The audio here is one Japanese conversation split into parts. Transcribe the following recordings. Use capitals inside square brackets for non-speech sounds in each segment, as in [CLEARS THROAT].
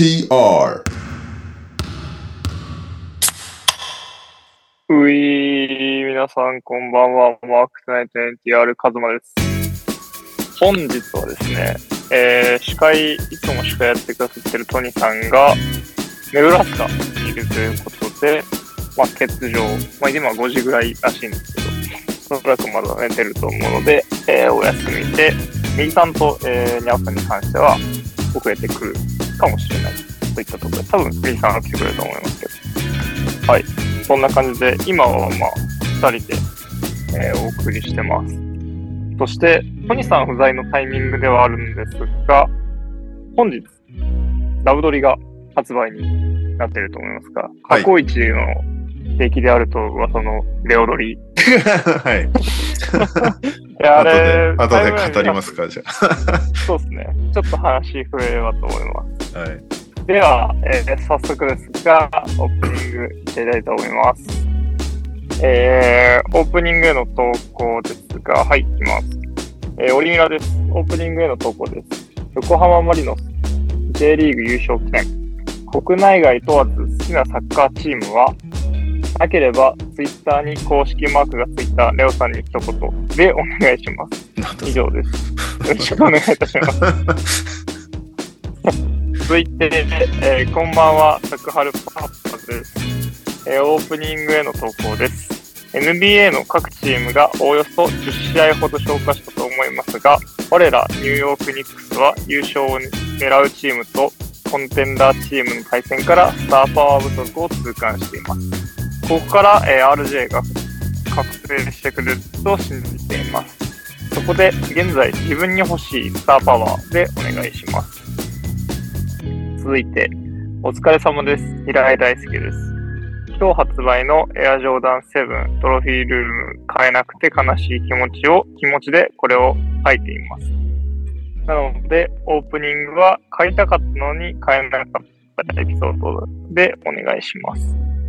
TR うい皆さんこんばんは。マークスナイト NTR カズマです。本日はですね、えー、司会、いつも司会やってくださってるトニさんが、ネブラスカにいるということで、まあ、欠場。まあ、今5時ぐらいらしいんですけど、おそらくまだ寝てると思うので、えー、お休みで、右さんと、えー、ニャオさんに関しては、遅れてくるかもしれないといったところで、多分右さんが来てくれると思いますけど。はい。そんな感じで、今はまあ、二人で、えーお送りしてます。そして、トニさん不在のタイミングではあるんですが、本日、ラブドリが発売になっていると思いますが、はい過去一の敵であると噂のレオドリ。い [LAUGHS] はい。や、あ後れで、、後で語りますか、じゃそうですね。ちょっと話増えればと思います。あ。はい。では、えー早速ですが、オープニングいきたいと思います。えー、オープニングへの投稿ですが、はい、いきます。えー、オリミラです。オープニングへの投稿です。横浜マリノス J リーグ優勝記念。国内外問わず好きなサッカーチームは、なければツイッターに公式マークがついたレオさんに一言でお願いします。以上です。よろしくお願いいたします。[LAUGHS] 続いて、えーこんばんは、サクハルパッパです、えーオープニングへの投稿です。NBA の各チームがおおよそ10試合ほど消化したと思いますが、我らニューヨークニックスは優勝を狙うチームとコンテンダーチームの対戦からスターパワー不足を痛感しています。ここから、えー RJ が覚醒してくれると信じています。そこで現在自分に欲しいスターパワーでお願いします。続いて、お疲れ様です。平井大輔です。今日発売のエアジョーダン7トロフィールーム買えなくて悲しい気持ちを、気持ちでこれを書いています。なので、オープニングは買いたかったのに買えなかったエピソードでお願いします。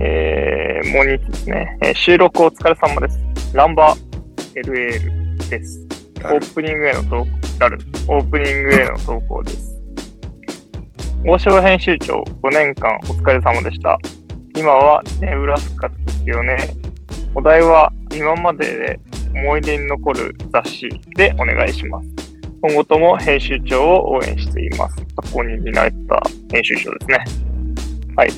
えー、もう2つですね、えー収録お疲れ様です。ランバー LL です。オープニングへの投稿、ラルオープニングへの投稿です。大城編集長5年間お疲れ様でした。今はネブラスカですよね。お題は今までで思い出に残る雑誌でお願いします。今後とも編集長を応援しています。過去に見られた編集長ですね。はい。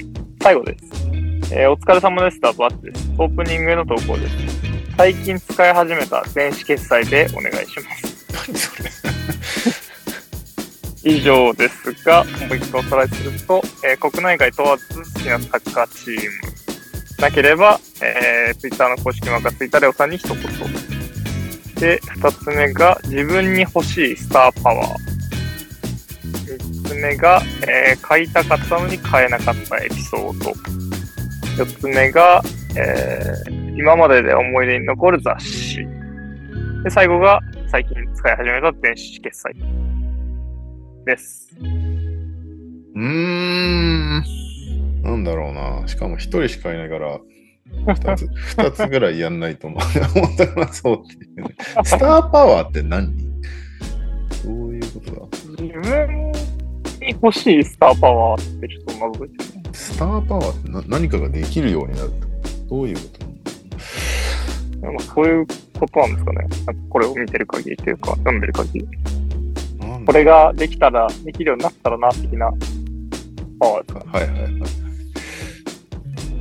最後です。えーお疲れ様でした。バッチです。オープニングへの投稿です。最近使い始めた電子決済でお願いします。何それ以上ですが、もう一回おさらいすると、えー国内外問わず好きなサッカーチーム。なければ、えー、ツイッターの公式マークがついたレオさんに一言。で、二つ目が、自分に欲しいスターパワー。三つ目が、えー買いたかったのに買えなかったエピソード。四つ目が、えー今までで思い出に残る雑誌。で、最後が、最近使い始めた電子決済。です。うーん。なんだろうな。しかも一人しかいないから、二つ、[LAUGHS] 二つぐらいやんないと思う。本当にそうっていうね。スターパワーって何？どういうことだ？自分に欲しいスターパワーってちょっと謎ですね。スターパワーってな何かができるようになるどういうことでもそういうことなんですかね。なんかこれを見てる限りというか、読んでる限り。これができたら、できるようになったらな、的なパワーですかね。はいはいはい。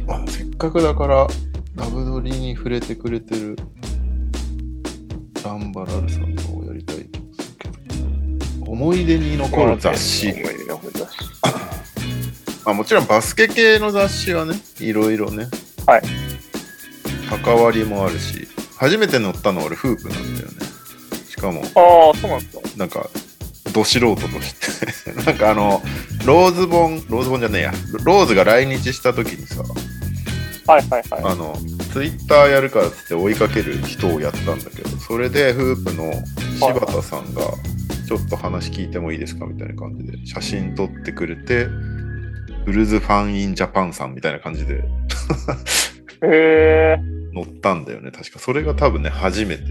あせっかくだから、ラブドリに触れてくれてるランバラルさんのをやりたいけど。思い出に残る雑誌。思い出に残る雑誌。まあ、もちろんバスケ系の雑誌はね、いろいろね。はい。関わりもあるし、初めて乗ったの俺フープなんだよね。しかも、ああ、そうなんですか。なんか、ど素人として。[LAUGHS] なんかあの、ローズボン、ローズボンじゃねえや。ローズが来日した時にさ、はいはいはい。あの、ツイッターやるからっつって追いかける人をやったんだけど、それでフープの柴田さんが、ちょっと話聞いてもいいですかみたいな感じで、写真撮ってくれて、ブルーズファンインジャパンさんみたいな感じでへえ乗ったんだよね。確か。それが多分ね、初めて。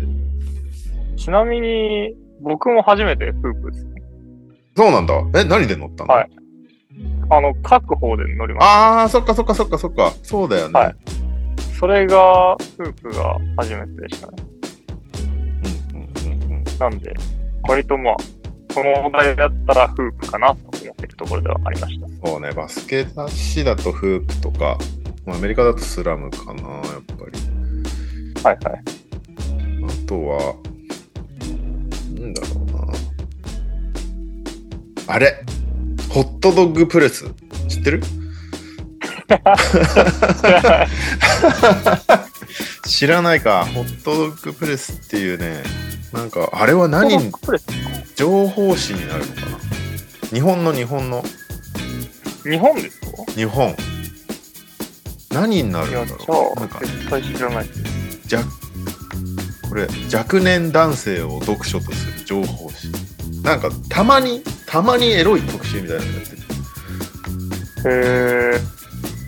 ちなみに、僕も初めてフープですね。そうなんだ。え、何で乗ったの？はいあの、各方で乗りましああ、そっかそっかそっかそっか。そうだよね。はいた。それが、フープが初めてでしたね。うんうんうんうんなんで、割とまあ、このお題だったらフープかなと思ってるところではありました。そうね、バスケ雑誌だとフープとか、まあアメリカだとスラムかな、やっぱり。はいはい。あとは、なんだろうな。あれホットドッグプレス。知ってる？[LAUGHS] 知らないか。ホットドッグプレスっていうね、なんか、あれは何情報誌になるのかな？日本の日本の？日本ですか？日本。何になるんだろう？なんか絶対知らない。これ若年男性を読書とする情報誌。なんかたまにたまにエロい特集みたいなのやってる。へー。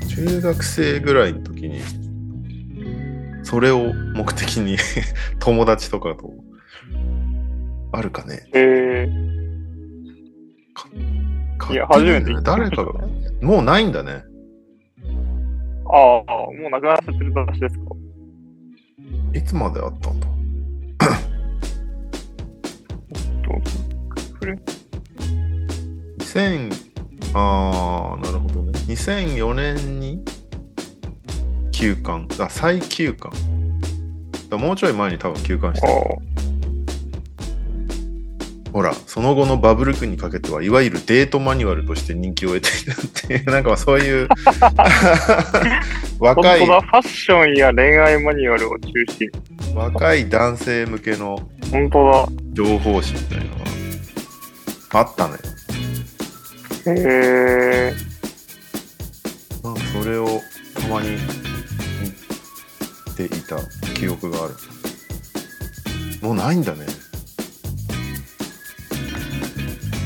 中学生ぐらいの時にそれを目的に [LAUGHS] 友達とかとあるかね。へー。いや、初めて聞きました。誰かがもうないんだね。ああ、もうなくなっちゃってる雑誌ですか？いつまであったんだ？これ。2000あーなるほどね。2004年に休刊あ再休刊だもうちょい前に多分休刊してほらその後のバブル期にかけてはいわゆるデートマニュアルとして人気を得ているっていう [LAUGHS] なんかそういうあ。[LAUGHS] 若いファッションや恋愛マニュアルを中心。若い男性向けの本当だ。情報誌みたいなのがあったねへえ。それをたまに見ていた記憶がある。もうないんだね。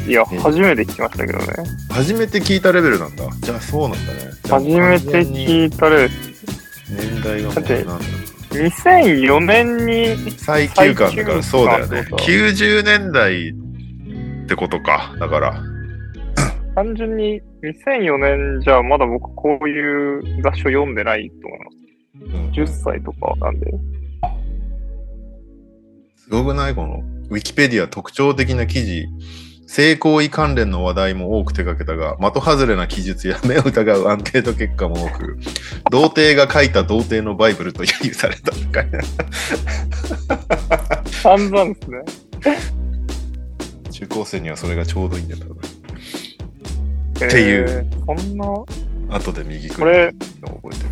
いや、え初めて聞きましたけどね。初めて聞いたレベルなんだ。じゃあそうなんだね。初めて聞いたレベル。年代がもうなんだ2004年に、最休刊だからそうだよね最休。刊90年代ってことか。だから。単純に2004年じゃまだ僕こういう雑誌を読んでないと思います。うん10歳とかなんで。すごくない？このウィキペディア特徴的な記事。性行為関連の話題も多く手掛けたが、的外れな記述や目を疑うアンケート結果も多く、童貞が書いた童貞のバイブルと揶揄されたみたいな。散々ですね。中高生にはそれがちょうどいいんだ多分。っていう。そんな、後で右くこれ。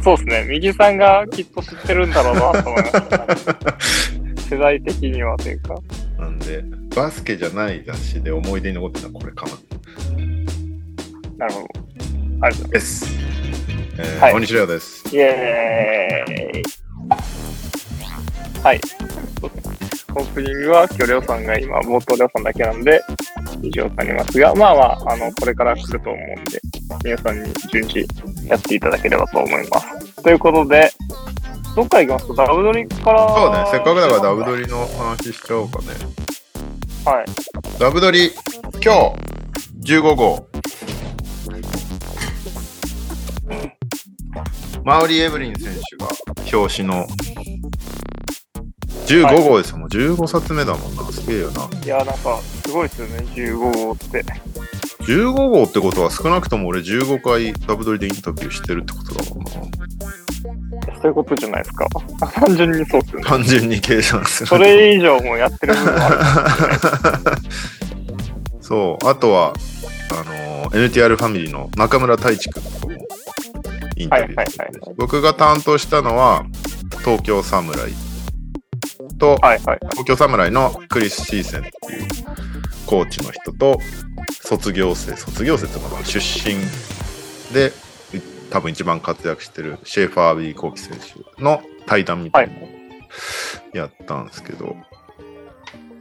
そうですね。右さんがきっと知ってるんだろうなと思いました。世代的にはというか。なんで、バスケじゃない雑誌で思い出に残ってるのはこれかな。なるほど。ありがとうございです。えーはい大西亮です。イエーイ。はい。オープニングは今日レオさんが今、冒頭レオさんだけなんで、以上になりますが、まあまあ、あの、これから来ると思うんで、皆さんに順次やっていただければと思います。ということで、どっから行きますかダブドリから。そうね、せっかくだからダブドリの話しちゃおうかね。はい。ダブドリ、今日、15号。[LAUGHS] マウリ・エブリン選手が表紙の15号ですよ、もう15冊目だもんな。すげえよな。いや、なんか、すごいですよね、15号って。15号ってことは少なくとも俺15回ダブドリでインタビューしてるってことだもんな。そういうことじゃないですか。[LAUGHS] 単純にそうですよね。単純に計算すると。それ以上もやってる部分もある。[LAUGHS] そう、あとは、あの、NTR ファミリーの中村太一君ともインタビューしててはいはいはいはい僕が担当したのは、東京侍と、はいはい。東京侍のクリス・シーセンっていうコーチの人と、卒業生、卒業生っていうのかな、出身で、い多分一番活躍してるシェーファー・ビー・コーキ選手の対談みたいなのをやったんですけど、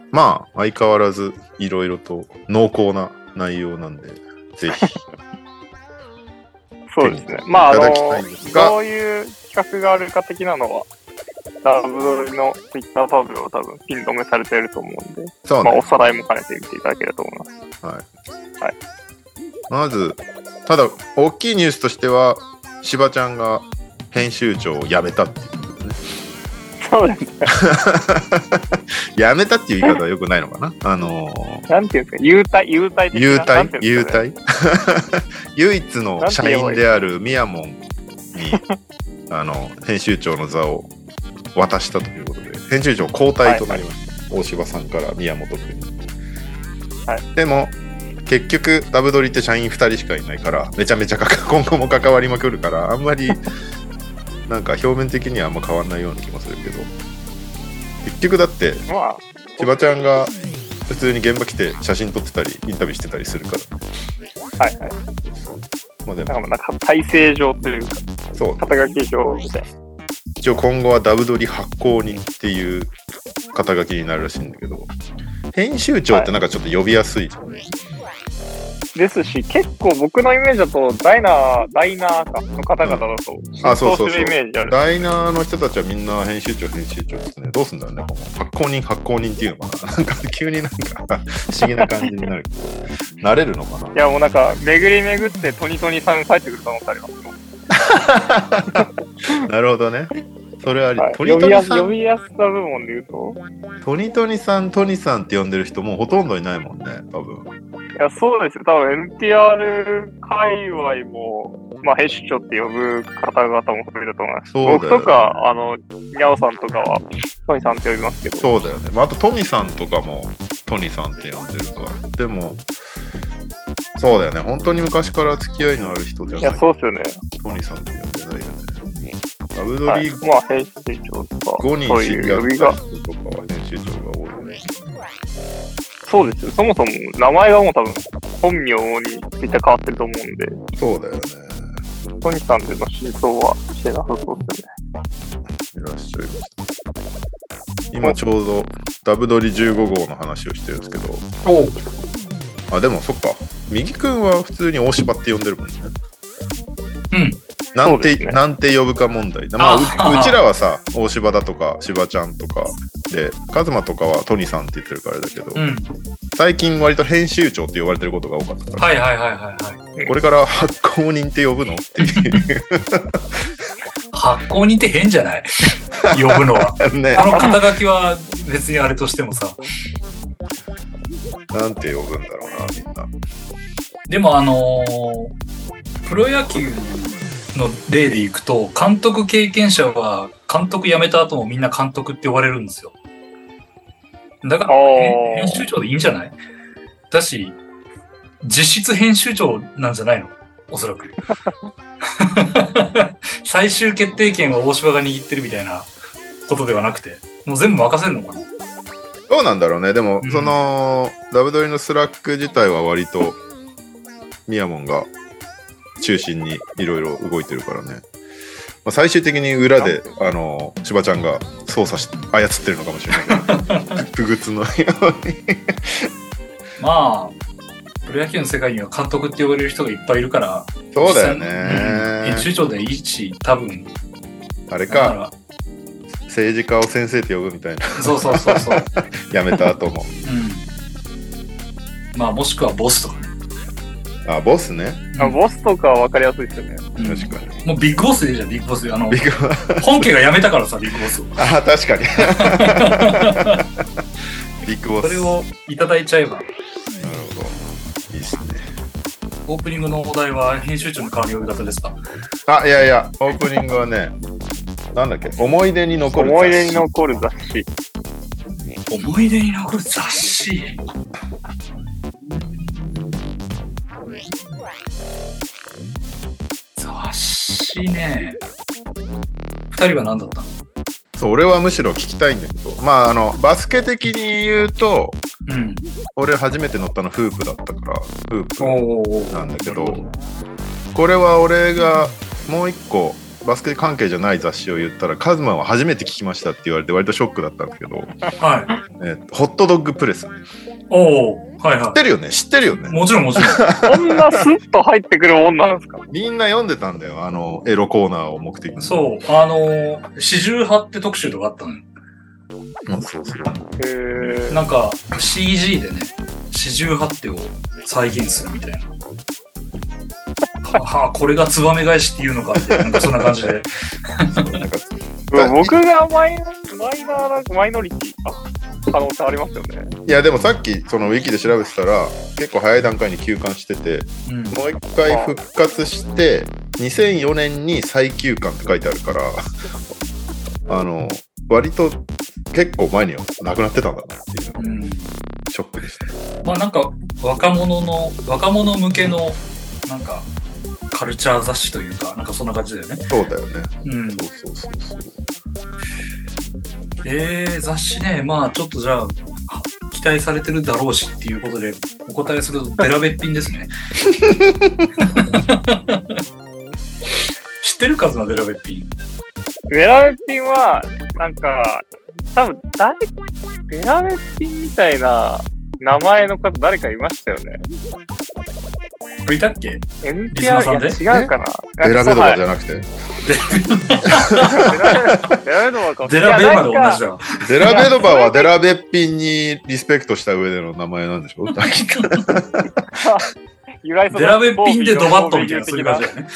まあ、相変わらずいろいろと濃厚な内容なんで、ぜひ。[LAUGHS] そうですね。まあ、あの、がどういう企画があるか的なのは、ダブドリのツイッタータブを多分ピン止めされてると思うんで、まあ、そうねお。さらいも兼ねて見ていただけると思います。はい。はいまず、ただ、大きいニュースとしては、しばちゃんが編集長を辞めたっていうことね。そうですね。辞めたっていう言い方はよくないのかな？あのーなんていうんですか、優待、優待的な？優な待優んていうんですかね？待 [LAUGHS] 唯一の？社員であるミヤモンにあの編集長の座を渡したということで編集長交代となりました、大柴さんから宮本君に、はい。でも結局ダブドリって社員2人しかいないからめちゃめちゃ [LAUGHS] 今後も関わりまくるからあんまり [LAUGHS] なんか表面的にはあんま変わんないような気もするけど。結局だってまあ、千葉ちゃんが普通に現場来て写真撮ってたりインタビューしてたりするから。はいはい。まあでも。なんかもうなんか体制上というか、そう。肩書き上みたいな。一応今後はダブドリ発行人っていう肩書きになるらしいんだけど編集長ってなんかちょっと呼びやすいじゃん、ですし、結構僕のイメージだと、ダイナー、ダイナーかの方々だと、あそうそうそう。するイメージある。ダイナーの人たちはみんな編集長編集長ですね。どうすんだろうね発行人発行人っていうのかな。[LAUGHS] なんか急になんか不思議な感じになる。慣れるのかな。いやもうなんか、巡り巡ってトニトニさんに帰ってくる可能性ありますよ。[LAUGHS] なるほどねそれあり、はい、トニトニさん？呼びやすさ部門で言うと、トニトニさんトニさんって呼んでる人もうほとんどいないもんね多分いや、そうですよ。多分 NTR 界隈も、まあ、編集長って呼ぶ方々も増えると思います。そうだよ僕とか、あの、ニャオさんとかは、トニさんって呼びますけど、そうだよね。まあ、あとトミさんとかもトニさんって呼んでるから。でも、そうだよね。本当に昔から付き合いのある人じゃい？や、ないそうですよね。トニさんって呼んでないよね。ダブドはいリ。まあ、編集長とか、5人そう知り合っいう呼びがた、人とかは編集長が多いよね。そうですよ。そもそも名前がもう多分、本名について変わってると思うんで、そうだよね。トニさんでの真相はしてなさそうですよね。いらっしゃいました。今ちょうどダブドリ15号の話をしてるんですけど、おうあ、でもそっか。右くんは普通に大柴って呼んでるもんね。うん。なんて、ねなんて呼ぶか問題。まあ、うちらはさ、大柴だとか、柴ちゃんとかで、カズマとかはトニさんって言ってるからだけど、うん。最近割と編集長って呼ばれてることが多かったから、はいはいはいはいはい。これから発行人って呼ぶのっていう。発行人って変じゃない？呼ぶのは。[LAUGHS] ねあ、の肩書きは別にあれとしてもさ。なんて呼ぶんだろうな、みんな。でもあのープロ野球の例でいくと、監督経験者は監督辞めた後もみんな監督って呼ばれるんですよ。だから、編集長でいいんじゃない？だし、実質編集長なんじゃないの？おそらく。最終決定権は大柴が握ってるみたいなことではなくて、もう全部任せるのかな？どうなんだろうね。でも、うんその、ダブドリの Slack 自体は割と、ミヤモンが中心にいろいろ動いてるからね。まあ、最終的に裏で、あの、しばちゃんが操作し、操ってるのかもしれないけど、[LAUGHS] 不屈のように。まあ、プロ野球の世界には監督って呼ばれる人がいっぱいいるから、そうだようんね編。集長でいいし、多分。あれか、政治家を先生って呼ぶみたいな。ら、[LAUGHS] そうそうそうそう。[LAUGHS] 辞めた後も。うん。まあ、もしくはボスとかね。あ、ボスね。あボスとかは分かりやすいですよね。うん確かに。もうビッグボスでいいじゃん、ビッグボス。あのビ、ッグバ本家が辞めたからさ、ビッグボスを。[LAUGHS] あ、確かに。ビッグボス。それをいただいちゃえば、なるほど。いいっすね。オープニングのお題は編集長の代わり呼び方ですか？あ、いやいや、オープニングはね、なんだっけ、思い出に残る雑誌。思い出に残る雑誌。思い出に残る雑誌。雑誌ね。二人は何だったの？そう、俺はむしろ聞きたいんだけど、まあ、あの、バスケ的に言うと、うん。俺初めて乗ったのフープだったから、フープ。なんだけどこれは俺がもう一個バスケ関係じゃない雑誌を言ったらカズマは初めて聞きましたって言われて割とショックだったんですけど、はえーホットドッグプレス知っい。おおはいはてるよね？知ってるよね？い。もちろんもちろん。[LAUGHS] こんなスッと入ってくるもんなんですか？みんな読んでたんだよあのエロコーナーを目的にそう。あのー、四十八って特集とかあったのよ。うんそうそうへーなんか CG でね、四十八手を再現するみたいな。ははあ、これがツバメ返しっていうのかみたいな、なんかそんな感じで。[LAUGHS] 僕がマイマイナーなマイノリティあ可能性ありますよね。いやでもさっきそのウィキで調べてたら結構早い段階に休刊しててうん。もう一回復活して2004年に再休刊って書いてあるから [LAUGHS] あの割と結構前にはなくなってたんだなっていううん。ショックでしたまあなんか若者の、若者向けの、なんか、カルチャー雑誌というか、なんかそんな感じだよね。そうだよねうん。そうそうそうそうえー、雑誌ね、まあちょっとじゃあ、は期待されてるだろうしっていうことで、お答えするとベラべっぴんですね。知ってる数のベラべっぴん。ベラベッピンは、なんか、多分誰、ベラベッピンみたいな名前の方誰かいましたよね。いたっけ？NTR リスナーさんで？違うかな。ベラベドバじゃゃなくて？ベラベドバか。デラベまで同じ。デラベドバはデラベッピンにリスペクトした上での名前なんでしょ？[LAUGHS] デラべっぴんでドバッとみたいな、そういう感じだよね。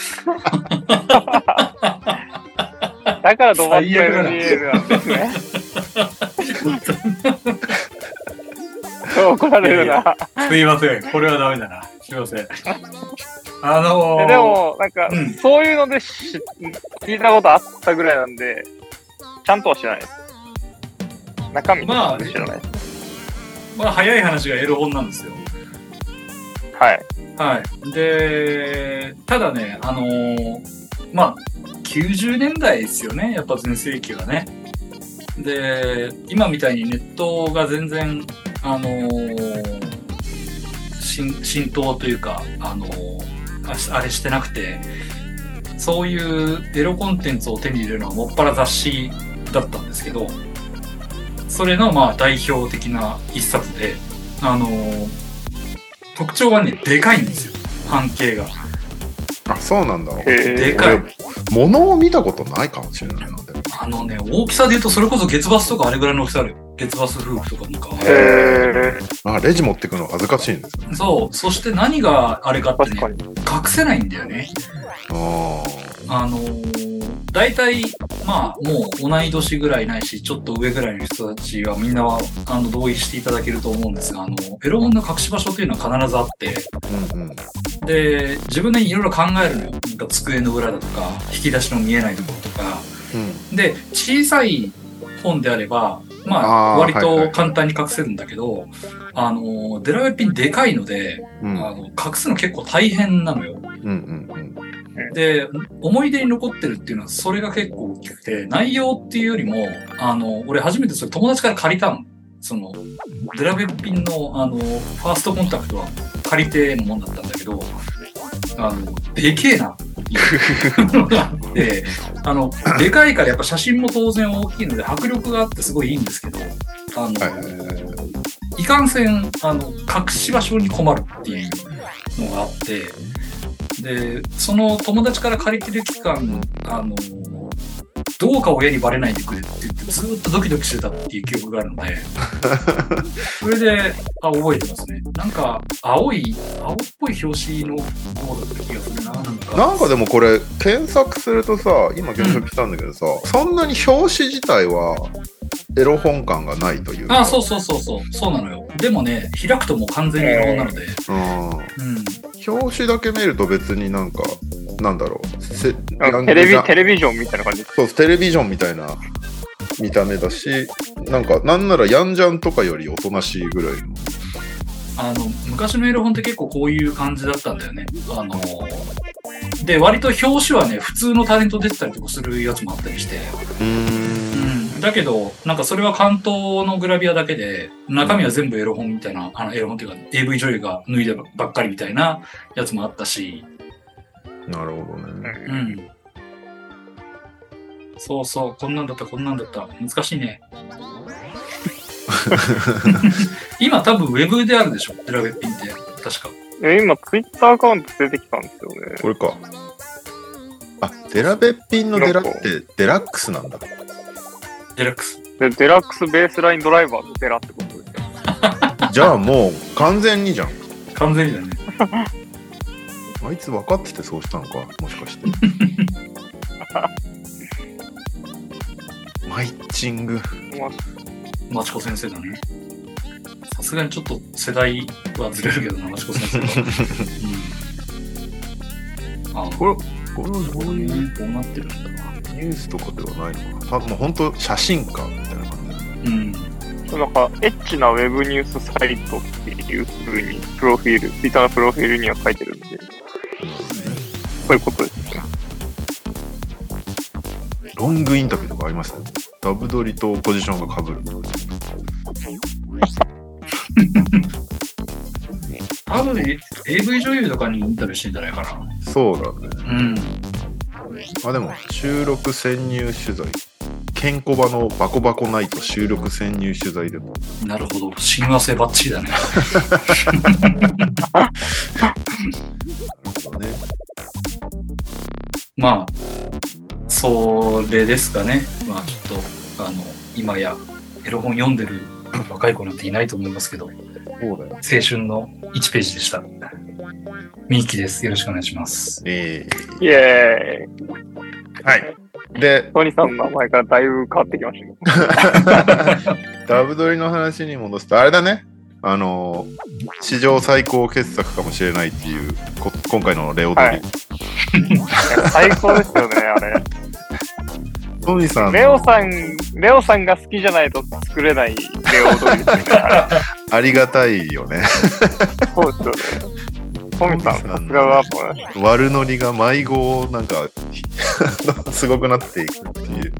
[LAUGHS] だからドバッと最悪だな NDL なんですね。怒られるな。すいません。これはダメだな。すいません。あのー、えで、も、なんか、うんそういうのでし聞いたことあったぐらいなんで、ちゃんとは知らないです。中身まあ知らないです。まあ早い話がエロ本なんですよ。はい。はい。で、ただね、あのーまあ、90年代ですよね、やっぱ全盛期はね。で、今みたいにネットが全然、あのー浸浸透というか、あのーああれしてなくて、そういうエロコンテンツを手に入れるのはもっぱら雑誌だったんですけど、それのまあ代表的な一冊で、あのー特徴はね、でかいんですよ。半径が。あそうなんだへーでかい。物を見たことないかもしれないなでもあのね、大きさで言うとそれこそ月バスとかあれぐらいの大きさあるよ。月バス夫婦とかなんか。へーあレジ持ってくの恥ずかしいんですよそう。そして何があれかってね。隠せないんだよね。ああのー、大体、まあ、もう同い年ぐらいないし、ちょっと上ぐらいの人たちはみんなは、あの、同意していただけると思うんですが、あの、エロ本の隠し場所というのは必ずあって、あうんうんで、自分でいろいろ考えるのよ。なんか机の裏だとか、引き出しの見えないところとか。うんで、小さい本であれば、まあ、あー割はいはいと簡単に隠せるんだけど、あの、デラウェピンでかいので、うんあの隠すの結構大変なのよ。うんうんで、思い出に残ってるっていうのは、それが結構大きくて、内容っていうよりも、あの、俺初めてそれ友達から借りたの。その、デラベッピンの、あの、ファーストコンタクトは借りてのもんだったんだけど、あの、でけえな。っていうのがあって、あの、でかいからやっぱ写真も当然大きいので迫力があってすごいいいんですけど、あの、いかんせん、あの、隠し場所に困るっていうのがあって、で、その友達から借りてる期間、あの、どうか親にバレないでくれって言ってずーっとドキドキしてたっていう記憶があるので、[LAUGHS] それで、あ、覚えてますね。なんか、青い、青っぽい表紙の方だった気がするな、なんか。なんかでもこれ検索するとさ今検索したんだけどさ、そんなに表紙自体はエロ本感がないというかあ、そうそうそうそう、そうなのよ。でもね、開くともう完全に色なので、うんうん。表紙だけ見ると別になんかなんだろうテレビ、テレビジョンみたいな感じ。そうテレビジョンみたいな見た目だしなんかなんならヤンジャンとかよりおとなしいぐらいのあの、昔のエロ本って結構こういう感じだったんだよね。あの、で、割と表紙はね、普通のタレント出てたりとかするやつもあったりして。うーんうん。だけど、なんかそれは関東のグラビアだけで、中身は全部エロ本みたいな、あの、エロ本っていうか AV 女優が脱いでばっかりみたいなやつもあったし、なるほどねうん。そうそう、こんなんだった、こんなんだった。難しいね。[LAUGHS] 今多分ウェブであるでしょ、デラベッピンって。確か。え今、ツイッターアカウント出てきたんですよね。これか。あ、デラベッピンのデラってデラックスなんだ。デラックス。で、デラックスベースラインドライバーのデラってことですよ。[LAUGHS] じゃあもう完全にじゃん。完全にだね。あいつ分かっててそうしたのか、もしかして。マイチング。まあ、マチコ先生だね。さすがにちょっと世代はずれるけどな、マチコ先生は。うん。あ、これ、これはどういうこうなってるんだな。ニュースとかではないのかな。たもう本当写真家みたいな感じ。うん。なんか、エッチなウェブニュースサイトっていう風に、プロフィール、ツイッターのプロフィールには書いてるんで、そういうことですね。ロングインタビューとかありましたね。ダブドリとポジションが被る。多分 AV 女優とかにインタビューしてんじゃないかな。そうだね。うん。あ、でも、収録潜入取材。ケンコバのバコバコナイト収録潜入取材でも。なるほど。親和性バッチリだね。[LAUGHS] ね、まあ、それですかね。まあちょっと、あの、今やエロ本読んでる若い子なんていないと思いますけど、そうだよ。青春の1ページでした。ミーキです。よろしくお願いします。えイエーイ。ー、はい。で、トニーさんの名前からだいぶ変わってきましたけど。[LAUGHS] ダブドリの話に戻すと、あれだね。あの、史上最高傑作かもしれないっていう、こ今回のレオドリ。はい最高ですよね、あれ。トミさんレオのさん、レオさんが好きじゃないと作れないレオドリですよね。[LAUGHS] ありがたいよね。そうですよね。トミさん、さすがだ悪ノリが迷子なんか [LAUGHS] すごくなっていくっていう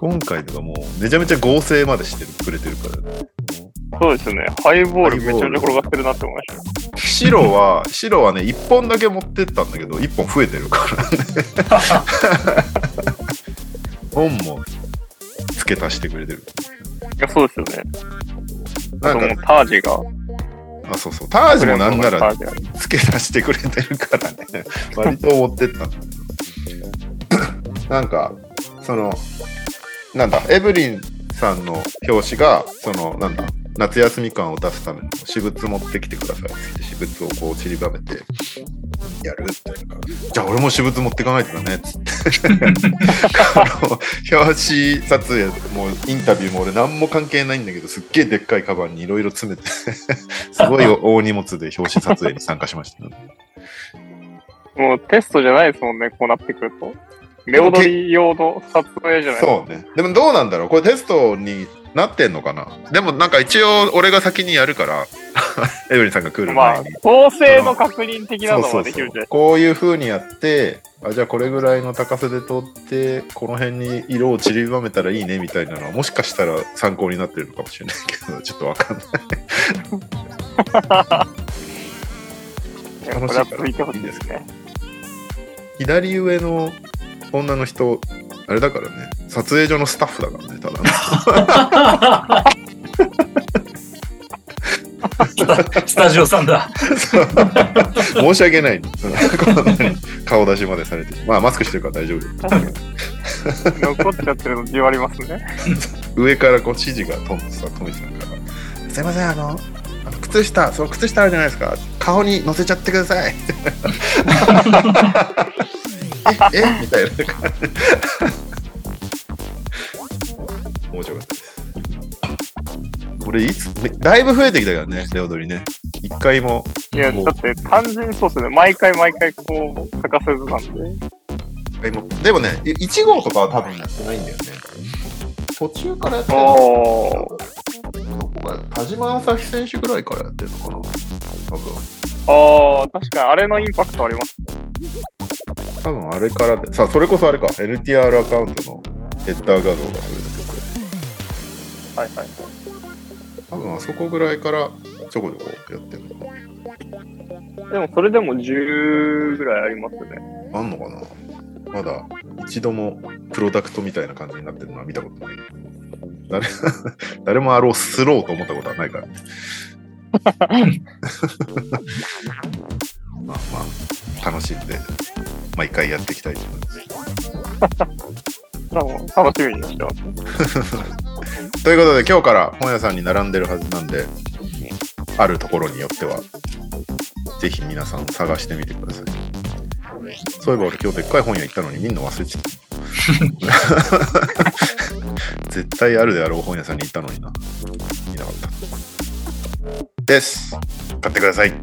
今回とかもうめちゃめちゃ合成までしてるくれてるからねた。そうですよね。ハイボールめちゃめちゃ転がってるなって思いました。白は白はね1本だけ持ってったんだけど1本増えてるからね本も付け足してくれてるいや、そうですよね。なんかタージが。あそうそうタージもなんならタージある付け足してくれてるからね割と持ってったんだけどなんかそのなんだエブリンさんの表紙がそのなんだ夏休み感を出すための私物持ってきてくださいってって私物をこう散りばめてやるっていうかじゃあ俺も私物持ってかないとだねっつって [LAUGHS] 表紙撮影もインタビューも俺何も関係ないんだけどすっげえでっかいカバンにいろいろ詰めて [LAUGHS] すごい大荷物で表紙撮影に参加しました、もうテストじゃないですもんね、こうなってくると。レオドリ用の撮影じゃない？そうね。でもどうなんだろう？これテストになってんのかな？でもなんか一応俺が先にやるから、[LAUGHS] エブリンさんが来るまあ前に。、構成の確認的なのはできるじゃないこういう風にやって、あじゃあこれぐらいの高さで撮って、この辺に色を散りばめたらいいねみたいなのは、もしかしたら参考になってるのかもしれないけど、ちょっとわかんない。[LAUGHS] いやこれは続いてほしいですね。[LAUGHS] 左上の女の人、あれだからね、撮影所のスタッフだからね、ただの。[LAUGHS] スタジオさんだ。申し訳ない。こんなに顔出しまでされて。まあ、マスクしてるから大丈夫です。残っちゃってるのじわりますね。上からこう指示が飛んでさ、トミさんから。すいません、あの、あの靴下、その靴下あるじゃないですか。顔に乗せちゃってください。え、えみたいな。面白かったです。これいつ、だいぶ増えてきたからね、レオドリね。一回も。いや、だって単純にそうですね。毎回毎回こう、欠かせずなんで。でもでもね、い1号とかは多分やってないんだよね。途中からやってるの田島朝日選手ぐらいからやってるのかな多分。ああ、確かにあれのインパクトあります。多分あれからで、さあ、それこそあれか、NTR アカウントのヘッダー画像がそれだけこれ。はいはい。多分あそこぐらいからちょこちょこやってるのかでもそれでも10ぐらいありますね。な。あんのかなまだ一度もプロダクトみたいな感じになってるのは見たことない。誰 [LAUGHS] 誰もあろうスローと思ったことはないからね。[LAUGHS] まあまあ、楽しんで、毎回やっていきたいと思います。楽しみにしてます。[LAUGHS] ということで、今日から本屋さんに並んでるはずなんで、あるところによっては、ぜひ皆さん探してみてください。そういえば俺今日でっかい本屋行ったのにみんな忘れちゃった。[LAUGHS] 絶対あるであろう本屋さんに行ったのにな。見なかった。です。買ってください。もう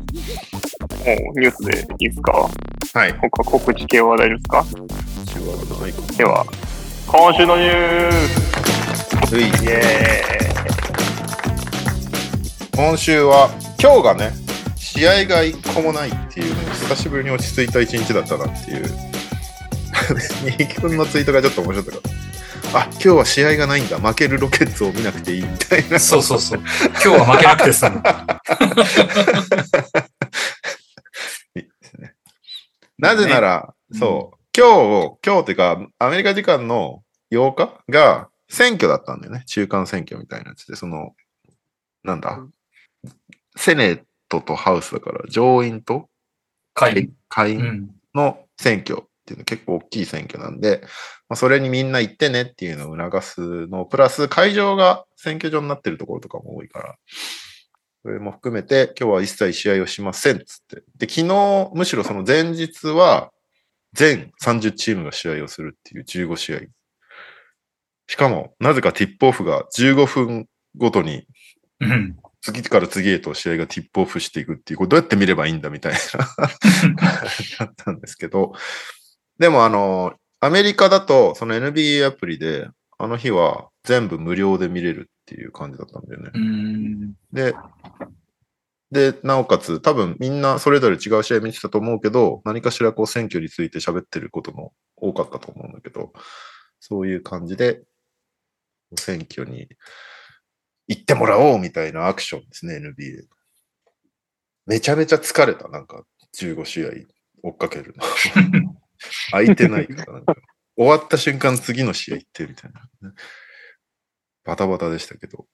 ニュースでいいですか？はい。他告知系話題ですか？では、今週のニュースイエ今週は、今日がね、試合が一個もないっていうね、久しぶりに落ち着いた一日だったなっていう。[LAUGHS] 二木君のツイートがちょっと面白かった。あ、今日は試合がないんだ。負けるロケッツを見なくていいみたいな。そうそうそう。今日は負けなくてさ。[LAUGHS] いいですね。なぜなら、そう、今日、今日っていうか、アメリカ時間の8日が選挙だったんだよね。中間選挙みたいなやつで、その、なんだ、セネットとハウスだから、上院と会。下院うん。の選挙っていうの結構大きい選挙なんで、まあ、それにみんな行ってねっていうのを促すの、プラス会場が選挙場になってるところとかも多いから、それも含めて今日は一切試合をしませんっつって。で、昨日、むしろその前日は全30チームが試合をするっていう15試合。しかも、なぜかティップオフが15分ごとにうん。次から次へと試合がティップオフしていくっていう、これどうやって見ればいいんだみたいな [LAUGHS] だったんですけど、でもあの、アメリカだとその NBA アプリで、あの日は全部無料で見れるっていう感じだったんだよね。うん。で、で、なおかつ多分みんなそれぞれ違う試合見てたと思うけど、何かしらこう選挙について喋ってることも多かったと思うんだけど、そういう感じで、選挙に行ってもらおうみたいなアクションですね、NBA。めちゃめちゃ疲れた、なんか15試合追っかけるの。[LAUGHS] [LAUGHS] 空いてないから終わった瞬間次の試合行ってみたいな。バタバタでしたけど。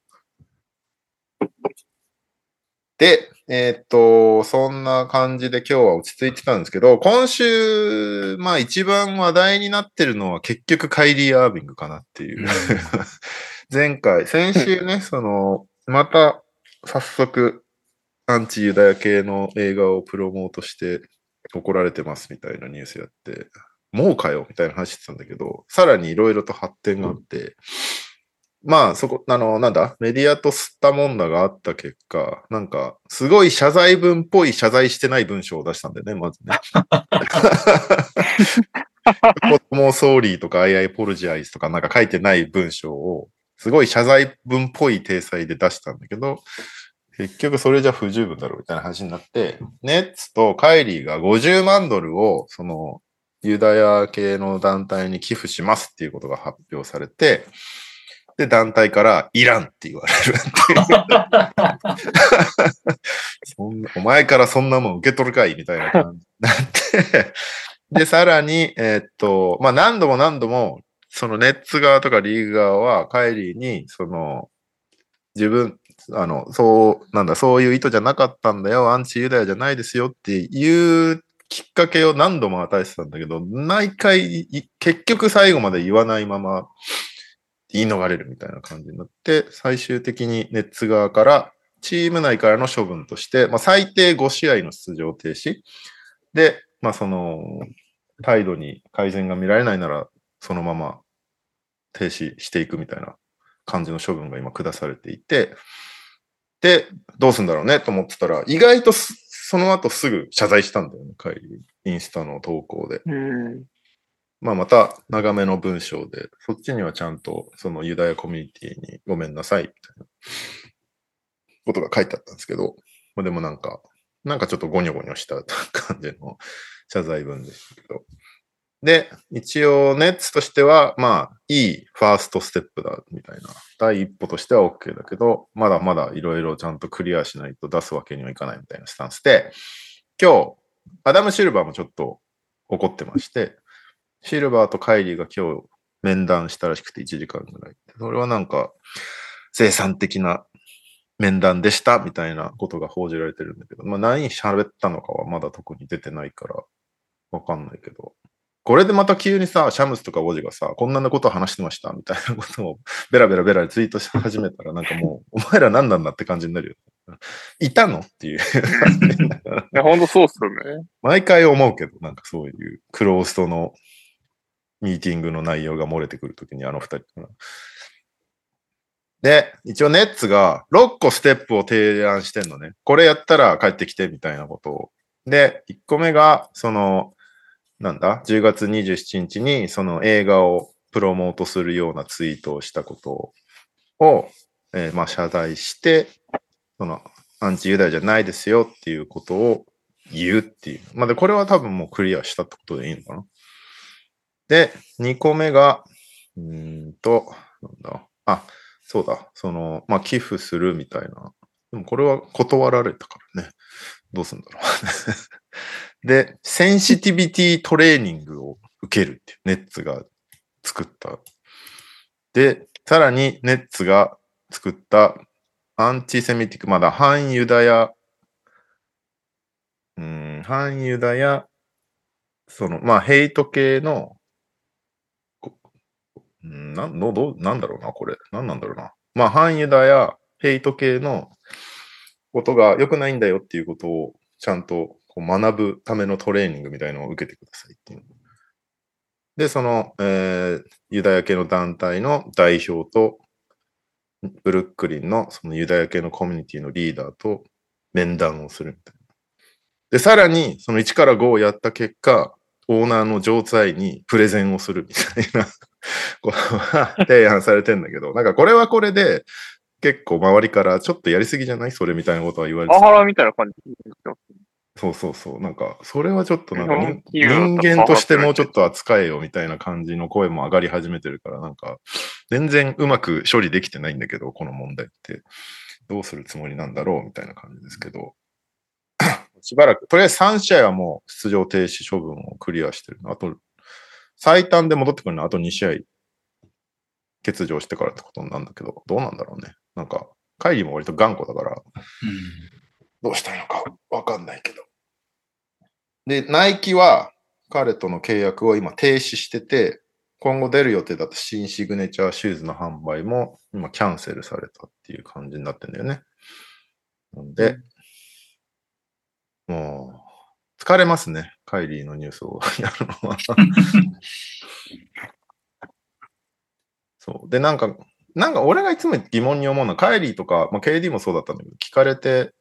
で、えーっと、そんな感じで今日は落ち着いてたんですけど、今週、まあ一番話題になってるのは結局カイリー・アービングかなっていう。[LAUGHS] 前回、先週ね、[LAUGHS] その、また早速、アンチユダヤ系の映画をプロモートして怒られてますみたいなニュースやって、もうかよみたいな話してたんだけど、さらにいろいろと発展があって、まあ、そこ、あの、なんだ、メディアと吸ったもんだがあった結果、なんか、すごい謝罪文っぽい謝罪してない文章を出したんだよね、まずね。もうソーリーとか I I apologize とかなんか書いてない文章を、すごい謝罪文っぽい体裁で出したんだけど、結局それじゃ不十分だろうみたいな話になって、ネッツとカイリーが50万ドルを、その、ユダヤ系の団体に寄付しますっていうことが発表されて、で、団体からいらんって言われるっていうそんな。お前からそんなもん受け取るかいみたいな感じになって、で、さらに、えーっと、まあ、何度も何度も、そのネッツ側とかリーグ側は、カイリーに、その、自分、あの、そう、なんだ、そういう意図じゃなかったんだよ、アンチユダヤじゃないですよっていうきっかけを何度も与えてたんだけど、毎回、結局最後まで言わないまま言い逃れるみたいな感じになって、最終的にネッツ側から、チーム内からの処分として、まあ、最低5試合の出場停止。で、まあ、その、態度に改善が見られないなら、そのまま停止していくみたいな感じの処分が今下されていて、で、どうすんだろうねと思ってたら、意外とすその後すぐ謝罪したんだよね、帰り。インスタの投稿で。うん。まあまた長めの文章で、そっちにはちゃんとそのユダヤコミュニティにごめんなさいみたいなことが書いてあったんですけど、まあ、でもなんか、なんかちょっとゴニョゴニョした感じの謝罪文でしたけど。で、一応ネッツとしては、まあ、いいファーストステップだ、みたいな。第一歩としては OK だけど、まだまだいろいろちゃんとクリアしないと出すわけにはいかないみたいなスタンスで、今日、アダム・シルバーもちょっと怒ってまして、シルバーとカイリーが今日面談したらしくて1時間ぐらい。それはなんか、生産的な面談でしたみたいなことが報じられてるんだけど、まあ何喋ったのかはまだ特に出てないから、わかんないけど。これでまた急にさ、シャムスとかオジがさ、こんなこと話してましたみたいなことをベラベラベラツイートし始めたら、なんかもう、[LAUGHS] お前ら何なんだって感じになるよ。いたのっていう。[LAUGHS] いや、ほんとそうっすよね。毎回思うけど、なんかそういうクローストのミーティングの内容が漏れてくるときにあの二人。で、一応ネッツが6個ステップを提案してんのね。これやったら帰ってきてみたいなことを。で、1個目が、その、なんだ ?10 月27日にその映画をプロモートするようなツイートをしたことを、えーまあ謝罪して、そのアンチユダヤじゃないですよっていうことを言うっていう。まあで、これは多分もうクリアしたってことでいいのかなで、2個目が、うんと、なんだ？あ、そうだ。その、まあ寄付するみたいな。でもこれは断られたからね。どうすんだろう。で、センシティビティトレーニングを受けるって、ネッツが作った。で、さらにネッツが作ったアンチセミティック、まだ反ユダヤ、うん、反ユダヤ、その、まあ、ヘイト系の、うんなんのどなんだろうな、これ。なんなんだろうな。まあ、反ユダヤ、ヘイト系のことが良くないんだよっていうことをちゃんとこう学ぶためのトレーニングみたいのを受けてくださいっていう。で、その、えーユダヤ系の団体の代表と、ブルックリンのそのユダヤ系のコミュニティのリーダーと面談をするみたいな。で、さらに、その1から5をやった結果、オーナーの状態にプレゼンをするみたいな。[LAUGHS] ことが提案されてんだけど、なんかこれはこれで、結構周りからちょっとやりすぎじゃない？それみたいなことは言われてた。パワハラみたいな感じそうそうそう。なんか、それはちょっとなんか人間としてもうちょっと扱えよみたいな感じの声も上がり始めてるから、なんか、全然うまく処理できてないんだけど、この問題って。どうするつもりなんだろうみたいな感じですけど。しばらく、とりあえず3試合はもう出場停止処分をクリアしてる。あと、最短で戻ってくるのはあと2試合欠場してからってことなんだけど、どうなんだろうね。なんか、カイリーも割と頑固だから、どうしたいのかわかんないけど。で、ナイキは彼との契約を今停止してて、今後出る予定だった新シグネチャーシューズの販売も今キャンセルされたっていう感じになってんだよね。なんで、もう、疲れますね。カイリーのニュースをやるのは。そう。で、なんか、なんか俺がいつも疑問に思うのは、カイリーとか、まあ、KD もそうだったんだけど、聞かれて、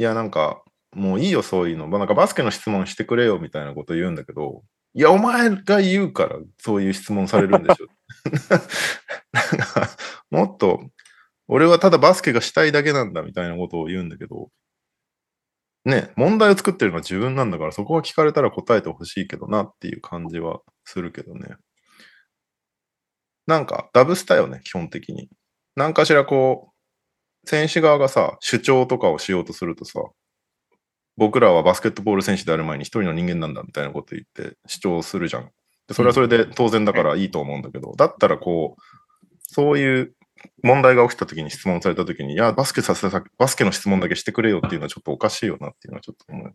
いや、なんか、もういいよ、そういうの。なんかバスケの質問してくれよ、みたいなこと言うんだけど、いや、お前が言うから、そういう質問されるんでしょ。[LAUGHS] なんか、もっと、俺はただバスケがしたいだけなんだ、みたいなことを言うんだけど、ね、問題を作ってるのは自分なんだから、そこは聞かれたら答えてほしいけどなっていう感じはするけどね。なんか、ダブスタよね、基本的に。なんかしらこう、選手側がさ、主張とかをしようとするとさ、僕らはバスケットボール選手である前に一人の人間なんだみたいなこと言って主張するじゃん。でそれはそれで当然だからいいと思うんだけど、だったらこう、そういう問題が起きた時に質問された時に、いや、バスケさせた、バスケの質問だけしてくれよっていうのはちょっとおかしいよなっていうのはちょっと思う。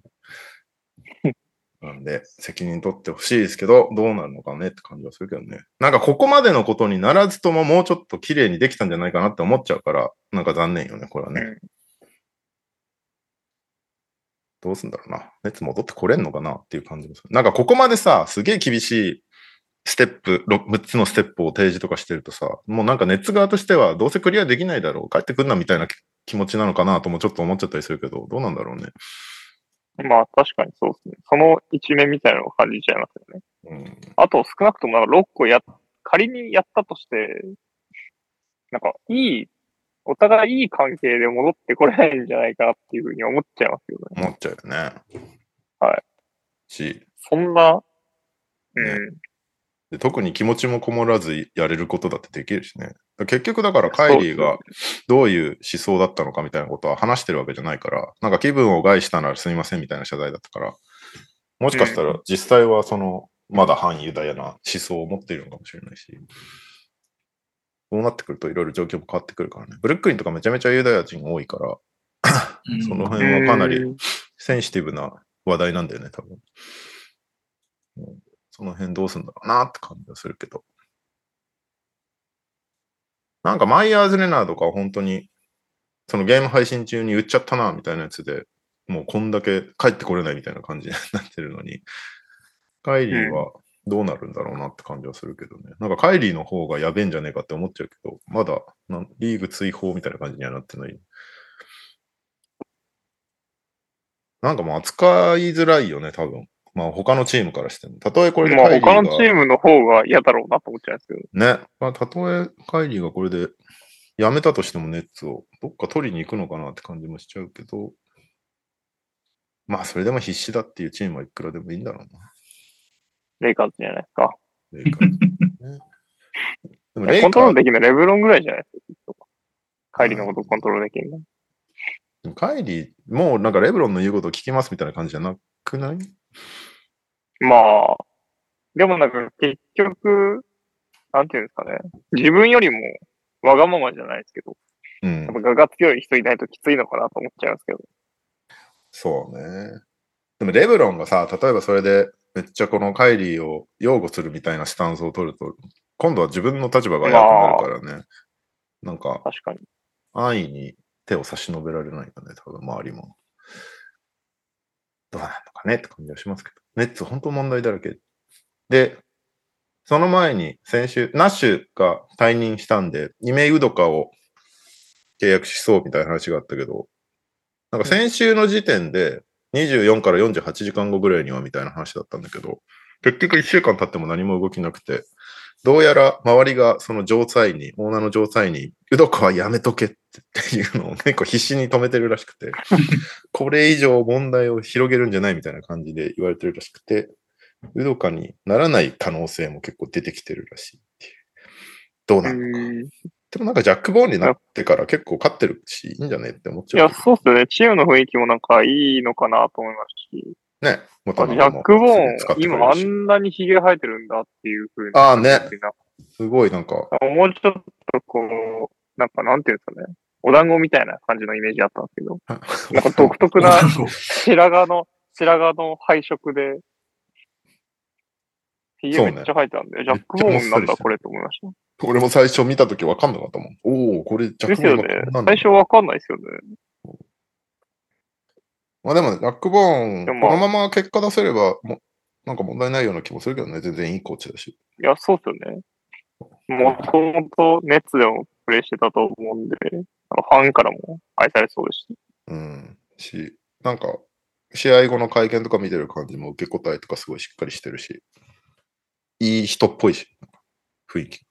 なんで、責任取ってほしいですけど、どうなるのかねって感じはするけどね。なんかここまでのことにならずとももうちょっと綺麗にできたんじゃないかなって思っちゃうから、なんか残念よね、これはね。うんどうすんだろうな。熱戻ってこれんのかなっていう感じもする。なんかここまでさ、すげえ厳しいステップ、ろ6つのステップを提示とかしてるとさ、もうなんか熱側としてはどうせクリアできないだろう、帰ってくんなみたいな気持ちなのかなともちょっと思っちゃったりするけど、どうなんだろうね。まあ確かにそうですね。その一面みたいなのを感じちゃいますよね。うん。あと少なくともなんか6個や、仮にやったとして、なんかいい、お互いいい関係で戻ってこれないんじゃないかなっていうふうに思っちゃいますよね。思っちゃうよね。はい。し、そんな、うん。ねで特に気持ちもこもらずやれることだってできるしね。結局だからカイリーがどういう思想だったのかみたいなことは話してるわけじゃないから、なんか気分を害したならすみませんみたいな謝罪だったから、もしかしたら実際はそのまだ反ユダヤな思想を持っているのかもしれないし。そうなってくるといろいろ状況も変わってくるからね。ブルックリンとかめちゃめちゃユダヤ人多いから、うんその辺はかなりうんセンシティブな話題なんだよね、多分。うんその辺どうすんだろうなって感じがするけど。なんかマイヤーズ・レナーとか本当に、そのゲーム配信中に売っちゃったな、みたいなやつで、もうこんだけ帰ってこれないみたいな感じになってるのに、カイリーはどうなるんだろうなって感じはするけどね。なんかカイリーの方がやべえんじゃねえかって思っちゃうけど、まだリーグ追放みたいな感じにはなってない。なんかもう扱いづらいよね、多分。まあ他のチームからしても。たとえこれでまあカイリーが、他のチームの方が嫌だろうなと思っちゃうんですけど。ね。まあたとえカイリーがこれで辞めたとしてもネッツをどっか取りに行くのかなって感じもしちゃうけど、まあそれでも必死だっていうチームはいくらでもいいんだろうな。レイカーズじゃないですか。レイカーズね [LAUGHS] でもレイカーコントロールできるのレブロンぐらいじゃないですかきっと。帰りのことコントロールできるの。でもカイリー、もうなんかレブロンの言うことを聞きますみたいな感じじゃなくない？まあ、でもなんか結局、なんていうんですかね。自分よりもわがままじゃないですけど、うんやっ。ぱ我が強い人いないときついのかなと思っちゃうんですけど。そうね。でもレブロンがさ、例えばそれでめっちゃこのカイリーを擁護するみたいなスタンスを取ると、今度は自分の立場が悪くなるからね。なんか確かに。安易に手を差し伸べられないよね、多分周りも。どうなのかねって感じはしますけど。ネッツ本当問題だらけ。で、その前に先週、ナッシュが退任したんで、イメイウドカを契約しそうみたいな話があったけど、なんか先週の時点で24から48時間後ぐらいにはみたいな話だったんだけど、結局1週間経っても何も動きなくて、どうやら周りがその状態に、オーナーの状態に、ウドカはやめとけっていうのを結構必死に止めてるらしくて、[LAUGHS] これ以上問題を広げるんじゃないみたいな感じで言われてるらしくて、ウドカにならない可能性も結構出てきてるらしいっていう。どううなるのか。ん。でもなんかジャック・ボーンになってから結構勝ってるし、いいんじゃねって思っいや、ちゃうけど。そうっすよね。チームの雰囲気もなんかいいのかなと思いますし。ね。あ元々もジャック・ボーン、今あしんなにヒゲ生えてるんだっていう風に。ああねすごいなんか、もうちょっとこう、なんかなんていうんですかね。お団子みたいな感じのイメージあったんですけど、[LAUGHS] なんか独特な白髪の、白髪の配色で、ヒゲめっちゃ生えてたんで、ジャック・ボーンなんだこれと思いました。俺も最初見たときわかんなかったもん。おお、これジャック・ボーンですよね最初わかんないですよね。まあでも、ジャック・ボーン、このまま結果出せれば、もなんか問題ないような気もするけどね、全然いいコーチだし。いや、そうっすよね。もともとネッツでもプレイしてたと思うんで、ファンからも愛されそうですし。うん。し、なんか、試合後の会見とか見てる感じも受け答えとかすごいしっかりしてるし、いい人っぽいし、雰囲気。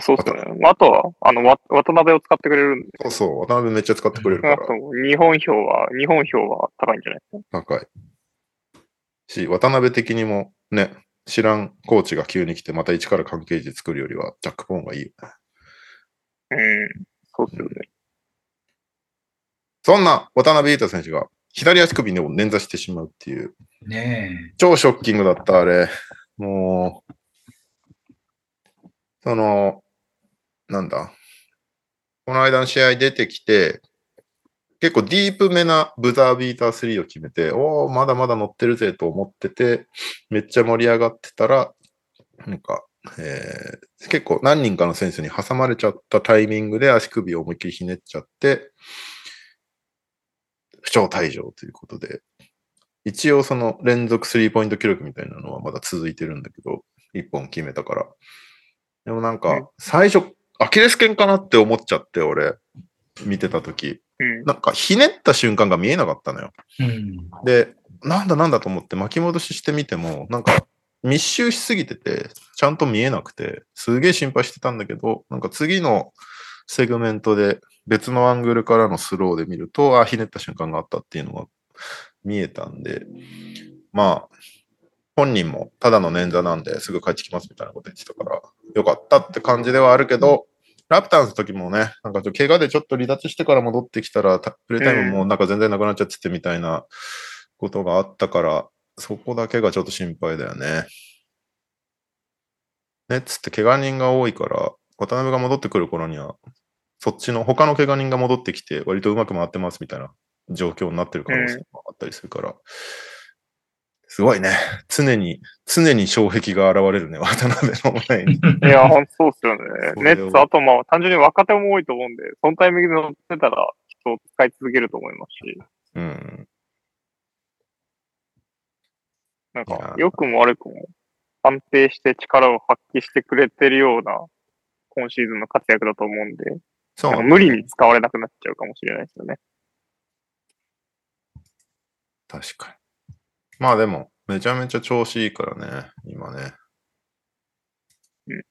そうっすよね。まあ、あとは、あの、わ渡辺を使ってくれるんで、そうそう、渡辺めっちゃ使ってくれるかあらと日本票は、日本票は高いんじゃないですか？高い。し、渡辺的にもね、知らんコーチが急に来て、また一から関係値作るよりは、ジャック・ボーンがいいよね。うん。そうっすよね。そんな渡辺裕太選手が左足首でも捻挫してしまうっていう、ね超ショッキングだった、あれ。もう、その、なんだ？この間の試合出てきて、結構ディープめなブザービーター3を決めて、おお、まだまだ乗ってるぜと思ってて、めっちゃ盛り上がってたら、なんか、えー結構何人かの選手に挟まれちゃったタイミングで足首を思いっきりひねっちゃって、不調退場ということで、一応その連続スリーポイント記録みたいなのはまだ続いてるんだけど、一本決めたから。でもなんうんか、最初、アキレス腱かなって思っちゃって、俺、見てたとき。うん。なんか、ひねった瞬間が見えなかったのよ。うん。で、なんだなんだと思って巻き戻ししてみても、なんか、密集しすぎてて、ちゃんと見えなくて、すげえ心配してたんだけど、なんか次のセグメントで別のアングルからのスローで見ると、あ、ひねった瞬間があったっていうのが見えたんで、まあ、本人もただの捻挫なんですぐ帰ってきますみたいなこと言ってたから、よかったって感じではあるけど、ラプターズの時もね、なんかちょっと怪我でちょっと離脱してから戻ってきたら、たプレイタイムもなんか全然なくなっちゃっててみたいなことがあったから、そこだけがちょっと心配だよね。ネッツって怪我人が多いから、渡辺が戻ってくる頃には、そっちの他の怪我人が戻ってきて、割とうまく回ってますみたいな状況になってる可能性もあったりするから、すごいね。常に、常に障壁が現れるね、渡辺の前に。いや、ほんとそうっすよね。ネッツ、あとまあ、単純に若手も多いと思うんで、そのタイミングで乗ってたら、人を使い続けると思いますし、うん。なんか、良くも悪くも、安定して力を発揮してくれてるような、今シーズンの活躍だと思うんで、そうなんか無理に使われなくなっちゃうかもしれないですよね。確かに。まあでも、めちゃめちゃ調子いいからね、今ね。うん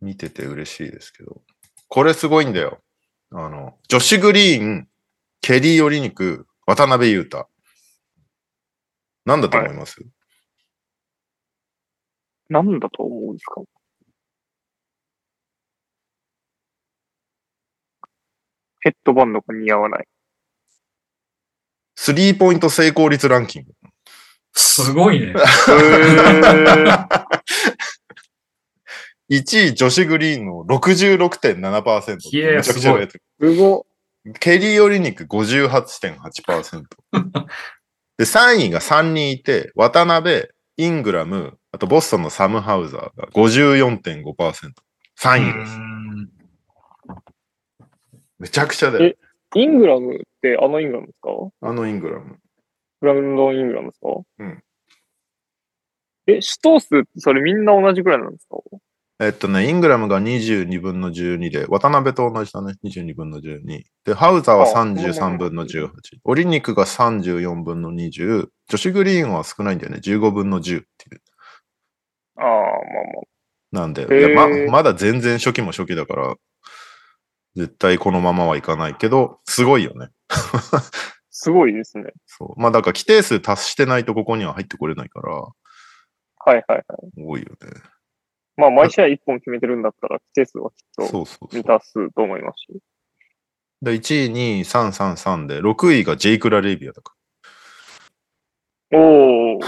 見てて嬉しいですけど。これすごいんだよ。あの、女子グリーン、ケリー・ヨリニク、渡辺裕太。なんだと思います、なんだと思うんですか？ヘッドバンドが似合わない。スリーポイント成功率ランキング。すごいね。へー1位女子グリーンの66.7%。いやめちゃくちゃ売れてるすごケリー・ヨリニク58.8%。[LAUGHS] で、3位が3人いて、渡辺、イングラム、あとボストンのサムハウザーが54.5%。3位です。うんめちゃくちゃだよ。い。イングラムってあのイングラムですか？あのイングラム。ブランドン・イングラムですか？うん。え、シュトースってそれみんな同じくらいなんですか？えっとね、イングラムが22分の12で、渡辺と同じだね、22分の12。で、ハウザーはあ33分の18。オリニクが34分の20。女子グリーンは少ないんだよね、15分の10っていう。ああ、まあまあ。なんで、いやままだ全然初期も初期だから、絶対このままはいかないけど、すごいよね。[LAUGHS] すごいですね。そう。まあだから規定数達してないとここには入ってこれないから、はいはいはい。多いよね。まあ、毎試合1本決めてるんだったら、規定数はきっとそうそうそう。満たすと思いますし。で、1位、2位、3、3、3で、6位がジェイク・ラ・レイビアだから。マイ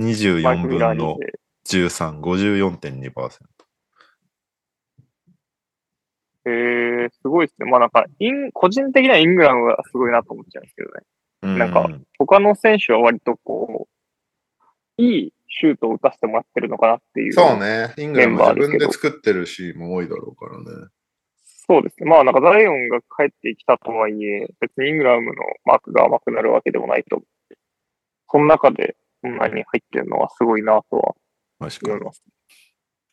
24ク・ミラー分のニで。13、54.2%。えー、すごいですね。まあなんか、イン、個人的にはイングラムがすごいなと思っちゃうんですけどね。うなんか他の選手は割とこう、いいシュートを打たせてもらってるのかなっていう。そう。ね。イングランバ自分ーで作ってるシーンも多いだろうからね。そうですね。まあなんかザイオンが帰ってきたとはいえ、別にイングラムのマークが甘くなるわけでもないと思って。その中でこんなに入ってるのはすごいなとは思い。ます。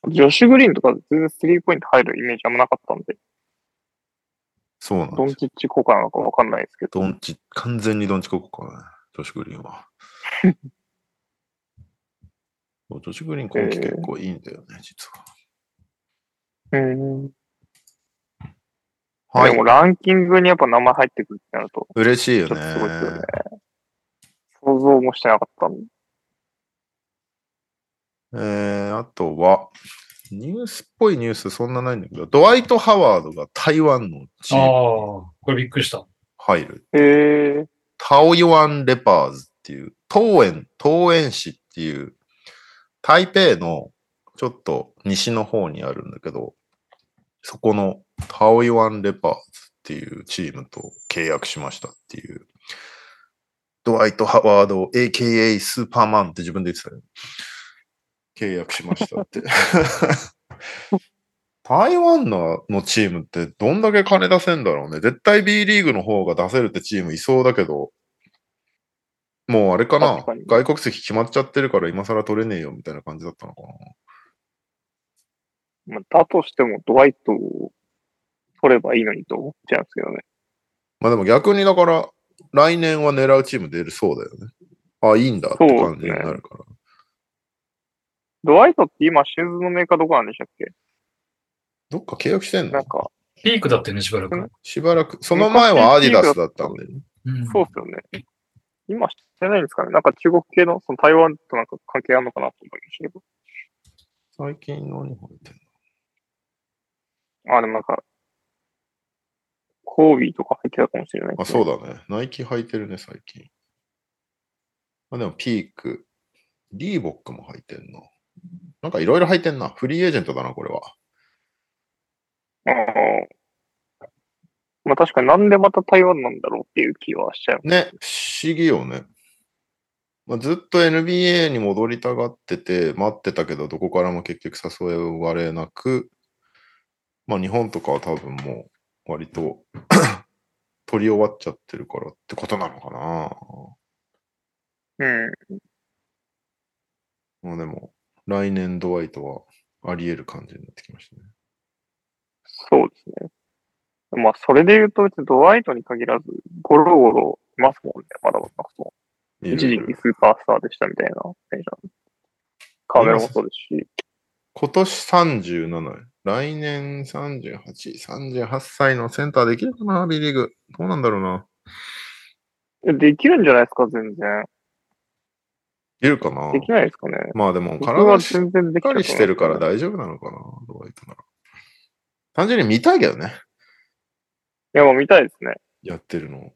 ジョシュ・グリーンとか全然スリーポイント入るイメージあんまなかったんで、そうなんですよ。ドンチッチ効果なのかわかんないですけど。ドンチ、完全にドンチ国家だね。女子グリーンは。そ [LAUGHS] う女子グリーン今季結構いいんだよね、実は。うん。はいでも。ランキングにやっぱ名前入ってくるってなると、嬉しいよねすごいですよね。想像もしてなかったんで。えー、あとは、ニュースっぽいニュースそんなないんだけど、ドワイト・ハワードが台湾のチああームに、これびっくりした。入る。へえタオヨワン・レパーズっていう、東園、東園市っていう、台北のちょっと西の方にあるんだけど、そこのタオヨワン・レパーズっていうチームと契約しましたっていう、ドワイト・ハワード、AKA スーパーマンって自分で言ってたよ。契約しましたって。[LAUGHS] 台湾ののチームってどんだけ金出せんだろうね。絶対 B リーグの方が出せるってチームいそうだけど、もうあれかな確かに外国籍決まっちゃってるから今更取れねえよみたいな感じだったのかな。まあ、だとしてもドワイトを取ればいいのにと思っちゃうんですけどね。まあでも逆にだから来年は狙うチーム出るそうだよね。あ、いいんだって感じになるから。ドワイトって今シューズのメーカーどこなんでしたっけ？どっか契約してんの？なんか、ピークだってね、しばらく。しばらく。その前はアディダスだったんで、ね。うんそうっすよね。今してないんですかねなんか中国系の、その台湾となんか関係あるのかなと思いましたけど。最近何入ってんあ、でもなんか、コービーとか入ってたかもしれないのあ、そうだね。ナイキ履いてるね、最近。あ、でもピーク。リーボックも履いてんの。なんかいろいろ入ってんな。フリーエージェントだな、これは。ああ。まあ確かになんでまた台湾なんだろうっていう気はしちゃう。ね、不思議よね。まあ、ずっと NBA に戻りたがってて、待ってたけど、どこからも結局誘われなく、まあ日本とかは多分もう割と [COUGHS] 取り終わっちゃってるからってことなのかな。うん。まあでも、来年ドワイトはあり得る感じになってきましたね。そうですね。まあそれで言うと別にドワイトに限らず、ゴロゴロいますもんね。まだまだ一時期スーパースターでしたみたいな選手なんでカーメラもそうですし。今年37、来年38、38歳のセンターできるかな、B リーグ。どうなんだろうな。できるんじゃないですか、全然。いるかな？できないですかね。まあでも、僕は体しっかりしてるからだ。大丈夫なのかな、ドワイトなら。単純に見たいけどね、いや、もう見たいですね。やってるの。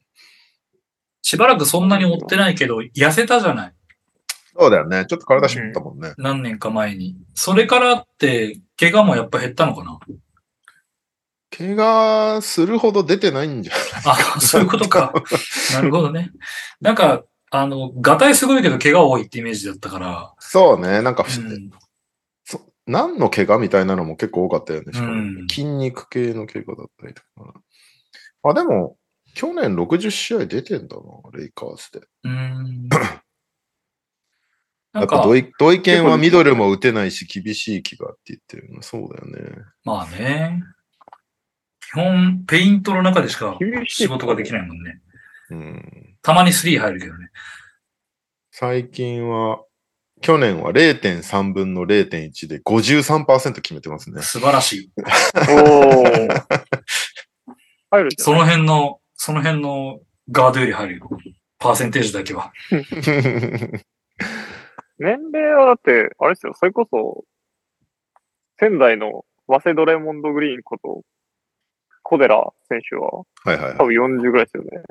しばらくそんなに追ってないけど、痩せたじゃないそうだよね。ちょっと体絞ったもんね。何年か前に。それからって、怪我もやっぱ減ったのかな？怪我するほど出てないんじゃあ、そういうことか。[LAUGHS] なるほどね。なんか、あの、ガタイすごいけど怪我多いってイメージだったから。そうね。なんかうんそ何の怪我みたいなのも結構多かったよね。しかもうん筋肉系の怪我だったりとか。あ、でも、去年60試合出てんだな、レイカーズで。うーん。や [CLEARS THROAT] なんか、っぱ土井、土井健はミドルも打てないし、厳しい気がって言ってるの。そうだよね。まあね。基本、ペイントの中でしか仕事ができないもんね。うん。たまにスリー入るけどね。最近は、去年は0.3分の0.1で53%決めてますね。素晴らしい。おー。入るその辺の、その辺のガードより入るよ。パーセンテージだけは。[LAUGHS] 年齢はだって、あれですよ、それこそ、仙台のワセドレモンド・グリーンこと、小寺選手は、はいはいはい多。分40ぐらいですよね。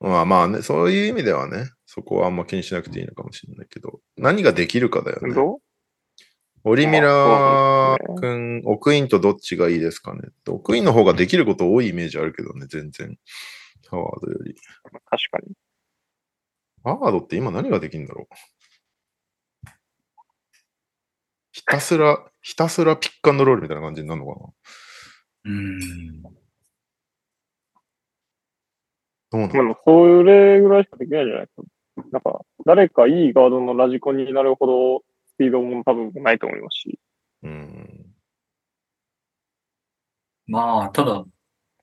まあまあね、そういう意味ではね、そこはあんま気にしなくていいのかもしれないけど、何ができるかだよね。どう？オリミラ君、オクインとどっちがいいですかね。オクインの方ができること多いイメージあるけどね、全然。ハワードより。確かに。ハワードって今何ができるんだろうひたすら、ひたすらピックアンドロールみたいな感じになるのかなうーん。どうなそれぐらいしかできないんじゃないですか。なんか、誰かいいガードのラジコンになるほど、スピードも多分ないと思いますし。うん。まあ、ただ、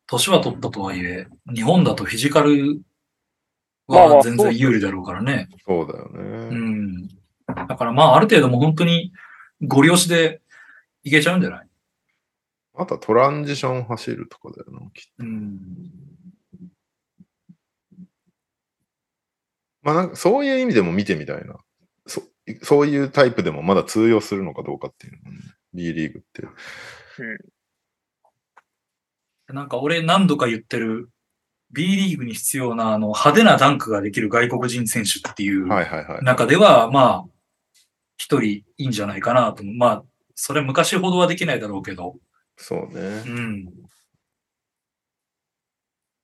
年は取ったとはいえ、日本だとフィジカルは全然有利だろうからね。そうだようね。ん。だからまあ、ある程度もう本当にご利用しでいけちゃうんじゃない？あとはトランジション走るとかだよな、きっとうん。まあなんかそういう意味でも見てみたいな。そそういうタイプでもまだ通用するのかどうかっていうのね、B リーグって。なんか俺何度か言ってる B リーグに必要なあの派手なダンクができる外国人選手っていうはいはいはい。中では、まあ、一人いいんじゃないかなと。まあ、それ昔ほどはできないだろうけど、そうねう。ん。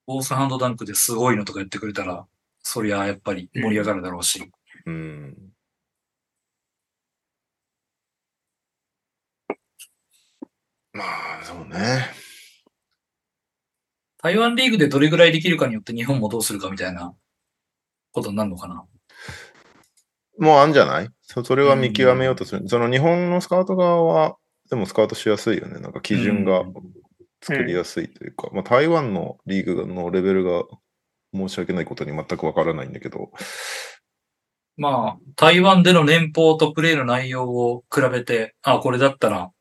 フォースハンドダンクですごいのとか言ってくれたら、そりゃやっぱり盛り上がるだろうし。うん。まあ、そうね。台湾リーグでどれぐらいできるかによって日本もどうするかみたいなことになるのかな。もうあんじゃない？そそれは見極めようとする。その日本のスカウト側は、でもスカウトしやすいよね。なんか基準がうん作りやすいというか、まあ台湾のリーグのレベルが申し訳ないことに全くわからないんだけど、まあ、台湾での年俸とプレーの内容を比べて、あこれだったら、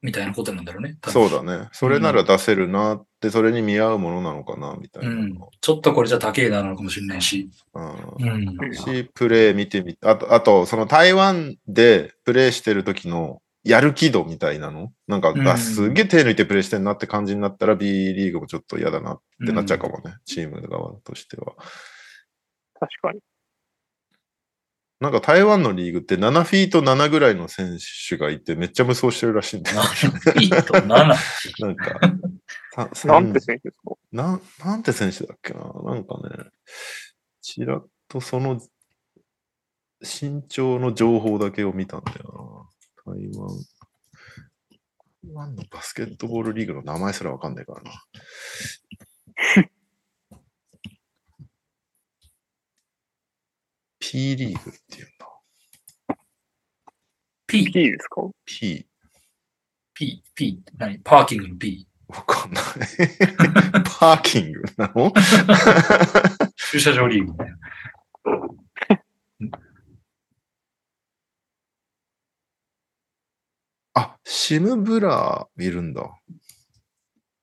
みたいなことなんだろうね。そうだね。それなら出せるなって、それに見合うものなのかな、みたいなうんの。ちょっとこれじゃ高えなのかもしれないし。うんうん。し、プレー見てみあと、あと、その台湾でプレーしてる時のやる気度みたいなの？なんか、うんあすげえ手抜いてプレーしてんなって感じになったら B リーグもちょっと嫌だなってなっちゃうかもね。チーム側としては。確かに。なんか台湾のリーグって7フィート7ぐらいの選手がいてめっちゃ無双してるらしいんだよ。7フィート7。[LAUGHS] なんか、さ [LAUGHS] なんて選手ですか？な、なんて選手だっけな？なんかね、ちらっとその身長の情報だけを見たんだよな。台湾。台湾のバスケットボールリーグの名前すらわかんないからな。[LAUGHS] P リーグっていうんだ。P、P ですか？P。P、P って何？パーキングの P。わかんない。[LAUGHS] パーキングなの？[LAUGHS] 駐車場リーグみたいな。あ、シムブラーいるんだ。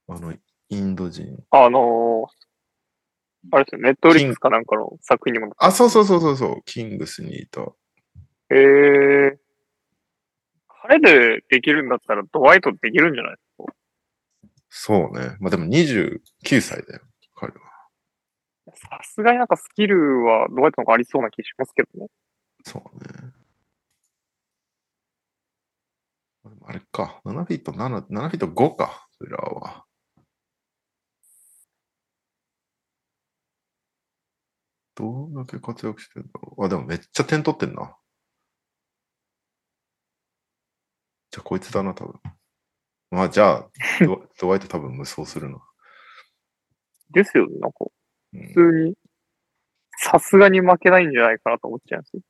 あの、インド人。あのー、あれですよ、ネットフリックスかなんかの作品にも。あ、そうそうそうそうそう、キングスにいた。えー、彼でできるんだったらドワイトできるんじゃない？ですかそうね。まあでも29歳だよ、彼は。さすがになんかスキルはドワイトの方がありそうな気しますけどね。そうね。でもあれか、7フィート7、7フィート5か、それらは。どんだけ活躍してんだろう。あ、でもめっちゃ点取ってんな。じゃあこいつだな、多分。まあじゃあ、[LAUGHS] ドドワイト多分無双するな。ですよね、なんか、うん普通に、さすがに負けないんじゃないかなと思っちゃうんですよ。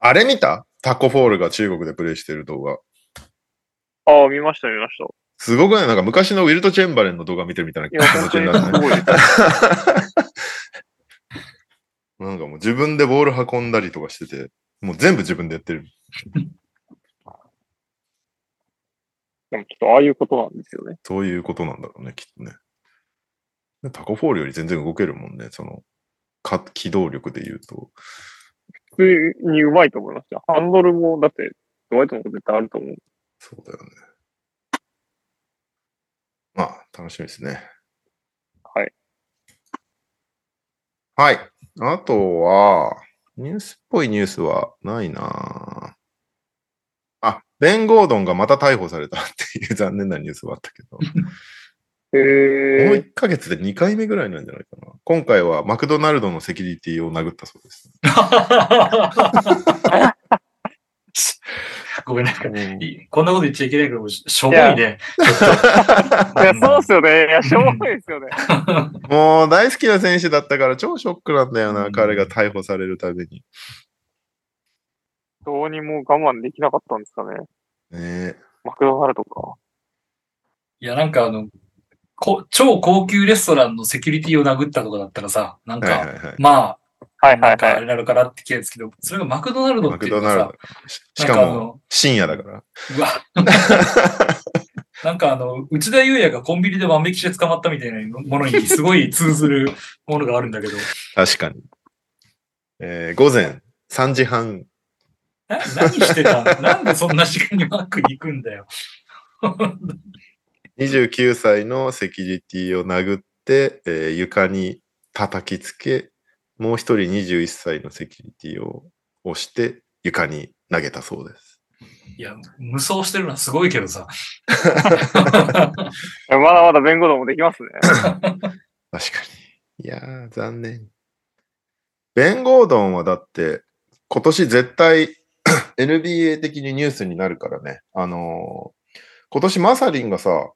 あれ見た？タコフォールが中国でプレイしてる動画。ああ、見ました、見ました。すごくない？なんか昔のウィルト・チェンバレンの動画見てるみたいない気持ちになるね。なんかもう自分でボール運んだりとかしてて、もう全部自分でやってる。でもきっとああいうことなんですよね。そういうことなんだろうね、きっとね。でタコフォールより全然動けるもんね、その、か機動力で言うと。普通にうまいと思いますよ。ハンドルも、だって、ドワイトの方が絶対あると思う。そうだよね。まあ、楽しみですね。はい。はい。あとは、ニュースっぽいニュースはないなあ、ベン・ゴードンがまた逮捕されたっていう残念なニュースはあったけど、もうへえ1ヶ月で2回目ぐらいなんじゃないかな。今回はマクドナルドのセキュリティを殴ったそうです。[LAUGHS] ごめんなんかうんいこんなこと言っちゃいけないけど、ししょぼいね。いや、そうっすよね。いや、しょうがないですよね。[LAUGHS] もう大好きな選手だったから超ショックなんだよな、うん彼が逮捕されるたびに。どうにも我慢できなかったんですかね。ねマクドナルドか。といや、なんかあの、こ超高級レストランのセキュリティを殴ったとかだったらさ、なんか、はいはいはい。まはあ、いはないんかあはい。れなるからって気ですけど、それがマクドナルドマっていうのがクドナルドさ、。ししかも深夜だから。うわ、なんか [LAUGHS] あの、内田祐也がコンビニで万引きして捕まったみたいなものにすごい通ずるものがあるんだけど、確かに。えー午前3時半。な何してた？のなんでそんな時間にマックに行くんだよ。29歳のセキュリティを殴って、えー床に叩きつけ、もう一人21歳のセキュリティを押して床に投げたそうです。いや、無双してるのはすごいけどさ。[LAUGHS] まだまだ弁護団もできますね。[LAUGHS] 確かに。いやー、残念。ベン・ゴードンはだって、今年絶対 [CLEARS THROAT] NBA 的にニュースになるからね。あのー今年マサリンがさ、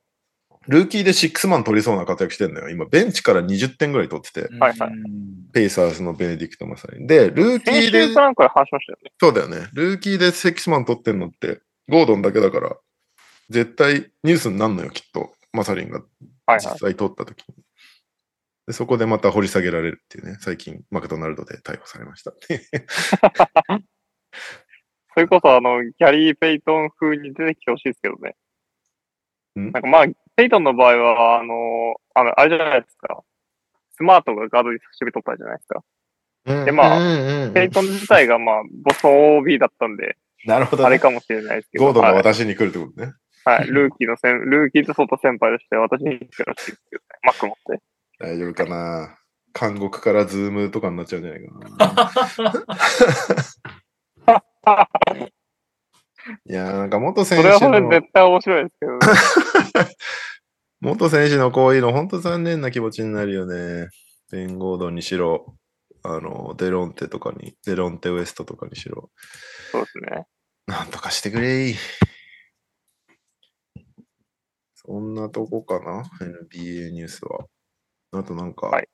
ルーキーで6マン取りそうな活躍してんのよ。今、ベンチから20点ぐらい取ってて、はいはいうんペイサーズのベネディクト・マサリン。で、ルーキ先ーで週、かなんかで話しましたよね。そうだよね。ルーキーで6マン取ってんのって、ゴードンだけだから、絶対ニュースになるのよ、きっと。マサリンがはいはい実。際取った時に。でそこでまた掘り下げられるっていうね、最近マクドナルドで逮捕されました。[LAUGHS] それこそ、あの、ギャリー・ペイトン風に出てきてほしいですけどね。んなんかまあ、ペイトンの場合は、あの、あの、あれじゃないですか。スマートがガードに差し取り取ったじゃないですか。でまあうんうんイトン自体がまあ、ボストン OB だったんで、なるほど、ね。あれかもしれないですけど。ゴードンがはい私に来るってことね。はい。ルーキーの先、ルーキーと外先輩として私に来てほしいですけどね。マック持って。大丈夫かな監獄からズームとかになっちゃうんじゃないかな。[LAUGHS] いやーなんか元選それはそれ手の、絶対面白いですけどね。[LAUGHS] 元選手のこういうの、本当残念な気持ちになるよね。ベン・ゴードンにしろ、あの、デロンテとかに、デロンテ・ウエストとかにしろ、そうですね。なんとかしてくれい。そんなとこかな ?NBA ニュースは。あとなんか、はい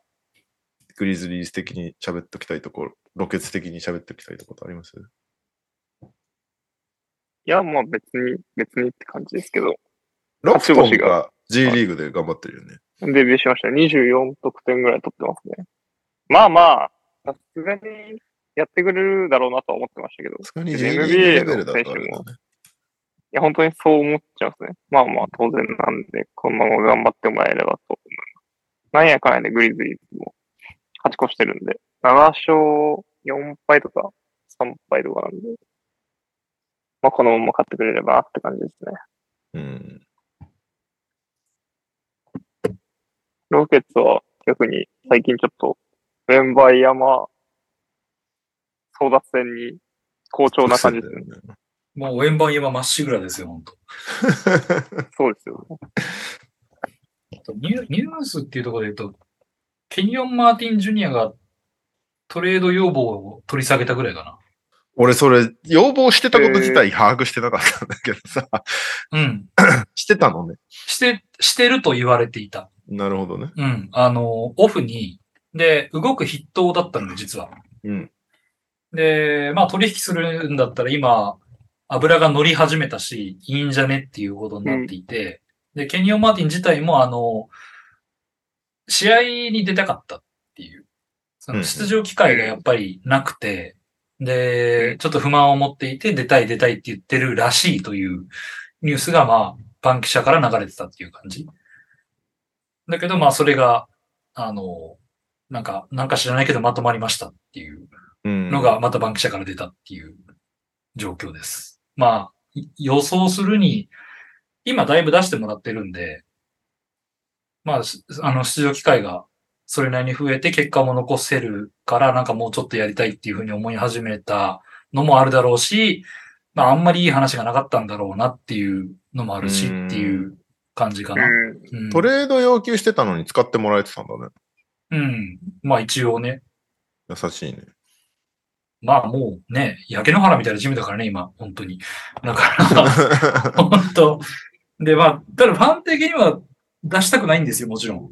グリズリーズ的に喋っときたいところ、ロケツ的に喋っときたいところあります？いや、まあ別に、別にって感じですけど。ロクトン星がが G リーグで頑張ってるよね。デビューしました。24得点ぐらい取ってますね。まあまあ、さすがにやってくれるだろうなとは思ってましたけど。さすがにで G リ。いや、本当にそう思っちゃいますね。まあまあ、当然なんで、このまま頑張ってもらえればと思います。なんやかんやでグリズリーズも勝ち越してるんで、7勝4敗とか3敗とかなんで、まあこのまま勝ってくれればなって感じですね。うん。ロケッツは逆に最近ちょっとメンバー山争奪戦に好調な感じですね。ね。もう円盤山まっしぐらですよ、本当そうですよね。ニュニュースっていうところで言うと、ケニオン・マーティン・ジュニアがトレード要望を取り下げたぐらいかな。俺、それ、要望してたこと自体把握してなかったんだけどさ、うん。[COUGHS] してたのね。して、してると言われていた。なるほどね。うん。あの、オフに、で、動く筆頭だったので、実は。うん。で、まあ取引するんだったら今、油が乗り始めたし、いいんじゃねっていうことになっていて、で、ケニオン・マーティン自体もあの、試合に出たかったっていう、その出場機会がやっぱりなくて、で、ちょっと不満を持っていて、出たい出たいって言ってるらしいというニュースがまあ、バンキシャから流れてたっていう感じ。だけどまあ、それが、あの、なんか、なんか知らないけどまとまりましたっていううん。のがまたバンキシャから出たっていう状況です。まあ、い予想するに、今だいぶ出してもらってるんで、まあ、しあの、出場機会がそれなりに増えて結果も残せるから、なんかもうちょっとやりたいっていうふうに思い始めたのもあるだろうし、まあ、あんまりいい話がなかったんだろうなっていうのもあるしうんっていう感じかな。トレード要求してたのに使ってもらえてたんだね。うん。まあ一応ね。優しいね。まあもうね、焼け野原みたいなチームだからね、今、本当に。だから、[LAUGHS] 本当。で、まあ、ただファン的には出したくないんですよ、もちろん。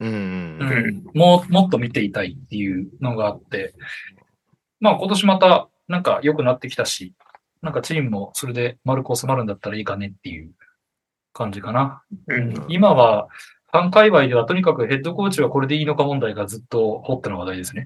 うんう。うんん。もう、もっと見ていたいっていうのがあって。まあ今年また、なんか良くなってきたし、なんかチームもそれで丸く収まるんだったらいいかねっていう感じかな。ううんん、今は、ファン界隈ではとにかくヘッドコーチはこれでいいのか問題がずっとホットな話題ですね。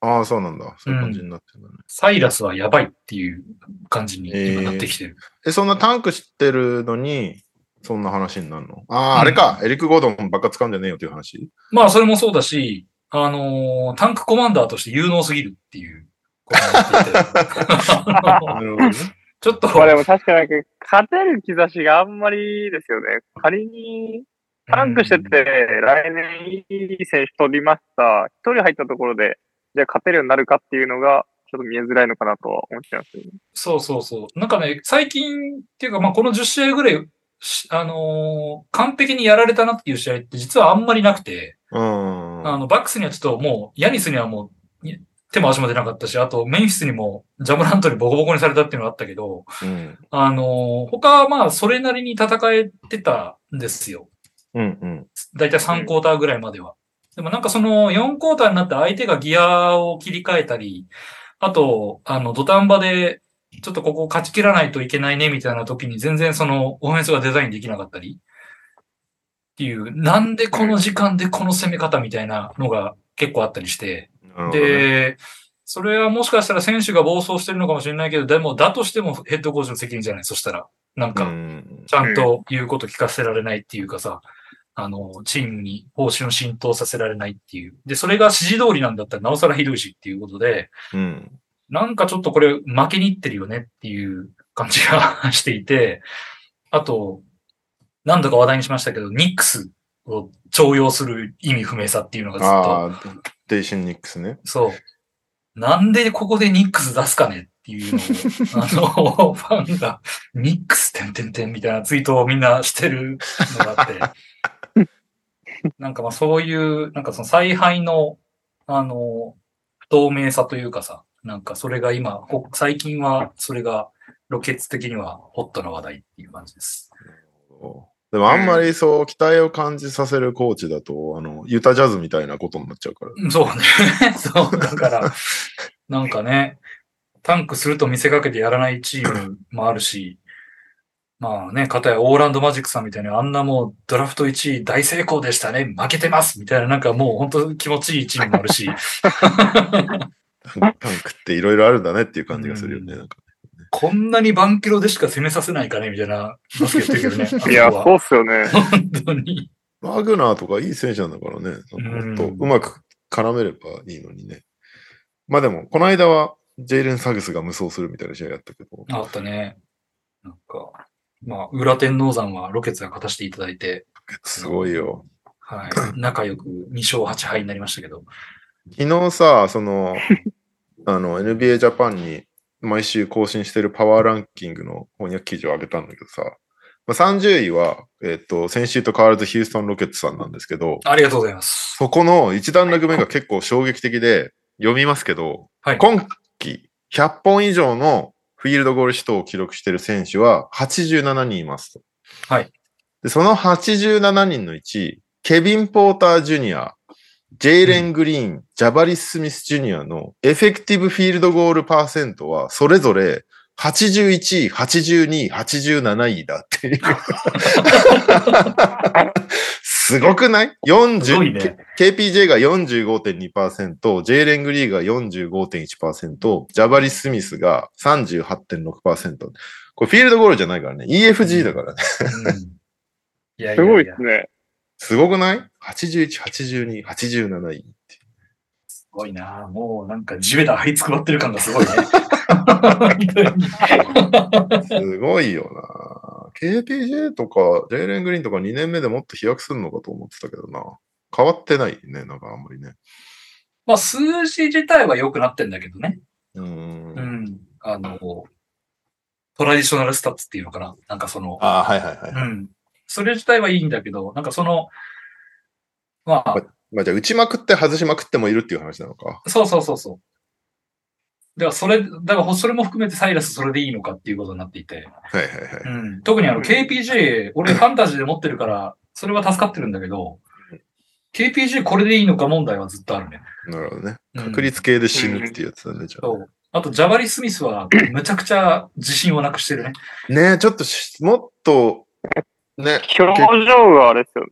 ああ、そうなんだ。そういう感じになってるんだね。サイラスはやばいっていう感じに今なってきてる。え、そんなタンク知ってるのに、そんな話になるの？ああ、うんあれか。エリック・ゴードンばっか使うんじゃねえよっていう話まあ、それもそうだし、あのータンクコマンダーとして有能すぎるっていう [LAUGHS] ことになっていてあのなるほどね。[LAUGHS] ちょっと、まあでも確かに勝てる兆しがあんまりですよね。仮にタンクしてて、来年いい選手取りました。一人入ったところで、じゃあ勝てるようになるかっていうのが、ちょっと見えづらいのかなとは思っちゃいますよね。そうそうそう。なんかね、最近っていうか、まあ、この10試合ぐらい、しあのー完璧にやられたなっていう試合って実はあんまりなくて、うん。あの、バックスにはちょっともう、ヤニスにはもう、い手も足も出なかったし、あと、メンフィスにもジャムラントにボコボコにされたっていうのがあったけど、うん。あのー他はまあ、それなりに戦えてたんですよ。うん。うん。だいたい3クォーターぐらいまでは。でもなんかその4クォーターになって相手がギアを切り替えたり、あと、あの、土壇場で、ちょっとここ勝ち切らないといけないね、みたいな時に全然そのオフェンスがデザインできなかったり、っていう、なんでこの時間でこの攻め方みたいなのが結構あったりして、で、それはもしかしたら選手が暴走してるのかもしれないけど、でも、だとしてもヘッドコーチの責任じゃないそしたら。なんうか、ん。ちゃんと言うこと聞かせられないっていうかさ、あの、チームに方針を浸透させられないっていう。で、それが指示通りなんだったらなおさらひどいしっていうことで、うん。なんかちょっとこれ負けにいってるよねっていう感じが [LAUGHS] していて、あと、何度か話題にしましたけど、ニックスを重用する意味不明さっていうのがずっとああ、デイシン・ニックスね。そう。なんでここでニックス出すかねっていうのを、[LAUGHS] あの、ファンが、ニックスてんてんてんみたいなツイートをみんなしてるのがあって、[LAUGHS] なんかまあそういう、なんかその采配の、あの、不透明さというかさ、なんかそれが今、こ最近はそれがロケッツ的にはホットな話題っていう感じです。でもあんまりそう、期待を感じさせるコーチだと、あの、ユタジャズみたいなことになっちゃうから。そうね。[LAUGHS] そう、だから、なんかね、タンクすると見せかけてやらないチームもあるし、まあね、かたやオーランドマジックさんみたいにあんなもうドラフト1位大成功でしたね、負けてますみたいななんかもう本当気持ちいいチームもあるし、[LAUGHS] タンクっていろいろあるんだねっていう感じがするよね。うんなんかこんなにバンケロでしか攻めさせないかねみたいなバスケ言ってるけどね。[LAUGHS] いや、はそうっすよね。本当に。ワグナーとかいい選手なんだからね。うんもっとうまく絡めればいいのにね。まあでも、この間はジェイレン・サグスが無双するみたいな試合やったけど。あったね。なんか、まあ、裏天王山はロケッツが勝たせていただいて、すごいよ。はい。仲良く2勝8敗になりましたけど。昨日さ、その、[LAUGHS] あの、NBA ジャパンに毎週更新してるパワーランキングの翻訳記事を上げたんだけどさ、まあ、30位は、えっ、と、先週と変わらずヒューストン・ロケッツさんなんですけど、ありがとうございます。そこの一段落目が結構衝撃的で、読みますけど、はい。今季100本以上のフィールドゴールシュートを記録している選手は87人いますと。はい。で、その87人のうち、ケビン・ポーター・ジュニア、ジェイレン・グリーン、ジャバリス・スミス・ジュニアの effective field goal percent は、それぞれ81位、82位、87位だっていう。すごくない？すごい ?40、ね KPJ が45.2%、ジェイレン・グリーが45.1%、ジャバリ・スミスが38.6%。これフィールドゴールじゃないからね。EFG だからね。うんいやいすやいやごいですね。すごくない ?81、82、87位。すごいなもうなんか地べた張り付くばってる感がすごいね。[LAUGHS] すごいよな KPJ とか、ジェイレン・グリーンとか2年目でもっと飛躍するのかと思ってたけどな。変わってないね、なんかあんまりね。まあ数字自体は良くなってんだけどね。うー。うんん。あの、 traditional stats っていうのかな。なんかその、ああ、はいはいはい。うん。それ自体はいいんだけど、なんかその、まあ、まあじゃあ、打ちまくって外しまくってもいるっていう話なのか。そうそうそうそう。だからそれ、だからそれも含めてサイラスそれでいいのかっていうことになっていて。はいはいはい。うん。特にあの KPJ、俺ファンタジーで持ってるから、それは助かってるんだけど、KPJ これでいいのか問題はずっとあるね。なるほどね。うん確率系で死ぬっていうやつだね、じゃあ。そう。あと、ジャバリ・スミスは、むちゃくちゃ自信をなくしてるね。ねえ、ちょっとし、もっと、ね、表情があれですよね。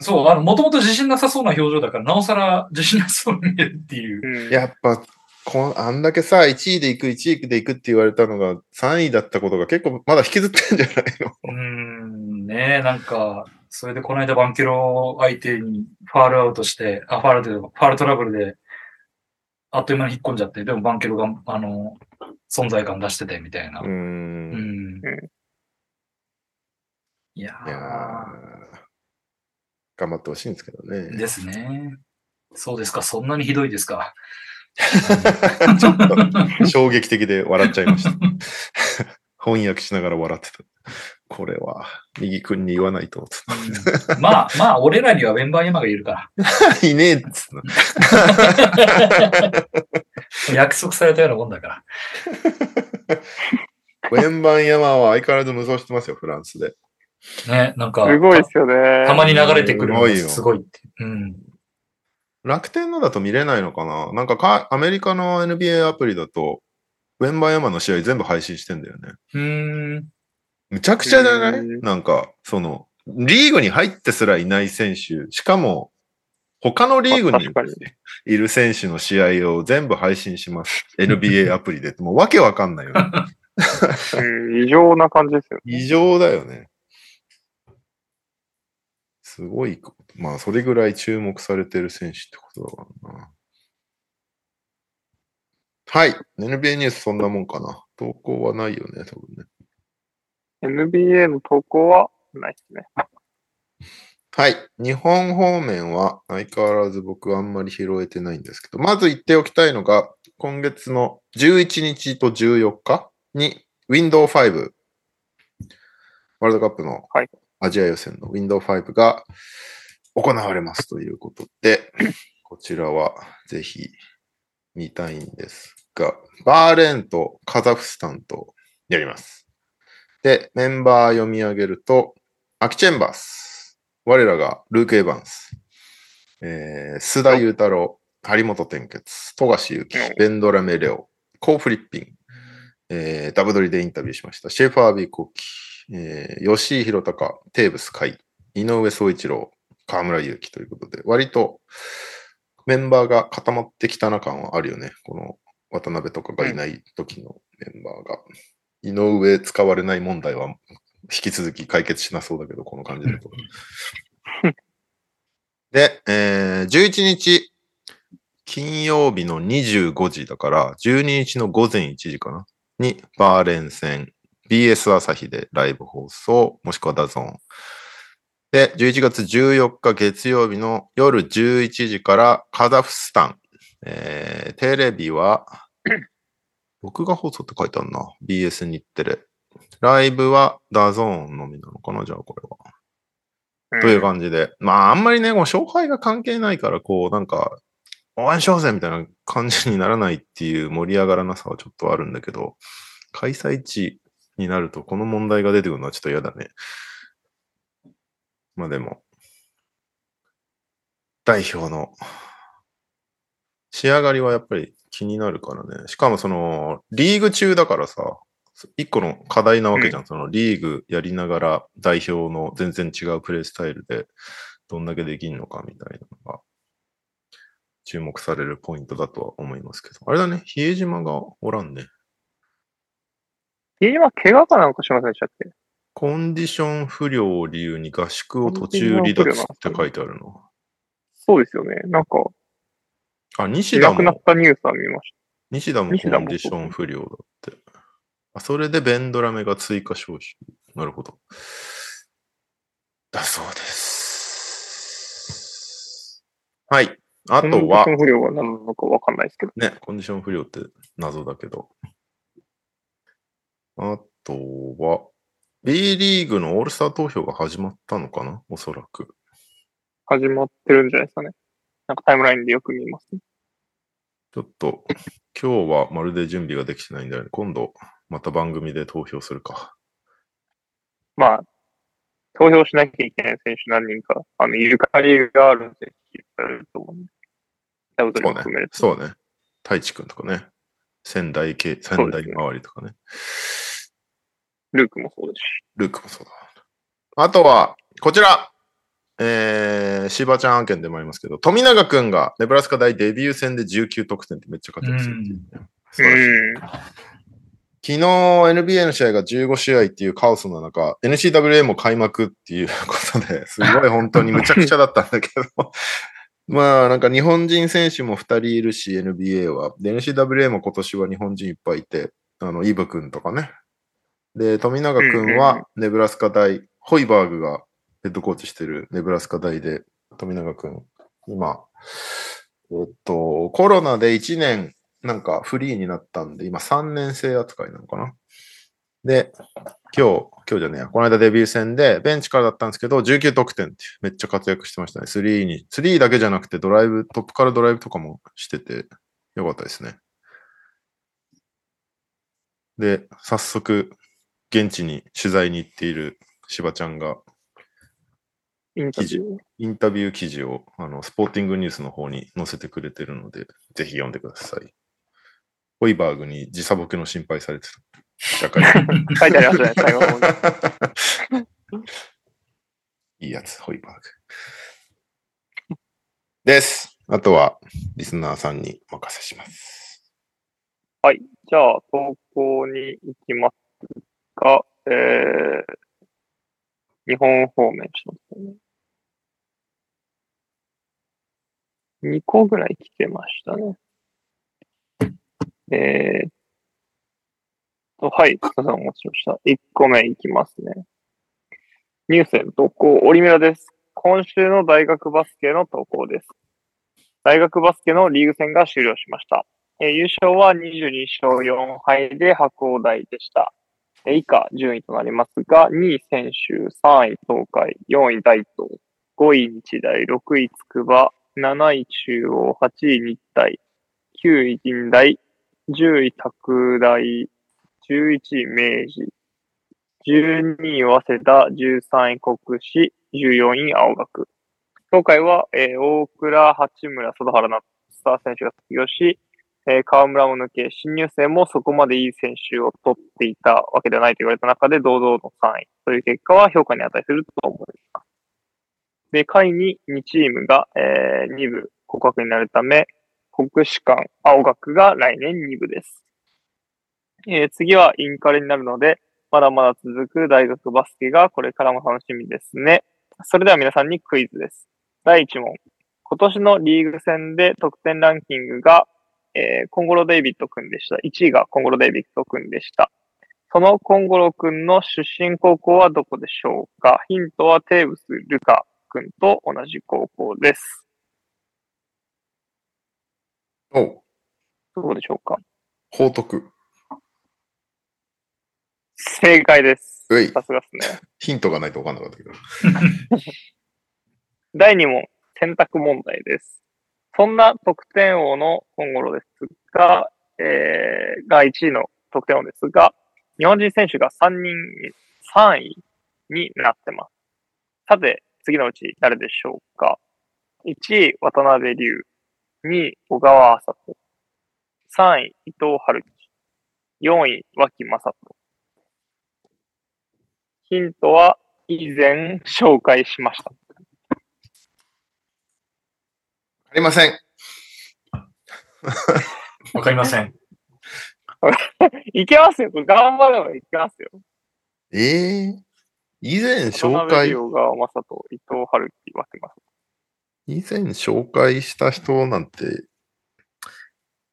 そう、あの、もともと自信なさそうな表情だから、なおさら自信なさそうに見えるっていう。うん、やっぱ、こあんだけさ、1位で行く、1位で行くって言われたのが3位だったことが結構まだ引きずってんじゃないの？うーん、ねえ、なんか、それでこの間バンケロ相手にファールアウトして、あ、ファールというか、ファールトラブルで、あっという間に引っ込んじゃって、でもバンケロが、あの、存在感出してて、みたいな。うん。うんいやいやー頑張ってほしいんですけどー、ね。ですね。そうですか、そんなにひどいですか。[LAUGHS] ちょっと衝撃的で笑っちゃいました。[LAUGHS] 翻訳しながら笑ってた。これは、右君に言わないとうんまあ、まあ、俺らにはウェンバーヤマがいるから。た。[LAUGHS] いねえっつった。約束されたようなもんだから。ウェンバンヤマは相変わらず無双してますよ、フランスで。ね、なんか、すごいですよね。たまに流れてくるのがすごいよすごいって。うん。楽天のだと見れないのかな？なんかかアメリカの NBA アプリだと、ウェンバンヤマの試合全部配信してんだよね。うーん。むちゃくちゃじゃない？うんなんか、その、リーグに入ってすらいない選手、しかも、他のリーグにいる選手の試合を全部配信します。NBA [LAUGHS] アプリで。もうわけわかんないよね。うん、異常な感じですよね。異常だよね。すごいこと。まあ、それぐらい注目されてる選手ってことだからな。はい。NBA ニュースそんなもんかな。投稿はないよね、多分ね。NBA の投稿はないですね。はい。日本方面は相変わらず僕はあんまり拾えてないんですけど、まず言っておきたいのが、今月の11日と14日に Windows 5、ワールドカップのはいアジア予選の Windows 5が行われますということで、[CLEARS THROAT] こちらはぜひ見たいんですが、バーレーンとカザフスタンとやります。で、メンバー読み上げると、アキチェンバース、我らがルーク・エヴァンス、えー、須田雄太郎、張本天傑、富樫勇樹うん、ベンドラメレオ、コー・フリッピン、えー、ダブドリでインタビューしました。シェファービー・コキ、えー、吉井宏隆、テーブス海、井上総一郎、河村勇輝ということで、割とメンバーが固まってきたな感はあるよね。この渡辺とかがいない時のメンバーが。井上使われない問題は引き続き解決しなそうだけど、この感じだと。で、えー、11日、金曜日の25時だから、12日の午前1時かな？に、バーレーン戦、BS 朝日でライブ放送、もしくは DAZN。で、11月14日月曜日の夜11時からカザフスタン。えー、テレビは、[COUGHS] 録画放送って書いてあるな。BS 日テレ。ライブは DAZN のみなのかなじゃあこれは。という感じで。まあ、あんまりね、もう勝敗が関係ないから、こう、なんか、応援しようぜみたいな感じにならないっていう盛り上がらなさはちょっとあるんだけど、開催地になるとこの問題が出てくるのはちょっと嫌だね。まあでも、代表の仕上がりはやっぱり気になるからね。しかもその、リーグ中だからさ、一個の課題なわけじゃん。そのリーグやりながら代表の全然違うプレイスタイルでどんだけできんのかみたいなのが注目されるポイントだとは思いますけど。あれだね、比江島がおらんね。比江島、怪我かなんかしませんでしたっけ？コンディション不良を理由に合宿を途中離脱って書いてあるの？そうですよね。なんか、あ、い西田なくなっも、たニュースは見まし西田もコンディション不良だって。あ、それでベンドラメが追加招集。なるほど。だそうです。はい。あた。とはコンディショ、ン不良が何なのかわかんないですけど。ね、コンディション不良って謎だけど。あとは、B リーグのオールスター投票が始まったのかな？おそらく。始まってるんじゃないですかね。なんかタイムラインでよく見ます、ね。ちょっと、今日はまるで準備ができてないんだよね。今度、また番組で投票するか。まあ、投票しなきゃいけない選手何人か、あの、ゆかりがある選手いると思うんで。ダブドリそうね。そうね。太一くんとかね。仙台系、仙台周りとかね。ルークもそうですし。ルークもそうだ。あとは、こちら。えー、柴ちゃん案件でもありますけど、富永くんがネブラスカ大デビュー戦で19得点ってめっちゃ活躍するっていうね、素晴らしいうん。昨日 NBA の試合が15試合っていうカオスの中、NCWA も開幕っていうことで、すごい本当にむちゃくちゃだったんだけど、まあなんか日本人選手も2人いるし、NBA は。で、NCWA も今年は日本人いっぱいいて、あの、イブ君とかね。で、富永君はネブラスカ大、ホイバーグがヘッドコーチしてるネブラスカ大で、富永君、今、えっと、コロナで1年なんかフリーになったんで、今3年生扱いなのかな。で、今日、今日じゃねえや、この間デビュー戦でベンチからだったんですけど、19得点ってめっちゃ活躍してましたね。3に。3だけじゃなくてドライブ、トップからドライブとかもしてて、よかったですね。で、早速、現地に取材に行っている柴ちゃんが、インタビュー？インタビュー記事をあのスポーティングニュースの方に載せてくれてるので、ぜひ読んでください。ホイバーグに時差ボケの心配されてた。社会 [LAUGHS] 書いてありますね、[LAUGHS] 最後の。いいやつ、ホイバーグ。です。あとは、リスナーさんにお任せします。はい。じゃあ、投稿に行きますが、えー、日本方面しますね。2個ぐらい来てましたね。えーと、はい、お待ちしました。1個目いきますね。ニュースへの投稿、オリミラです。今週の大学バスケの投稿です。大学バスケのリーグ戦が終了しました。えー優勝は22勝4敗で白鴎大でした。えー以下順位となりますが、2位選手、3位東海、4位大東、5位日大、6位筑波、7位中央、8位日体、9位近大、10位拓大、11位明治、12位早稲田、13位国士、14位青学。東海は、えー大倉、八村、佐原なスター選手が卒業し、えー河村を抜け、新入生もそこまでいい選手を取っていたわけではないと言われた中で、堂々の3位という結果は評価に値すると思います。で、下位に2チームが、え2部降格になるため、国士舘、青学が来年2部です。えー次はインカレになるので、まだまだ続く大学バスケがこれからも楽しみですね。それでは皆さんにクイズです。第1問。今年のリーグ戦で得点ランキングが、えーコンゴロ・デイビッド君でした。1位がコンゴロ・デイビッド君でした。そのコンゴロ君の出身高校はどこでしょうか？ヒントはテーブス・ルカ君と同じ高校です。おう、どこでしょうか？報徳。正解です。ういさすがですね。ヒントがないと分かんなかったけど。[LAUGHS] 第2問、選択問題です。そんな得点王のコンゴロですが、えー、が1位の得点王ですが、日本人選手が3人に、3位になってます。さて、次のうち誰でしょうか ?1 位、渡辺龍。2位、小川麻人。3位、伊藤春樹。4位、脇正人。ヒントは以前紹介しました。ありません。[LAUGHS] わかりません。いけますよ。頑張ればいけますよ。ええ以前紹渡辺介、亮が正人、伊藤春樹、ます。以前紹介した人なんて、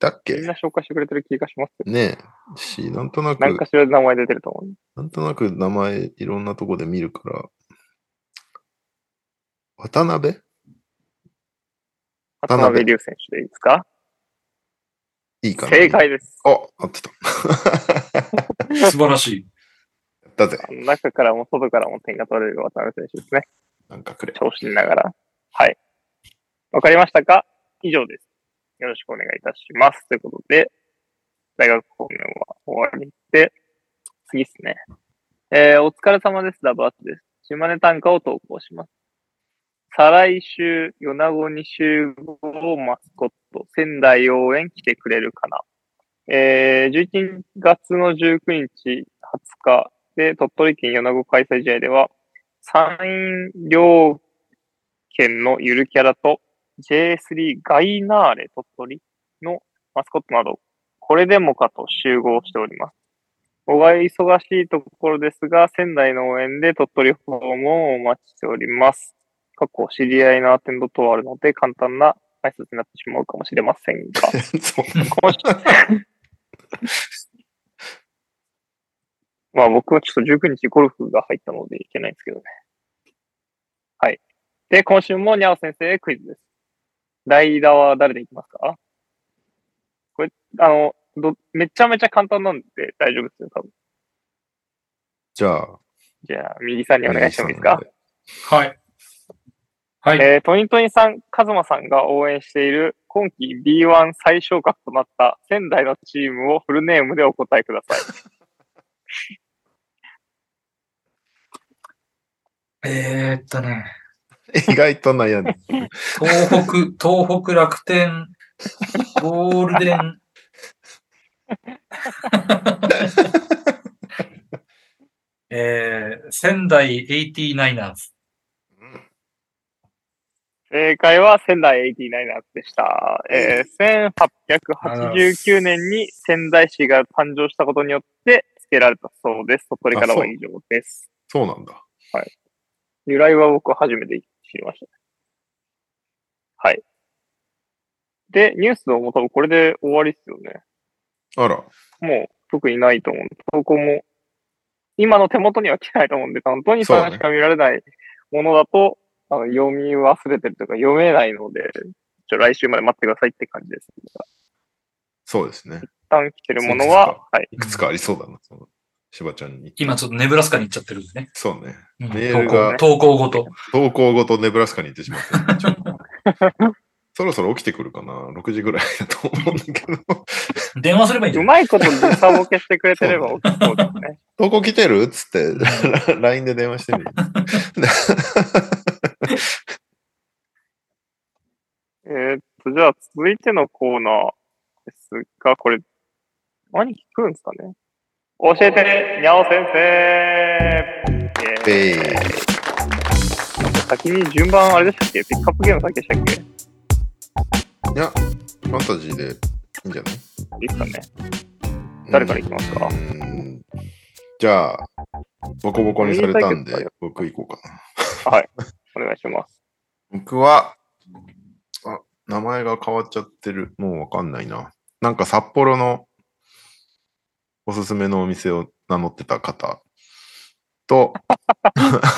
だっけ？みんな紹介してくれてる気がしますよ。ねえ。し、なんとなく、何かしらで名前出てると思う。なんとなく名前いろんなとこで見るから、渡辺？渡渡辺辺龍選手でいいですか？いいかな正解です。あ、合ってた。[LAUGHS] 素晴らしい。やったぜ。中からも外からも点が取れる渡辺選手ですね。なんかくれ。調子にながら。はい。わかりましたか？以上です。よろしくお願いいたします。ということで、大学方面は終わりで、次ですね。えー、お疲れ様です。ダブアツです。島根短歌を投稿します。再来週、米子に集合マスコット、仙台応援来てくれるかな。えー、11月の19日、20日で、鳥取県米子開催試合では、山陰両県のゆるキャラと J3 ガイナーレ鳥取のマスコットなど、これでもかと集合しております。おが忙しいところですが、仙台の応援で鳥取訪問をお待ちしております。過去知り合いのアテンド等あるので、簡単な挨拶になってしまうかもしれませんが、[LAUGHS] まあ僕はちょっと19日ゴルフが入ったのでいけないんですけどね。はい。で、今週もにゃお先生へクイズです。代打は誰でいきますか？これ、あの、ど、めちゃめちゃ簡単なんで大丈夫ですよ、多分。じゃあ、じゃあ、右さんにお願いしてもいいですか？はい。はい。えー、トニトニさん、カズマさんが応援している今季 B1 最昇格となった仙台のチームをフルネームでお答えください。[LAUGHS] えー、っとね、意外と悩んでる。東北、東北楽天、ゴールデン、[LAUGHS] えー、仙台 89ers。正解は仙台 89ers でした。えー、1889年に仙台市が誕生したことによって付けられたそうです。鳥取からは以上です。そうなんだ。由来は僕は初めて知りました。はい。で、ニュースのも多分これで終わりですよね。あら。もう特にないと思う投稿も、今の手元には来てないと思うんで、本当にさんしか見られないものだと、あの読み忘れてるというか読めないので、ちょ来週まで待ってくださいって感じです。そうですね。一旦来てるものは、はい。いくつかありそうだな、しばちゃんに。今ちょっとネブラスカに行っちゃってるんでね。そうね。うんメールが投稿ごと。投稿ごとネブラスカに行ってしまって、[LAUGHS] そろそろ起きてくるかな ?6 時ぐらいだと思うんだけど。電話すればいい。うまいこと時差ボケしてくれてれば起きそうですね。投稿来てる？っつって、LINE で電話してみる。[LAUGHS] えーっと、じゃあ続いてのコーナーですが、これ、何聞くんですかね？教えて、にゃお先生。イエー先に順番あれでしたっけ？ピックアップゲーム先でしたっけ？いいや、ファンタジーでいいんじゃない？いですかね。誰から行きますか？じゃあ、ボコボコにされたんで、僕行こうかな。お願いします。僕は、あ、名前が変わっちゃってる。もうわかんないな。なんか札幌のおすすめのお店を名乗ってた方と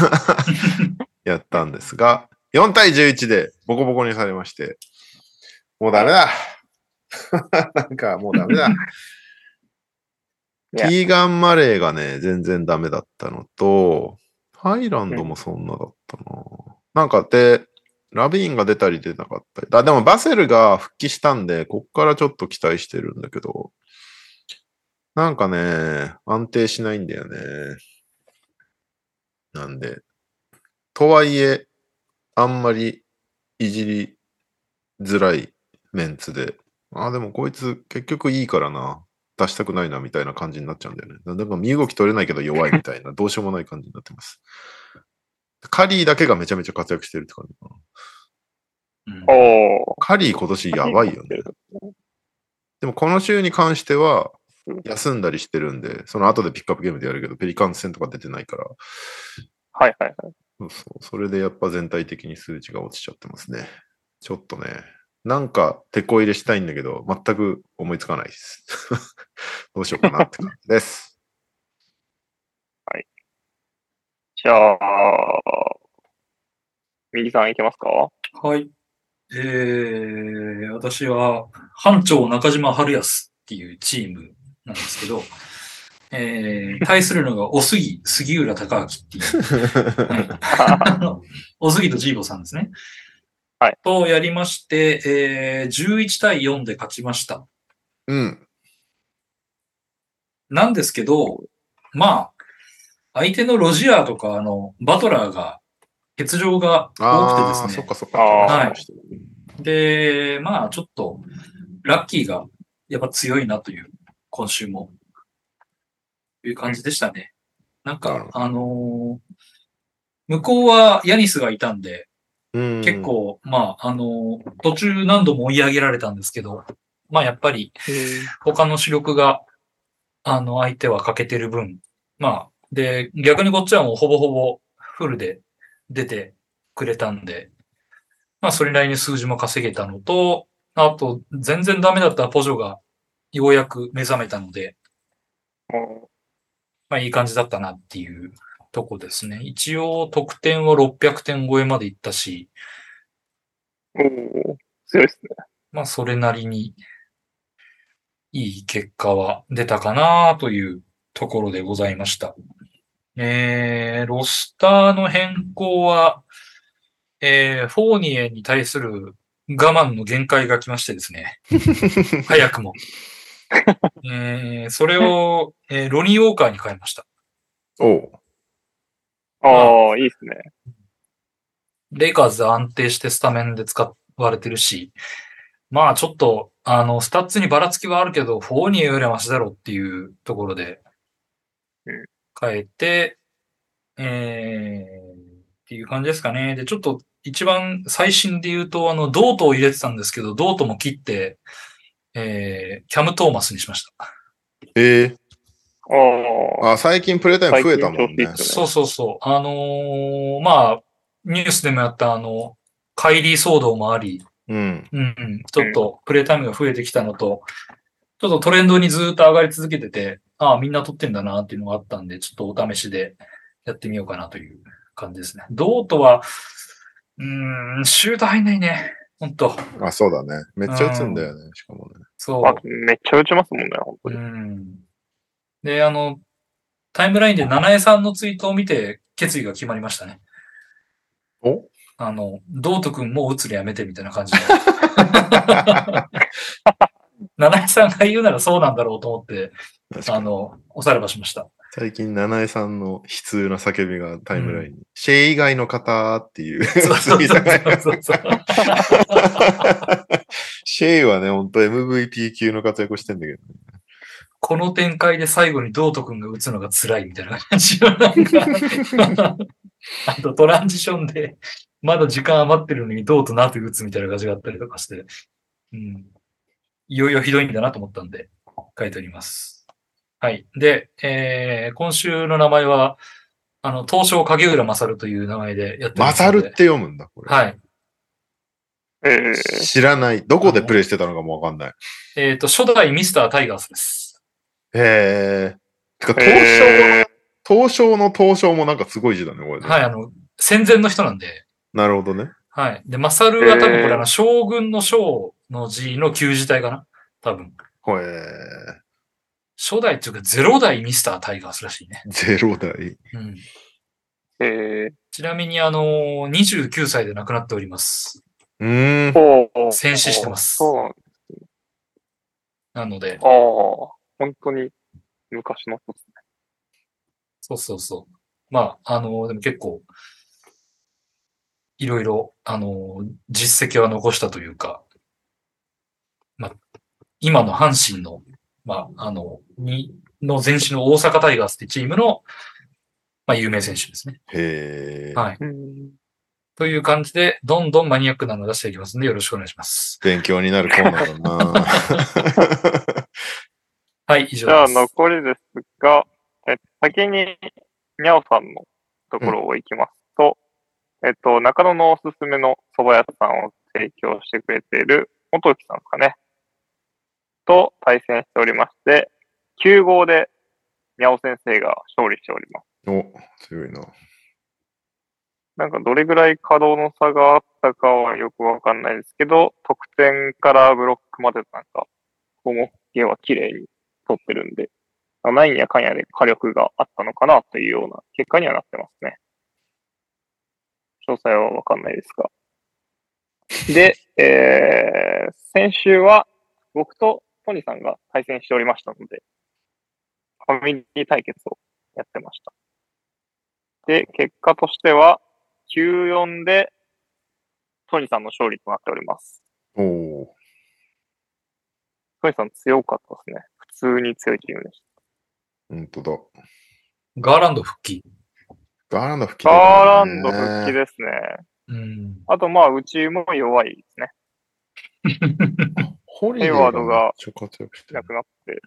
[LAUGHS] やったんですが、4対11でボコボコにされまして、もうダメだ [LAUGHS] なんかもうダメだ。キーガン・マレーがね、全然ダメだったのと、ハイランドもそんなだったな。なんかで、ラビーンが出たり出なかったり。あ、でもバセルが復帰したんで、こっからちょっと期待してるんだけど、なんかね、安定しないんだよね。なんで、とはいえ、あんまりいじりづらいメンツで、あ、でもこいつ結局いいからな。出したくないなみたいな感じになっちゃうんだよね。でも身動き取れないけど弱いみたいな、[LAUGHS] どうしようもない感じになってます。カリーだけがめちゃめちゃ活躍してるって感じかな。うん。カリー今年やばいよね。でもこの週に関しては休んだりしてるんで、その後でピックアップゲームでやるけど、ペリカンズ戦とか出てないから、はいはいはい。そうそうそれでやっぱ全体的に数値が落ちちゃってますね。ちょっとね、なんか手こ入れしたいんだけど、全く思いつかないです。[LAUGHS] どうしようかなって感じです。[LAUGHS] じゃあ、右さんいけますか？はい。えー、私は、班長中島春康っていうチームなんですけど、えー、対するのがおすぎ、杉浦隆明っていう、[LAUGHS] おすぎとジーボさんですね。はい。とやりまして、えー、11対4で勝ちました。うん。なんですけど、まあ、相手のロジアーとか、あの、バトラーが、欠場が多くてですね。そっかそっか。あーで、まあ、ちょっと、ラッキーが、やっぱ強いなという、今週も、いう感じでしたね。なんかあのー向こうはヤニスがいたんで、うん。結、構、まあ、あのー途中何度も追い上げられたんですけど、まあ、やっぱり、他の主力が、あの、相手は欠けてる分、まあ、で、逆にこっちはもうほぼほぼフルで出てくれたんで、まあ、それなりに数字も稼げたのと、あと、全然ダメだったポジョがようやく目覚めたので、おまあ、いい感じだったなっていうとこですね。一応、得点は600点超えまでいったし、おー強いですね。まあ、それなりに、いい結果は出たかなというところでございました。えー、ロスターの変更は、えー、フォーニエに対する我慢の限界が来ましてですね。[LAUGHS] 早くも。[LAUGHS] えー、それを、えーロニー・ウォーカーに変えました。おう。ああ、いいですね。レイカーズで安定してスタメンで使われてるし、まあちょっと、あの、スタッツにばらつきはあるけど、フォーニエよりはマシだろうっていうところでうん、変えて、えー、っていう感じですかね。で、ちょっと一番最新で言うと、あの、ドートを入れてたんですけど、ドートも切って、えー、キャム・トーマスにしました。ええああ、あ、最近プレイタイム増えたもんね最近調子いいっ。すそうそうそう。あのーまあ、ニュースでもやったあの、カイリー騒動もあり、うん。うんうん、ちょっとプレイタイムが増えてきたのと、ちょっとトレンドにずっと上がり続けてて、ああ、みんな撮ってんだなっていうのがあったんで、ちょっとお試しでやってみようかなという感じですね。ドートは、うーん、シュート入んないね。ほんと。あ、そうだね。めっちゃ打つんだよね、しかもね。そう。あめっちゃ打ちますもんね、本当うに。ん。で、あの、タイムラインで七重さんのツイートを見て決意が決まりましたね。お？あの、道徳くんもう打つのやめてみたいな感じで。[LAUGHS] 七重さんが言うならそうなんだろうと思って、あの、おさらばしました。最近、七重さんの悲痛な叫びがタイムラインに、シェイ以外の方っていうそうそうそうートがそうそう。シェイはね、ほんと MVP 級の活躍してんだけど、ね、この展開で最後に道徳くんが打つのが辛いみたいな感じのなんか、あとトランジションで、まだ時間余ってるのに道となって打つみたいな感じがあったりとかして、うん。いよいよひどいんだなと思ったんで、書いております。はい。で、えー、今週の名前は、あの、東証影浦勝という名前でやってマますので。サルって読むんだ、これ。はい。えー、知らない。どこでプレイしてたのかもわかんない。えっ、と、初代ミスタータイガースです。へえ。てか、え東証のー、東証の東証もなんかすごい字だね、これね。はい、あの、戦前の人なんで、なるほどね。はい。で、マサルは多分これ、えーあの、将軍の将の字の旧字体かな多分。ほえ初代っていうか、ゼロ代ミスタータイガースらしいね。ー、ゼロ台。うん。えー、ちなみに、あのー、29歳で亡くなっております。うーん。戦死してますそうなんなので、ああ、本当に昔の人ですね。そうそうそう。まあ、あのーでも結構、いろいろ、あのー実績は残したというか、まあ、今の阪神の、まあ、あの、に、の前身の大阪タイガースってチームの、まあ、有名選手ですね。へえ。はい。うんという感じで、どんどんマニアックなのを出していきますので、よろしくお願いします。勉強になるコーナーだな [LAUGHS] はい、以上じゃあです。残りですが、え先に、にゃおさんのところを行きますと、えっと、中野のおすすめの蕎麦屋さんを提供してくれている元木さんですかね。と対戦しておりまして、9号でにゃお先生が勝利しております。お、強いな。なんかどれぐらい稼働の差があったかはよくわかんないですけど、得点からブロックまでなんか、項目系は綺麗に取ってるんで、まあなんやかんやで火力があったのかなというような結果にはなってますね。詳細はわかんないですが。で、えー、先週は僕とトニーさんが対戦しておりましたので、ファミリー対決をやってました。で、結果としては、9-4で、トニーさんの勝利となっております。おお。トニーさん強かったですね。普通に強いチームでしほんとだ。ガーランド復帰。ガーランド復帰た。だガーラねンド復帰ですね。うん。あと、まあ、うちも弱いですね。[LAUGHS] ホリデーヘイワードがめっちゃ活躍してる。なくなって。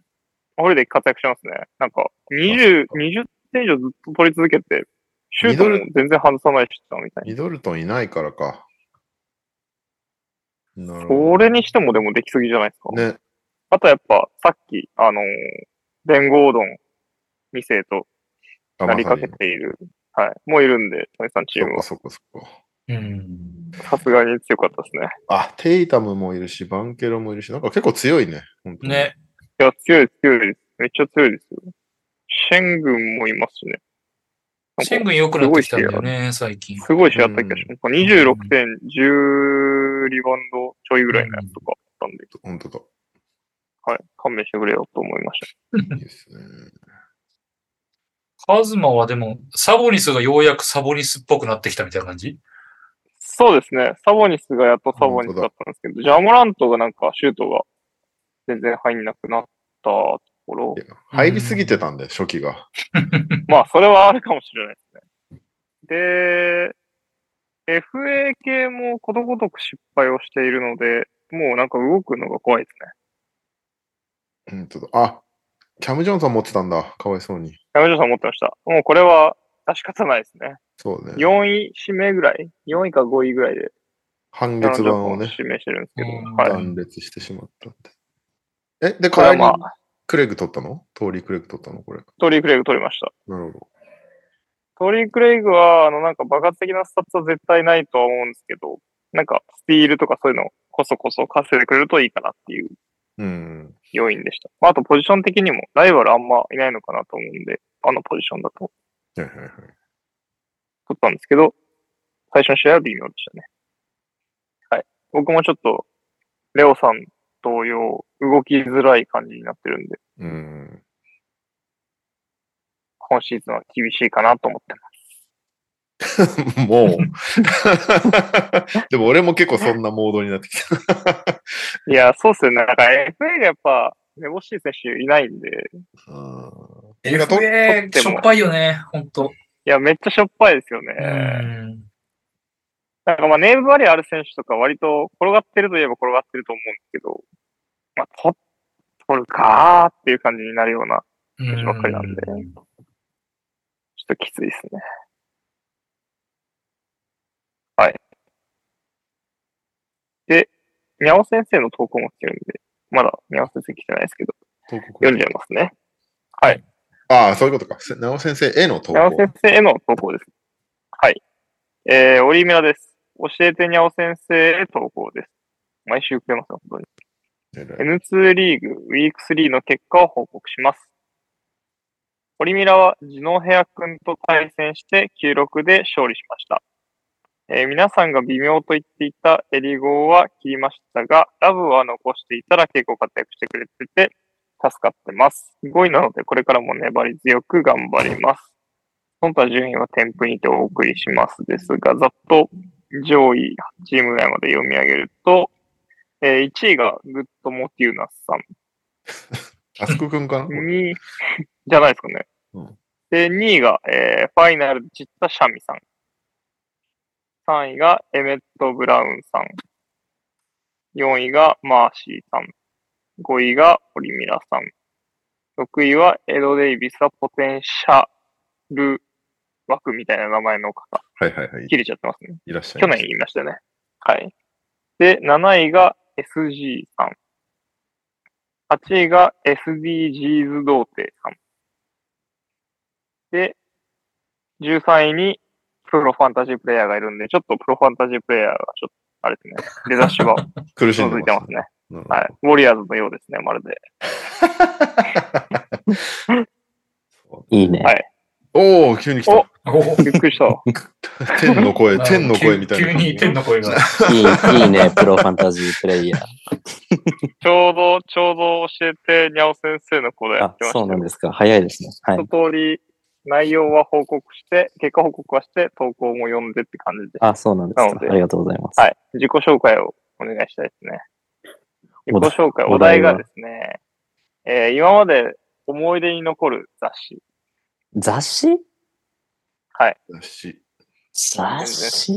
ホリデー活躍しますね。なんか、20、20点以上ずっと取り続けて、シュートも全然外さないしみたいな。ミドルトンいないからか。なるほそれにしてもでもできすぎじゃないですか。ど。ね。あとやっぱ、さっき、あのーベン・ゴードン2世とあなりかけている、はい、もういるんで、トニーさんチームはにそっかそっかそっか。うん。さすがに強かったですね。あ、テイタムもいるし、バンケロもいるし、なんか結構強いね。本当にね。いや、強い強いです。めっちゃ強いですよ。シェングンもいますしね。シェン軍良くなってきたんだよね、最近。すごい試合あった気がします。26点、10リバウンドちょいぐらいのやつとかあったんで、本当だ。はい、勘弁してくれよと思いました。いいですね。カズマはでも、サボニスがようやくサボニスっぽくなってきたみたいな感じ？そうですね。サボニスがやっとサボニスだったんですけど、ジャモラントがなんかシュートが全然入んなくなったところ入りすぎてたんで、初期が。[LAUGHS] まあ、それはあるかもしれないですね。で、FA 系もことごとく失敗をしているので、もうなんか動くのが怖いですね。本当だ。あ、キャム・ジョンソン持ってたんだ。かわいそうに。山城さん持ってました。もうこれは出し方ないですね。そうね。4位指名ぐらい ?4 位か5位ぐらいで、半月板をね、指名してるんですけど、うんはい。断裂してしまったんで。え、で、これはまあ、クレイグ取ったの？トーリー・クレイグ取ったの？これ。トーリー・クレイグ取りました。なるほど。トーリー・クレイグは、あの、なんか爆発的なスタッツは絶対ないとは思うんですけど、なんか、スティールとかそういうのをこそこそ稼いでくれるといいかなっていううん。要因でした。まあ、あとポジション的にも、ライバルあんまいないのかなと思うんで、あのポジションだとはいはいはい。取ったんですけど、最初の試合は微妙でしたね。はい。僕もちょっと、レオさん同様、動きづらい感じになってるんで、うん。今シーズンは厳しいかなと思ってます。[LAUGHS] もう。[LAUGHS] でも俺も結構そんなモードになってきた。[LAUGHS] いや、そうっすよね。なんか FA がやっぱ、めぼしい選手いないんで、うん。FA、しょっぱいよね、ほんと。いや、めっちゃしょっぱいですよね。うん。なんかまあネームバリューある選手とか割と転がってるといえば転がってると思うんですけど、まあ、と、取るかーっていう感じになるような、うんばっかりなんでちょっときついですね。はい。で、にゃお先生の投稿も来てるんで、まだにゃお先生来てないですけど、読んじゃいますね。ああ、そういうことか。せなお先生への投にゃお稿。先生への投稿です。はい。えー、オリミラです。教えてにゃお先生へ投稿です。毎週くれますよ、本当に。N2 リーグウィーク3の結果を報告します。オリミラはジノヘア君と対戦して96で勝利しました。えー皆さんが微妙と言っていたエリゴーは切りましたが、ラブは残していたら結構活躍してくれてて助かってます。5位なのでこれからも粘り強く頑張ります。その他順位は添付にてお送りしますですが、ざっと上位チームぐらいまで読み上げると、えー1位がグッドモティウナスさん。タスクくんかな？2位、じゃないですかね。うんで、2位が、えーファイナルで散ったシャミさん。3位がエメット・ブラウンさん。4位がマーシーさん。5位がオリミラさん。6位はエド・デイビスはポテンシャル枠みたいな名前の方。はいはいはい。切れちゃってますね。いらっしゃい去。年言いましたね。はい。で、7位が SG さん。8位が SDGs 童貞さん。で、13位にプロファンタジープレイヤーがいるんで、ちょっとプロファンタジープレイヤーがちょっと、あれですね、出だしは [LAUGHS] [LAUGHS] 苦しん続でますね。はい。ウォリアーズのようですね、まるで。[LAUGHS] いいね。はいおお、急に来た。おびっくりした。[LAUGHS] 天の声、天の声みたいな。急に天の声が。いい、いいね、プロファンタジープレイヤー。[LAUGHS] ちょうど、ちょうど教えて、にゃお先生の子でやっあてま、したよそうなんですか。早いですね。はい。一通り内容は報告して、結果報告はして、投稿も読んでって感じで。あ、そうなんですか。ありがとうございます。はい。自己紹介をお願いしたいですね。自お題己紹介、おお題がですね、えー今まで思い出に残る雑誌。雑誌？はい。雑誌雑誌？雑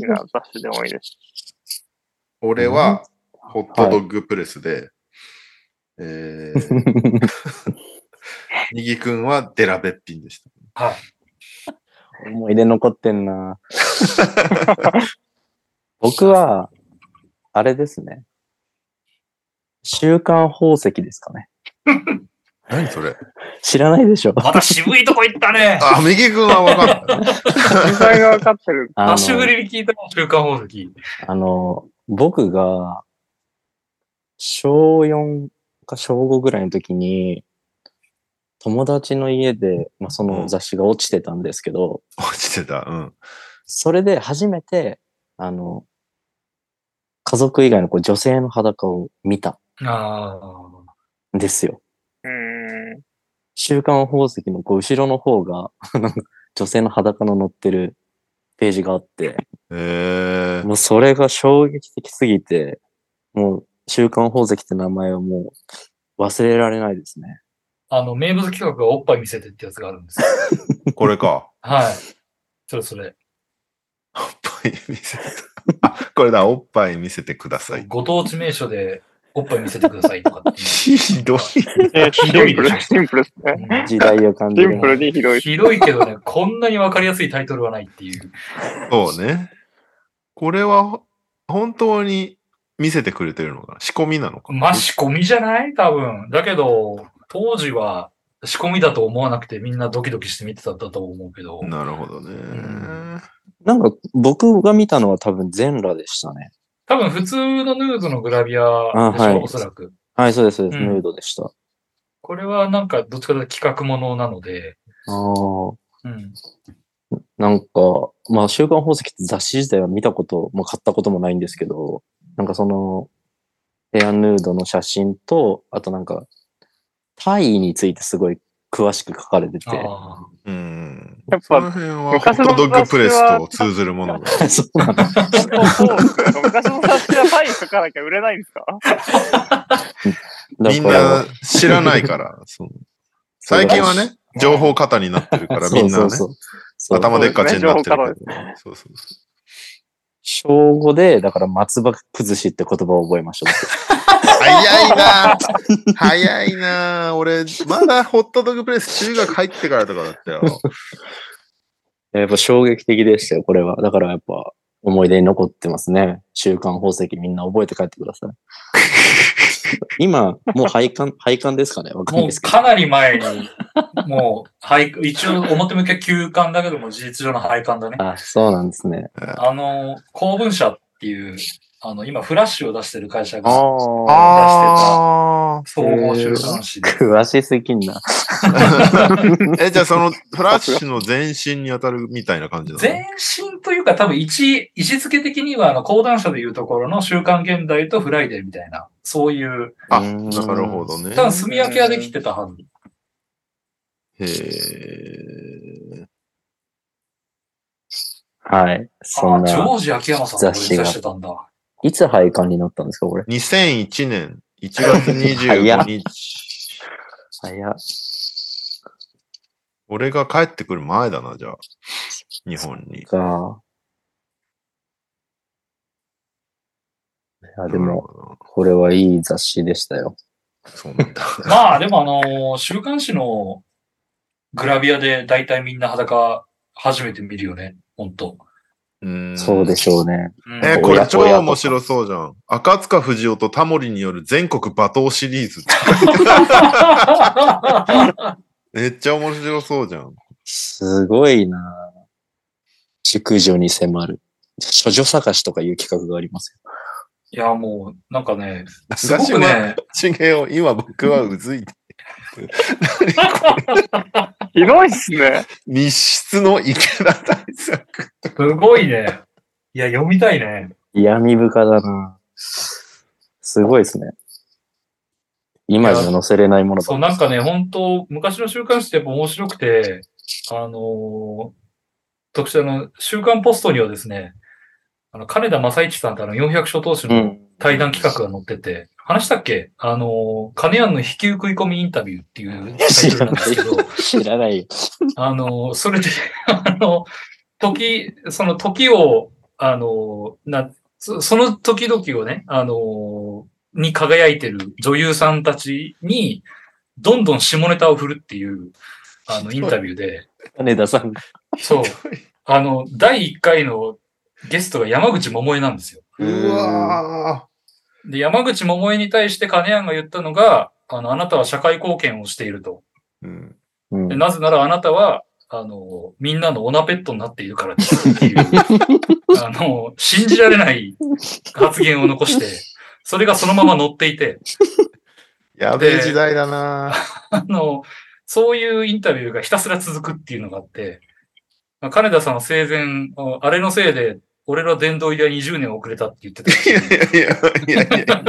誌でもいいです。俺は、ホットドッグプレスで、えー、にぎくんはデラべっぴんでした。はい。思い出残ってんな。[LAUGHS] 僕は、あれですね。週刊宝石ですかね。[LAUGHS] 何それ？知らないでしょ。また渋いとこ行ったね。あ、右くんはわかんない。存在が分かってる。あの久しぶりに聞いた週刊宝石。あの、僕が、小4か小5ぐらいの時に、友達の家で、まあ、その雑誌が落ちてたんですけど、落ちてた。うん。それで初めて、あの、家族以外のこう女性の裸を見たあんですよ。うーん。週刊宝石のこう後ろの方が、[LAUGHS] 女性の裸の載ってるページがあって、えー、もうそれが衝撃的すぎて、もう週刊宝石って名前はもう忘れられないですね。あ。あの、名物企画がおっぱい見せてってやつがあるんですよ。[LAUGHS] これか。はい。それそれ。おっぱい見せて。[LAUGHS] あ、これだ、おっぱい見せてください。ご当地名所でおっぱい見せてくださいとか。ひどい。えーひどいでしょシンプル、シンプルですね。うん時代を感じるシンプルにひどい。ひどいけどね、こんなにわかりやすいタイトルはないっていう。そうね。これは、本当に見せてくれてるのかな？仕込みなのかな？まあ、仕込みじゃない？多分。だけど、当時は仕込みだと思わなくてみんなドキドキして見てたんだと思うけど。なるほどね。んなんか僕が見たのは多分全裸でしたね。多分普通のヌードのグラビアでしょ、あはいおそらく。はい、そうです、そうです。うんヌードでした。これはなんかどっちかというと企画ものなので、ああ。うん。なんか、まあ、週刊宝石って雑誌自体は見たこと、も買ったこともないんですけど、なんかその、エアヌードの写真と、あとなんか、タイについてすごい詳しく書かれてて、あうん。やっぱその辺はホットドッグプレスと通ずるものが。[LAUGHS] そうなんだ。そうそう昔の雑誌はタイ書かなきゃ売れないんですか？みんな知らないから。最近はね、情報過多になってるから、みんなね、そうそうそう頭でっかちになってるそうですから。そうそうそ小5で、だから松葉崩しって言葉を覚えました。早いな早いな俺、まだホットドッグプレス中学入ってからとかだったよ。やっぱ衝撃的でしたよ、これは。だからやっぱ思い出に残ってますね。週刊宝石みんな覚えて帰ってください。[LAUGHS] 今、もう廃刊、廃刊ですかね？わかんないもですけど。うかなり前に、もう、廃一応表向きは休刊だけども、事実上の廃刊だね。あ、そうなんですね。あの、光文社っていう、あの、今フラッシュを出してる会社が、ああ総合週刊誌で。詳しすぎんな。[LAUGHS] え、じゃあその [LAUGHS] フラッシュの前身に当たるみたいな感じなの？前身というか多分一、位置づけ的には、あの、講談社でいうところの週刊現代とフライデーみたいな、そういう、あ、うんなるほどね。多分住み分けはできてたはず。へえ。はい。そんあ、ジョな、ージ秋山さんが雑誌が連載してたんだ。いつ廃刊になったんですか、これ？2001年1月25日。早っ。俺が帰ってくる前だな、じゃあ。日本に。か。いや、でも、これはいい雑誌でしたよ。そうなんだ。まあ、でもあの、週刊誌のグラビアで大体みんな裸初めて見るよね。本当うんそうでしょうね。うんえーこ親れ超面白そうじゃん。赤塚不二夫とタモリによる全国罵倒シリーズ。[LAUGHS] めっちゃ面白そうじゃん。すごいな熟女に迫る。処女探しとかいう企画がありますよ。いや、もう、なんかね、すごくね、今僕はうずいて。ひどいっすね。密室の池田対策。すごいね。いや、読みたいね。闇深だなすごいですね。今じゃ載せれないものそう、なんかね、本当昔の週刊誌ってやっぱ面白くて、あのー特殊あの、週刊ポストにはですね、あの、金田正一さんとあの、400書投手のうん。対談企画が載ってて、話したっけ？あのー、金谷の引き食い込みインタビューっていうタイトルなんですけど、知らない。よ。あの、それで、[LAUGHS] あの、時、その時を、あの、な、そその時々をね、あの、に輝いてる女優さんたちに、どんどん下ネタを振るっていう、あの、インタビューで、金田さん。そう、あの、第1回のゲストが山口百恵なんですよ。うわで、山口百恵に対して金谷が言ったのが、あの、あなたは社会貢献をしていると。ーうん。うん。でなぜならあなたは、あの、みんなのオナペットになっているからです。っていう、[LAUGHS] あの、信じられない発言を残して、それがそのまま載っていて、やべえ時代だな。あの、そういうインタビューがひたすら続くっていうのがあって、まあ金田さんは生前、ああれのせいで、俺の殿堂入りは20年遅れたって言ってたい。いやいやいやいやいや。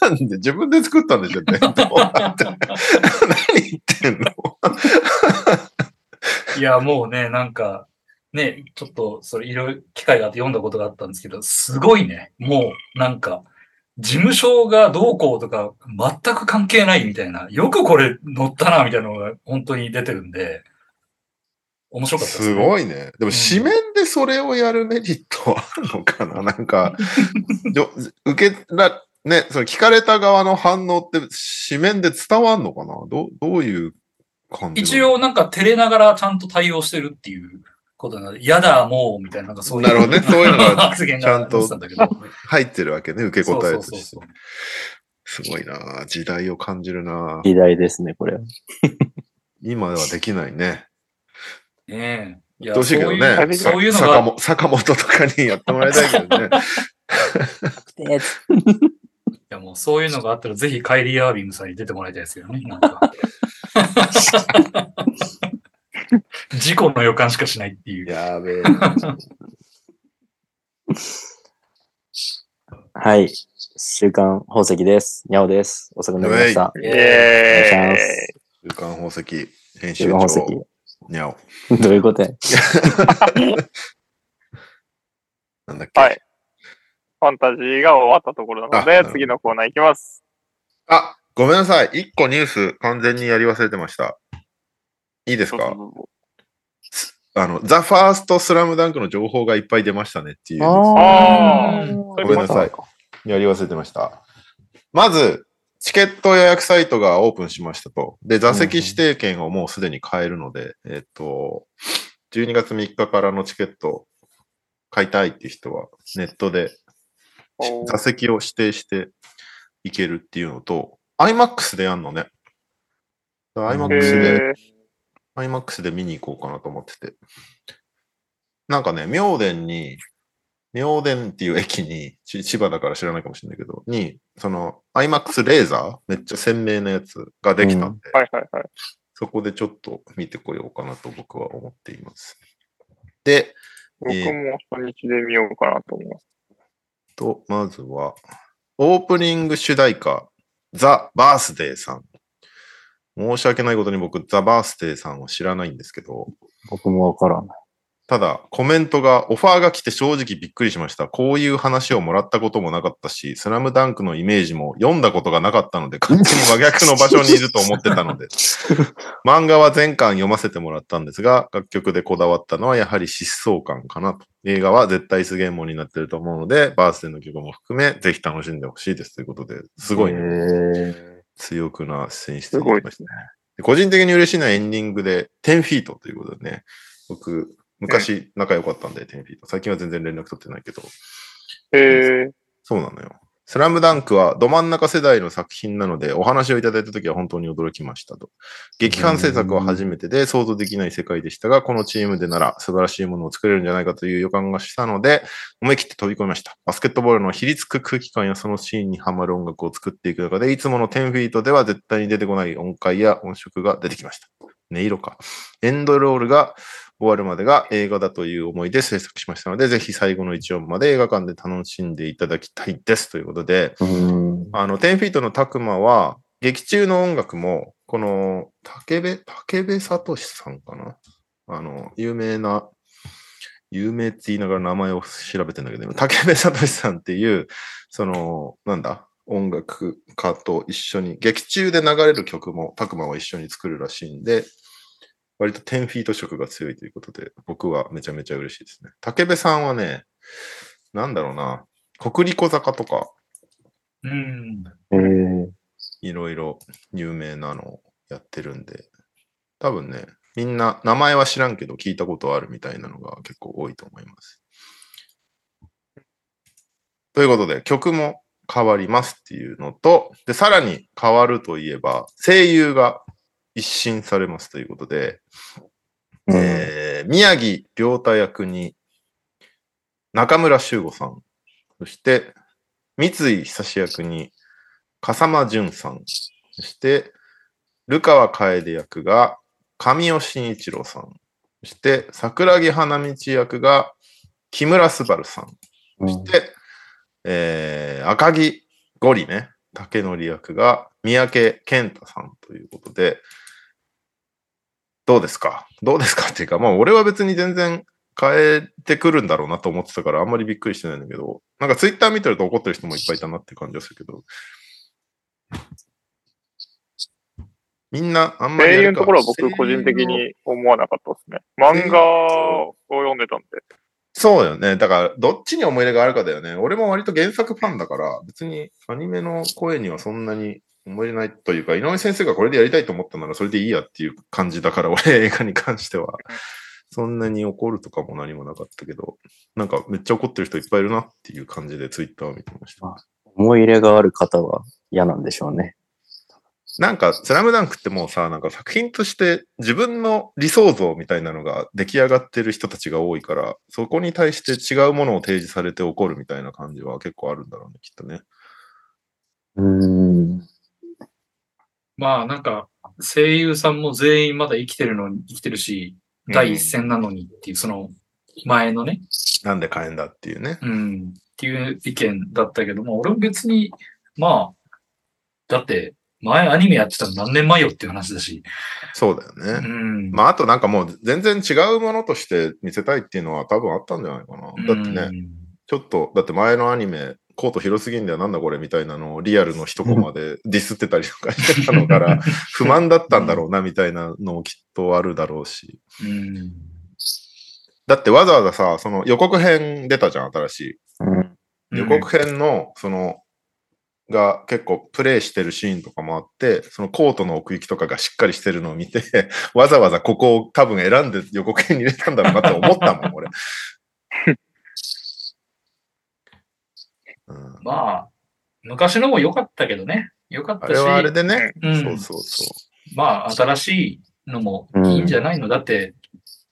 なんで自分で作ったんでしょ弁当何言ってんのいや、もうね、なんか、ね、ちょっと、それいろいろ機会があって読んだことがあったんですけど、すごいね。もう、なんか、事務所がどうこうとか、全く関係ないみたいな、よくこれ乗ったな、みたいなのが本当に出てるんで、面白かったです、すい。ごいね。でも、紙面でそれをやるメリットはあるのかな？[LAUGHS] なんか、じょ受けら、ね、それ聞かれた側の反応って紙面で伝わんのかな？どうどういう感じなの？一応、なんか照れながらちゃんと対応してるっていうことなので、やだ、もう、みたいな、なんかそういう。なるほどねそういうのが [LAUGHS] 発言ちゃんとが出てたんだけど。入ってるわけね、受け答えとしてそうそうそう。すごいな時代を感じるな時代ですね、これは。今ではできないね。ねえ。いやどうしいけどそういねう、そういうのが、坂本坂本とかにやってもらいたいけどね。[LAUGHS] いやもうそういうのがあったらぜひカイリー・アービングさんに出てもらいたいですよね。なんか事故の予感しかしないっていう。やべえ。[LAUGHS] はい。週刊宝石です。にゃおです。遅くなりました。イエお願いしーイ週刊宝石、編集週刊宝長、にゃお。石。どういうことや？[LAUGHS] なんだっけ？はい。ファンタジーが終わったところなので次のコーナー行きます。あ、ごめんなさい。一個ニュース完全にやり忘れてました。いいですか？あの、ザ・ファースト・スラムダンクの情報がいっぱい出ましたねっていうあーごめんなさいス。やり忘れてました。まず、チケット予約サイトがオープンしましたと。で、座席指定券をもうすでに買えるので、えっと、12月3日からのチケット買いたいって人は、ネットで座席を指定していけるっていうのと、IMAX でやんのね。IMAX で、へ IMAX で見に行こうかなと思ってて。なんかね、妙典に、妙典っていう駅に、ち千葉だから知らないかもしれないけど、に、その IMAX レーザー、めっちゃ鮮明なやつができたんで、ーはいはいはい。そこでちょっと見てこようかなと僕は思っています。で、僕も初日で見ようかなと思います。と、まずは、オープニング主題歌、ザ・バースデーさん。申し訳ないことに僕、ザ・バースデーさんを知らないんですけど、僕もわからない。ただ、コメントが、オファーが来て正直びっくりしました。こういう話をもらったこともなかったし、スラムダンクのイメージも読んだことがなかったので、完全に真逆の場所にいると思ってたので、[LAUGHS] 漫画は全巻読ませてもらったんですが、楽曲でこだわったのはやはり疾走感かなと。映画は絶対すげえもんになってると思うので、バースデーの曲も含め、ぜひ楽しんでほしいですということで、すごいへね、ー強くな選出すごいましたね。で個人的に嬉しいのはエンディングで10フィートということでね、僕、昔仲良かったんで、10フィート。最近は全然連絡取ってないけど、へーそうなのよ。スラムダンクはど真ん中世代の作品なので、お話をいただいたときは本当に驚きましたと。劇版制作は初めてで想像できない世界でしたが、このチームでなら素晴らしいものを作れるんじゃないかという予感がしたので、思い切って飛び込みました。バスケットボールのひりつく空気感やそのシーンにはまる音楽を作っていく中で、いつもの10フィートでは絶対に出てこない音階や音色が出てきました。音色か。エンドロールが終わるまでが映画だという思いで制作しましたので、ぜひ最後の1音まで映画館で楽しんでいただきたいです。ということで、うん。あの、10フィートのタクマは、劇中の音楽も、この、竹部、竹部聡さんかな？あの、有名な、有名って言いながら名前を調べてんだけど、竹部聡さんっていう、その、なんだ、音楽家と一緒に、劇中で流れる曲も、タクマは一緒に作るらしいんで、割と10フィート色が強いということで、僕はめちゃめちゃ嬉しいですね。竹部さんはね、なんだろうな、国立小坂とか、うん。えー、いろいろ有名なのをやってるんで、多分ね、みんな名前は知らんけど聞いたことあるみたいなのが結構多いと思います。ということで、曲も変わりますっていうのと、で、さらに変わるといえば、声優が一新されますということで、うん。えー宮城亮太役に中村修吾さん、そして三井久志役に笠間淳さん、そしてルカワ楓役が神尾慎一郎さん、そして桜木花道役が木村昴さん、そして、えー赤木ゴリね、竹則役が三宅健太さんということで、どうですか？どうですかっていうか、まあ俺は別に全然変えてくるんだろうなと思ってたからあんまりびっくりしてないんだけど、なんかツイッター見てると怒ってる人もいっぱいいたなって感じがするけど、みんなあんまり声優のところは僕個人的に思わなかったですね。漫画を読んでたんで。そうよね。だから、どっちに思い入れがあるかだよね。俺も割と原作ファンだから、別にアニメの声にはそんなに思い入れないというか、井上先生がこれでやりたいと思ったならそれでいいやっていう感じだから、[LAUGHS] 俺映画に関しては。そんなに怒るとかも何もなかったけど、なんかめっちゃ怒ってる人いっぱいいるなっていう感じでツイッターを見てました。思い入れがある方は嫌なんでしょうね。なんか、スラムダンクってもうさ、なんか作品として自分の理想像みたいなのが出来上がってる人たちが多いから、そこに対して違うものを提示されて怒るみたいな感じは結構あるんだろうね、きっとね。うーん。まあなんか、声優さんも全員まだ生きてるのに、生きてるし、第一線なのにっていう、その前のね、なんで変えんだっていうね。うん、っていう意見だったけども、俺も別に、まあ、だって、前アニメやってたの何年前よっていう話だし、そうだようね。ん。まあ、あとなんかもう全然違うものとして見せたいっていうのは多分あったんじゃないかな。だってね、うんちょっと、だって前のアニメ、コート広すぎんだよ、なんだこれみたいなのをリアルの一コマで [LAUGHS] ディスってたりとかしてたのから、[LAUGHS] 不満だったんだろうなみたいなのもきっとあるだろうし。うん。だってわざわざさ、その予告編出たじゃん、新しい。うん予告編の、その、が結構プレイしてるシーンとかもあって、そのコートの奥行きとかがしっかりしてるのを見て、[LAUGHS] わざわざここを多分選んで予告編に入れたんだろうなって思ったもん、俺。うん、まあ、昔のも良かったけどね。良かったし、あれはあれでね、うんそうそうそまあ、新しいのもいいんじゃないの、だって、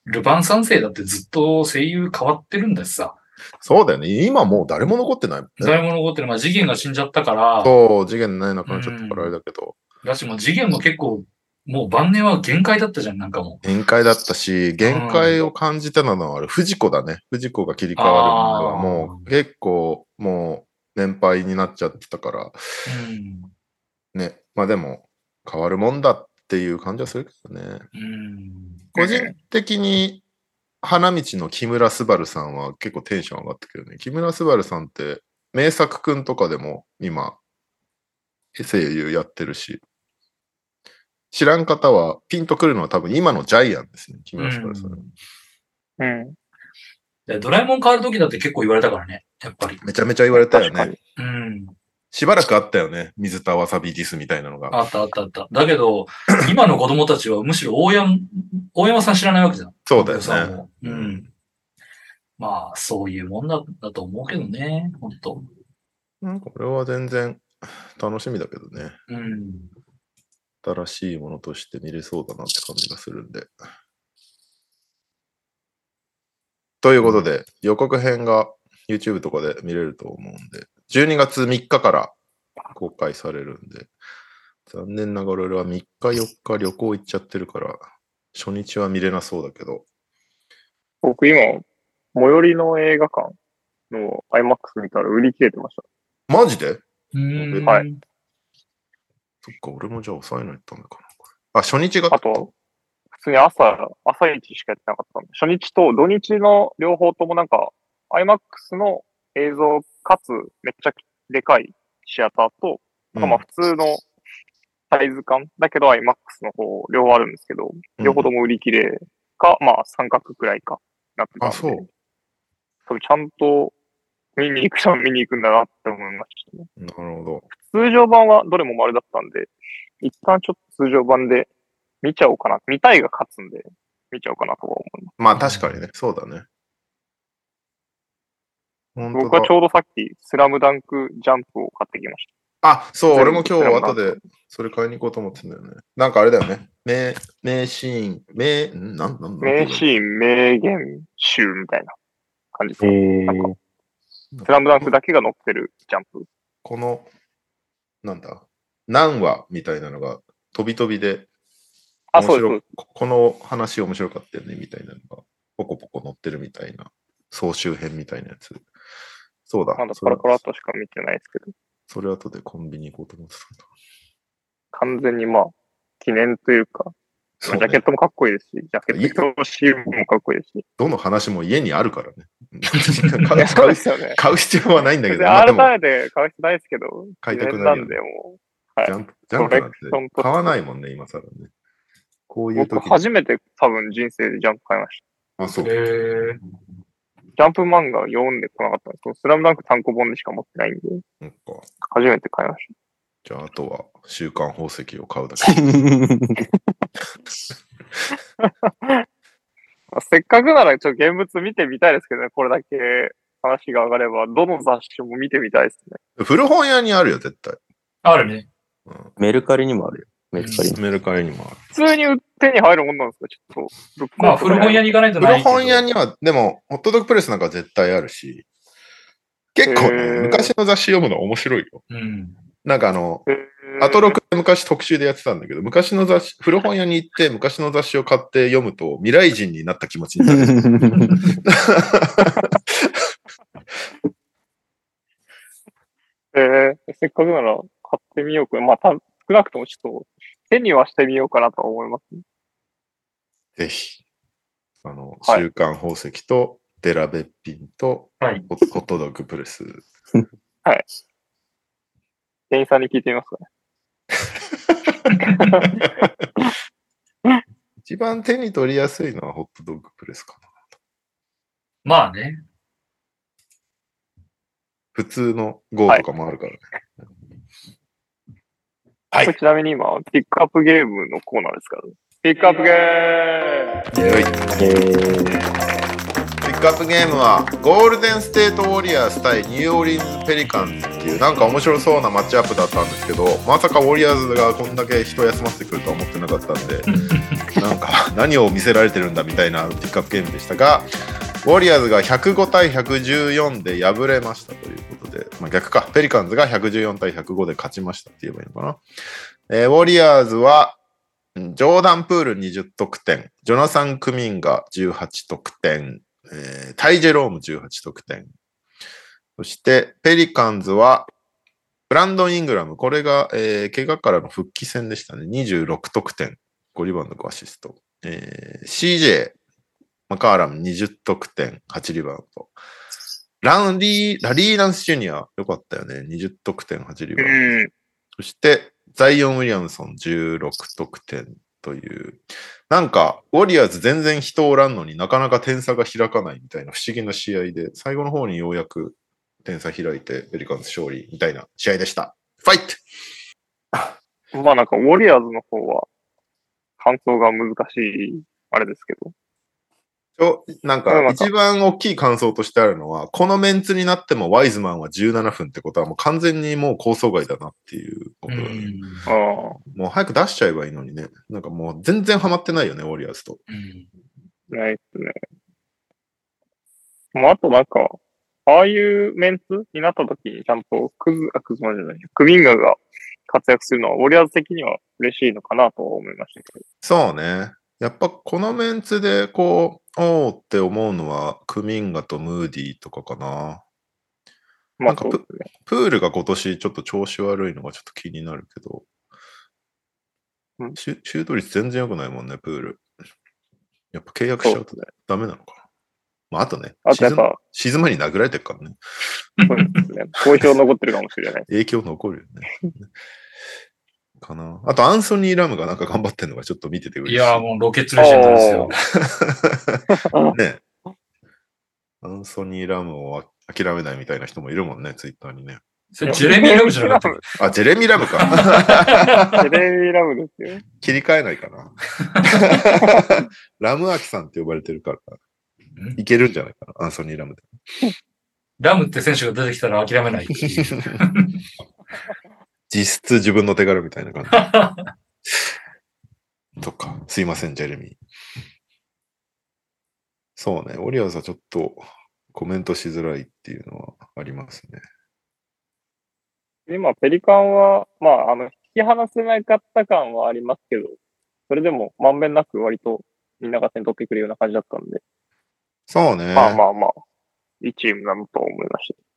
ルパン三世だってずっと声優変わってるんだしさ。う。そうだよね。今もう誰も残ってないもんね。誰も残ってる。まあ、次元が死んじゃったから、そう、次元ないなくなっちゃったからあれだけど、だしもう次元も結構、もう晩年は限界だったじゃん、なんかも限界だったし、限界を感じたのはあれ、藤子だね。藤子が切り替わるのはもう結構もう年配になっちゃってたから、う。うん。ね。まあでも変わるもんだっていう感じはするけどね。うん。個人的に花道の木村昴さんは結構テンション上がったけどね。木村昴さんって名作くんとかでも今声優やってるし、知らん方はピンとくるのは多分今のジャイアンですね。木村昴さん。うんうん。でドラえもん変わる時だって結構言われたからね、やっぱり。めちゃめちゃ言われたよね。。うん。しばらくあったよね。水田わさびディスみたいなのが。あったあったあった。だけど、[CLEARS THROAT] 今の子供たちはむしろ大山、大山さん知らないわけじゃん。そうだよね。うん。まあ、そういうもんだだと思うけどね、本当うんこれは全然楽しみだけどね。うん。新しいものとして見れそうだなって感じがするんで。ということで、予告編が YouTube とかで見れると思うんで、12月3日から公開されるんで、残念ながら俺は3日4日旅行行っちゃってるから、初日は見れなそうだけど、僕今、最寄りの映画館の IMAX 見たら売り切れてました。マジで？うん。はい。そっか、俺もじゃあ抑えないとダメかな。あ、初日が？あと、普通に朝、朝一しかやってなかったんで、初日と土日の両方ともなんか、IMAX の映像かつめっちゃでかいシアターと、まあ普通のサイズ感だけど IMAX の方両方あるんですけど、うん両方とも売り切れか、まあ三角くらいかなってたんで、あそう多分ちゃんと見に行く人は見に行くんだなって思いましたね。なるほど。通常版はどれも丸だったんで、一旦ちょっと通常版で見ちゃおうかな。見たいが勝つんで、見ちゃおうかなとは思います。まあ確かにね、そうだね。僕はちょうどさっき、スラムダンクジャンプを買ってきましあ、そう、俺も今日後でそれ買いに行こうと思ってんだよね。なんかあれだよね。名、名シーン、名、んなん、なん、た。名シーン、名言集みたいな感じですえか。ーなんか、スラムダンクだけが載ってるジャンプ。この、なんだ、何話みたいなのが飛び飛びで、あ、面白そうです。ここの話面白かったよね、みたいなのが、ポコポコ載ってるみたいな、総集編みたいなやつ。そうだ。まだそれパラパラとしか見てないですけど、それ後でコンビニ行こうと思ってたんだ。完全にまあ、記念というか、ジャケットもかっこいいですし、ジャケット表紙もかっこいいですし。どの話も家にあるからね。い [LAUGHS] 買うやそうですよね。買う必要はないんだけど、買う必要ないですけど、買いたくなるはいジャンプ、ジャンプなんて買わないもんね、今更ね。こうう、いう時僕初めて多分人生でジャンプ買いました。あ、そう。ジャンプ漫画読んでこなかったんですけど、スラムダンク単行本でしか持ってないんで、なんか初めて買いましじゃあ、あとは週刊宝石を買うだけ。[LAUGHS] た。せっかくならちょっと現物見てみたいですけどね、これだけ話が上がれば、どの雑誌も見てみたいですね。古本屋にあるよ、絶対。あるね。うんメルカリにもあるよ。メルカリに。メルカリにもある。普通に売手に入るもんなんですか？ちょっと。ブックオフとかまあ、古本屋に行かないとないけど。古本屋には、でも、ホットドッグプレスなんか絶対あるし、結構ね、昔の雑誌読むの面白いよ。うん。なんかあの、アトロクで昔特集でやってたんだけど、昔の雑誌、古本屋に行って昔の雑誌を買って読むと未来人になった気持ちになる。[LAUGHS] えーせっかくなら買ってみようか。まあ、た少なくともちょっと手にはしてみようかなとは思います、ね。ぜひ。あの、はい週刊宝石とデラベッピンとはい。ホホットドッグプレス。[LAUGHS] 店員さんに聞いてみますかね。[LAUGHS] 一番手に取りやすいのはホットドッグプレスかな。まあね。普通の GO とかもあるからね。はいこれちなみに今、ピックアップゲームのコーナーですからね。ピックアップゲーム。ピックアップゲームはゴールデンステートウォリアーズ対ニューオーリンズ・ペリカンズっていうなんか面白そうなマッチアップだったんですけどまさかウォリアーズがこんだけ人休ませてくるとは思ってなかったんで。なんか何を見せられてるんだみたいなピックアップゲームでしたがウォリアーズが105対114で敗れましたということで、まあ、逆か。ペリカンズが114対105で勝ちましたって言えばいいのかな、えーウォリアーズはジョーダン・プール20得点、ジョナサン・クミンが18得点、えータイ・ジェローム18得点。そして、ペリカンズは、ブランドン・イングラム、これが、えー怪我からの復帰戦でしたね。26得点、5リバウンド5アシスト。えー CJ、マカーラム20得点、8リバウンド。ランリー、ラリー・ランス・ジュニア、よかったよね。20得点、8リバウンド。うん。そして、ザイオン・ウィリアムソン16得点という、なんか、ウォリアーズ全然人おらんのになかなか点差が開かないみたいな不思議な試合で、最後の方にようやく点差開いて、ペリカンズ勝利みたいな試合でした。ファイトまあなんか、ウォリアーズの方は、感想が難しい、あれですけど。なんかか一番大きい感想としてあるのは、このメンツになってもワイズマンは17分ってことはもう完全にもう構想外だなっていうこうとだね、ん。ああ。もう早く出しちゃえばいいのにね。なんかもう全然ハマってないよね、ウォリアーズと。うんないっすね。まあ、あとなんか、ああいうメンツになった時にちゃんとクズ、あ、クズマンじゃない、クミンガが活躍するのは、ウォリアーズ的には嬉しいのかなとは思いましたけど。そうね。やっぱこのメンツでこう、おーって思うのは、クミンガとムーディーとかかな。まあなんかそうですね。プールが今年ちょっと調子悪いのがちょっと気になるけど、うんシュシュート率全然良くないもんね、プール。やっぱ契約しちゃうと。ダメなのかな。まあ、あとね、あとやっぱ、静まに殴られてるからね。そうですね。後遺症残ってるかもしれない。[LAUGHS] 影響残るよね。かな。あと、アンソニー・ラムがなんか頑張ってるのがちょっと見てて嬉しい。いやー、もうロケッツレジェンドですよ。[LAUGHS] ね。アンソニー・ラムを諦めないみたいな人もいるもんね、ツイッターにね。それジェレミー・ラブじゃなかったあ、ジェレミー・ラムか。[LAUGHS] テレビラムですよ。切り替えないかな。[LAUGHS] ラムアキさんって呼ばれてるから、ん？いけるんじゃないかな、アンソニー・ラムで。ラムって選手が出てきたら諦めない。実質自分の手柄みたいな感じ。[LAUGHS] とか、すいません、ジェレミー。そうね、オリアーズはちょっとコメントしづらいっていうのはありますね。今、ペリカンは、まあ、あの、引き離せなかった感はありますけど、それでも、まんべんなく割とみんなが点取ってくるような感じだったんで、そうね。まあまあまあ、いいチームなのと思いました。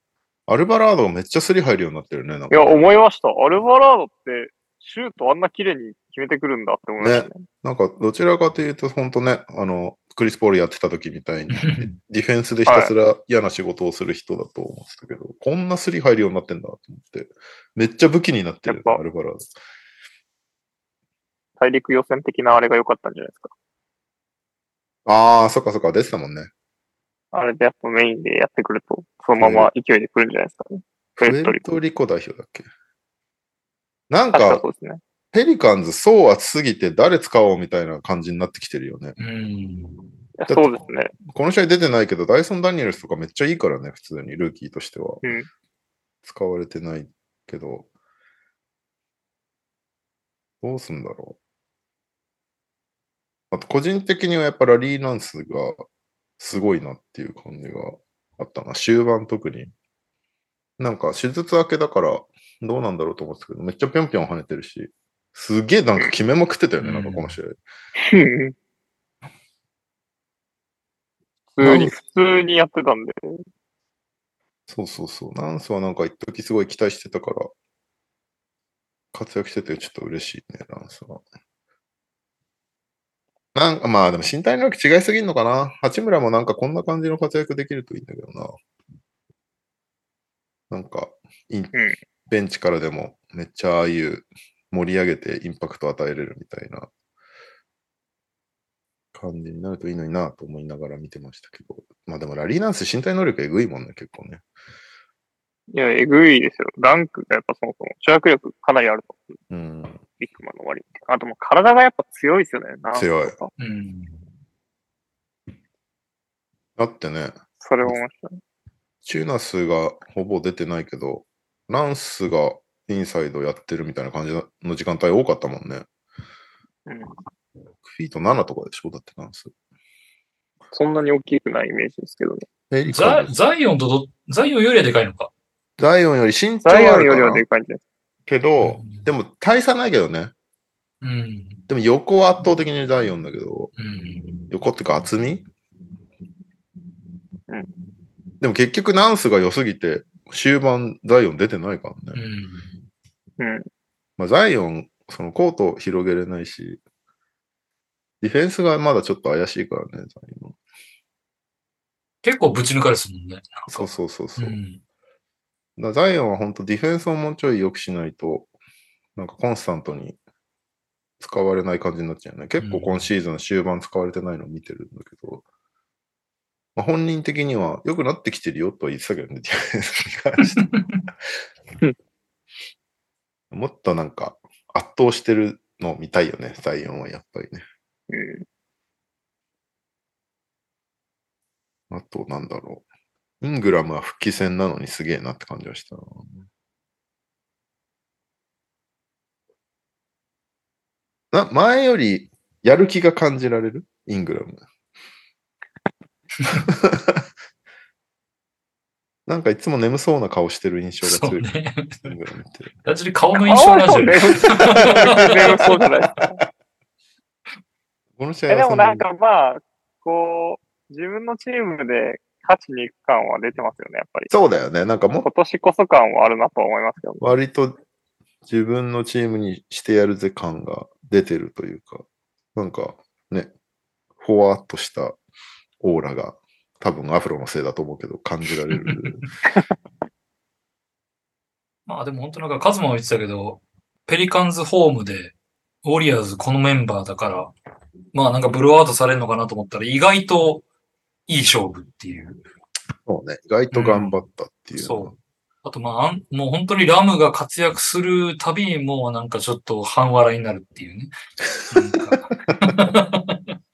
アルバラードがめっちゃスリ入るようになってるね。いや、思いました。アルバラードって、シュートあんな綺麗に決めてくるんだって思いましたね。なんかどちらかというと、本当ね、あの、クリス・ポールやってた時みたいに、ディフェンスでひたすら嫌な仕事をする人だと思ってたけど、こんなスリ入るようになってんだと思って、めっちゃ武器になってる、アルバラード。大陸予選的なあれが良かったんじゃないですか。ああ、そっかそっか、出てたもんね。あれでやっぱメインでやってくると、そのまま勢いで来るんじゃないですかね。ププエエルトリコ。代表だっけ？なんか確かそ、うですね。ペリカンズ層厚すぎて誰使おうみたいな感じになってきてるよね。そうですね。この試合出てないけど、ダイソン・ダニエルスとかめっちゃいいからね、普通に、ルーキーとしては。うん使われてないけど。どうすんだろう。あと、個人的にはやっぱラリー・ナンスがすごいなっていう感じがあったな。終盤特に。なんか、手術明けだからどうなんだろうと思ってたけど、めっちゃぴょんぴょん跳ねてるし、すげえなんか決めまくってたよね、うんなんかこの試合。普通に、普通にやってたんで。そうそうそう。ナンスはなんか一時すごい期待してたから、活躍しててちょっと嬉しいね、ナンスは。なんかまあでも身体能力違いすぎんのかな。八村もなんかこんな感じの活躍できるといいんだけどな。なんか、インベンチからでもめっちゃああいう盛り上げてインパクト与えれるみたいな感じになるといいのになと思いながら見てましたけど。まあでもラリーナンス身体能力えぐいもんね、結構ね。いや、えぐいですよ。ダンクがやっぱそもそも、跳躍力かなりあると。うん。ビッグマンの割に。あともう体がやっぱ強いですよね。強い。うん。だってね、それを思いましたね。チューナスがほぼ出てないけど、ランスがインサイドやってるみたいな感じの時間帯多かったもんね。うん。フィート7とかでしょ？だってランス。そんなに大きくないイメージですけどね。ザザイオンとど、ザイオンよりはでかいのか。ザイオンより身長ザイオンよりはでかいんじゃけど、でも大差ないけどね。うん。でも横は圧倒的にザイオンだけど、うん。横ってか厚み？うんでも結局ナンスが良すぎて、終盤ザイオン出てないからうね。ん。うん。まあ、ザイオン、そのコート広げれないし、ディフェンスがまだちょっと怪しいからね、ザイオン。結構ぶち抜かれするもんね。そうそうそうそう。うん。だザイオンは本当ディフェンスをもうちょい良くしないと、なんかコンスタントに使われない感じになっちゃうよね。結構今シーズン終盤使われてないのを見てるんだけど、まあ、本人的には良くなってきてるよとは言ってたけどね、ディフェンスに関して。[LAUGHS] もっとなんか圧倒してるのを見たいよね、ザイオンはやっぱりね。うん。あと、なんだろう。イングラムは復帰戦なのにすげえなって感じはしたな。な前よりやる気が感じられる？イングラム。[LAUGHS] なんかいつも眠そうな顔してる印象が強い。そうね。イングラムって。単純に顔の印象なんじゃない眠そうじゃないですか。[LAUGHS] この試合でもなかまあ、こう、自分のチームで勝ちに行く感は出てますよね、やっぱり。[LAUGHS] そうだよね。なんかも今年こそ感はあるなと思いますけど、割と自分のチームにしてやるぜ感が出てるというか、なんかね、ほわっとしたオーラが多分アフロのせいだと思うけど感じられる。[LAUGHS] まあでも本当なんかカズマも言ってたけど、ペリカンズホームで、ウォリアーズこのメンバーだから、まあなんかブローアウトされるのかなと思ったら意外といい勝負っていう。そうね、意外と頑張ったっていうのは、そう。あとまああん、もう本当にラムが活躍するたびにもうなんかちょっと半笑いになるっていうね。[LAUGHS]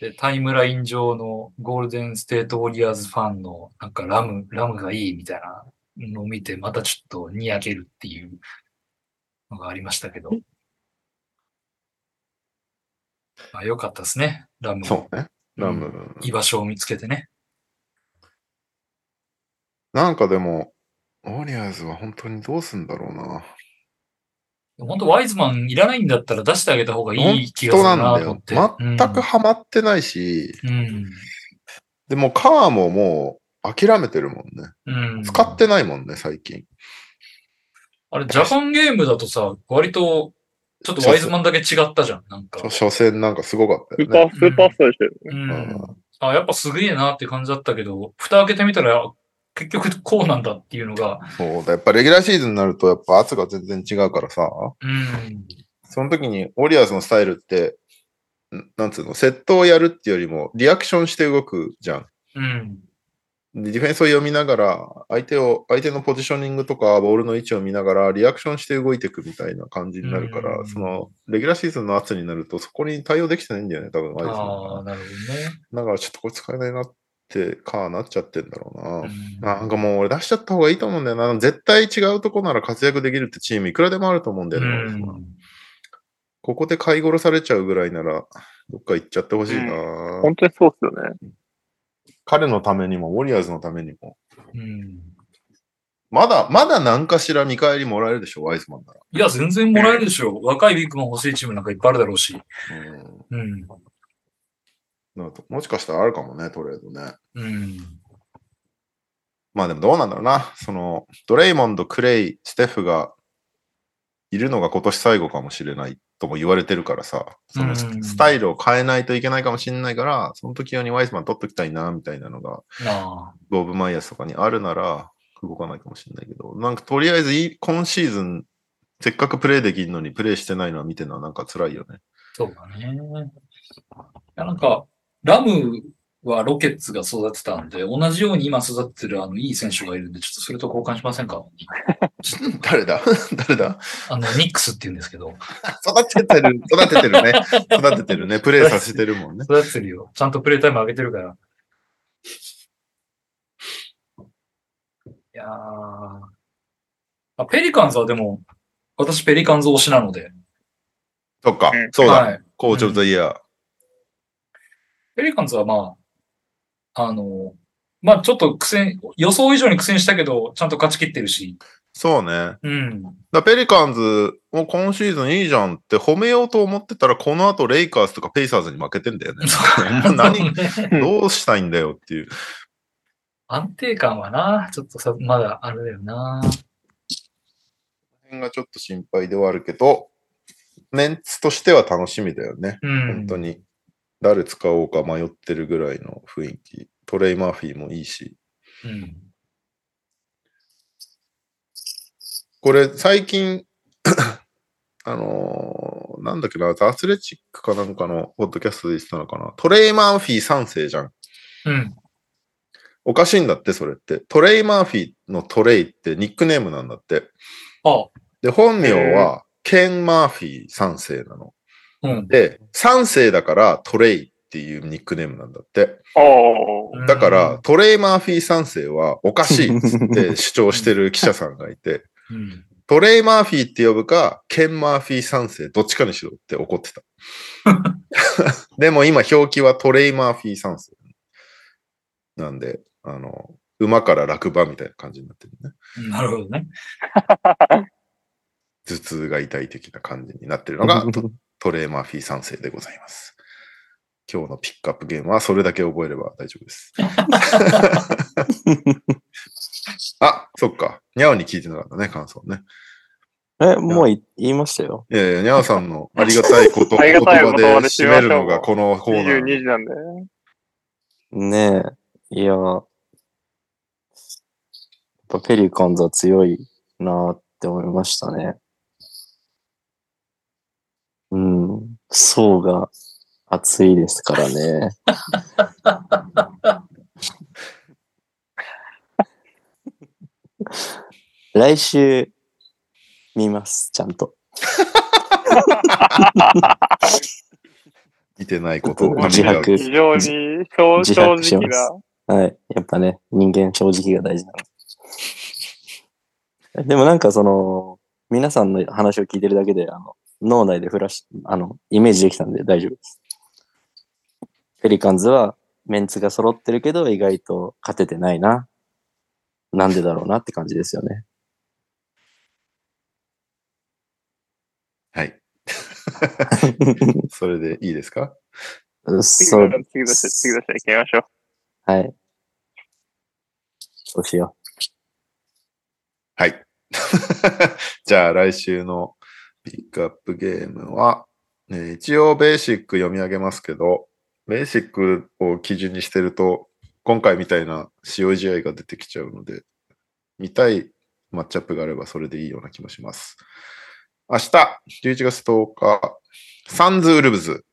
で、タイムライン上のゴールデンステートウォリアーズファンのなんかラム、ラムがいいみたいなのを見てまたちょっとにやけるっていうのがありましたけど。まあ良かったですね。ラム。そうね、ラム。居場所を見つけてね。なんかでも、ウォリアーズは本当にどうすんだろうな。本当ワイズマンいらないんだったら出してあげた方がい本い気がす当るなんだよなと思っ。て。全くハマってないし、うん。でもカーももう諦めてるもんね。うん。使ってないもんね、最近。あれ、ジャパンゲームだとさ、割と、ちょっとワイズマンだけ違ったじゃん。なんか。初戦なんかすごかったよね。スーパー、スーパースターでしたよね。ううんん。あ、やっぱすげえなって感じだったけど、蓋開けてみたら、結局こうなんだっていうのが、そうだ、やっぱレギュラーシーズンになると、やっぱ圧が全然違うからさ、うん。その時にウォリアーズのスタイルって、んなんつうの、セットをやるっていうよりも、リアクションして動くじゃん。うん。でディフェンスを読みながら、相手を、相手のポジショニングとか、ボールの位置を見ながら、リアクションして動いていくみたいな感じになるから、うんその、レギュラーシーズンの圧になると、そこに対応できてないんだよね、多分、ああ、がなるほどね。だからちょっとこれ使えないなってかなっちゃってんだろうな。うんなんかもう俺出しちゃった方がいいと思うんだよな。絶対違うとこなら活躍できるってチームいくらでもあると思うんだよね。うんここで買い殺されちゃうぐらいなら、どっか行っちゃってほしいな、本当にそうっすよね。彼のためにも、ウォリアーズのためにも。うんまだ、まだ何かしら見返りもらえるでしょ、ワイズマンなら。いや、全然もらえるでしょ。若いビッグマン欲しいチームなんかいっぱいあるだろうし。うんうん。なんかもしかしたらあるかもね、トレードね。うん。まあでもどうなんだろうな。その、ドレイモンド、クレイ、ステフがいるのが今年最後かもしれないとも言われてるからさ、そのスタイルを変えないといけないかもしれないから、その時用にワイズマン取っときたいな、みたいなのが。ボブ・マイヤースとかにあるなら、動かないかもしれないけど、なんかとりあえず今シーズン、せっかくプレイできるのにプレイしてないのは見てるのはなんか辛いよね。そうだね。いや、なんか、ラムはロケッツが育てたんで、同じように今育ててるあの、いい選手がいるんで、ちょっとそれと交換しませんか？[LAUGHS] 誰だ？[LAUGHS] 誰だ？あの、ニックスって言うんですけど、育ててる、育ててるね。育ててるね。プレイさせてるもんね。育ててるよ。ちゃんとプレイタイム上げてるから。いやーあペリカンズはでも、私ペリカンズ推しなので、そっかうん、そうだ。はい。コーチオブザイヤー。ペリカンズはまあ、あの、まあちょっと苦戦、予想以上に苦戦したけど、ちゃんと勝ち切ってるし、そうね。うん。らペリカンズも今シーズンいいじゃんって褒めようと思ってたら、この後レイカーズとかペイサーズに負けてんだよね。何、ね [LAUGHS] どうしたいんだよっていう。安定感はな、ちょっとさ、まだあれだよな。辺がちょっと心配ではあるけど、メンツとしては楽しみだよね。うん。本当に。誰使おうか迷ってるぐらいの雰囲気。トレイ・マーフィーもいいし。うん。これ最近、[COUGHS] あのーなんだっけな、ザ・アスレチックかなんかのポッドキャストで言ってたのかな。トレイ・マーフィー3世じゃん。うん。おかしいんだって、それって。トレイ・マーフィーのトレイってニックネームなんだって。あ、で、本名はケン・マーフィー3世なの。うん。で、3世だからトレイっていうニックネームなんだって。だから、トレイ・マーフィー3世はおかしいっつって [LAUGHS] 主張してる記者さんがいて、うん。トレイ・マーフィーって呼ぶか、ケン・マーフィー3世、どっちかにしろって怒ってた。[LAUGHS] でも今表記はトレイ・マーフィー3世。なんで、あの、馬から落馬みたいな感じになってるね。なるほどね。頭痛が痛い的な感じになってるのが [LAUGHS] トトレイ・マーフィー3世でございます。今日のピックアップゲームはそれだけ覚えれば大丈夫です。[LAUGHS] [LAUGHS] あ、そっか。ニャオに聞いてなかったね、感想ね。え、もうい言いましたよ。いやいや、ニャオさんの [LAUGHS] ありがたいこと言葉で締めるのがこのコーナー。22時なんでね。ねえ。いや、やっぱペリカンズは強いなって思いましたね。うん。層が熱いですからね。[LAUGHS] 来週見ます、ちゃんと。[LAUGHS] 見てないことを [LAUGHS] 自白非常に正直な。はい。やっぱね、人間正直が大事なの。でもなんかその、皆さんの話を聞いてるだけで、あの、脳内でフラッシュ、あの、イメージできたんで大丈夫です。ペリカンズはメンツが揃ってるけど、意外と勝ててないな。なんでだろうなって感じですよね。はい。[LAUGHS] それでいいですか？次そうの、次の人、次の人行きましょう。はい。そうしよはい。[LAUGHS] じゃあ来週のピックアップゲームは、えー一応ベーシック読み上げますけど、ベーシックを基準にしてると、今回みたいな使用試合が出てきちゃうので、見たいマッチアップがあればそれでいいような気もします。明日、11月10日、サンズ・ウルブズ。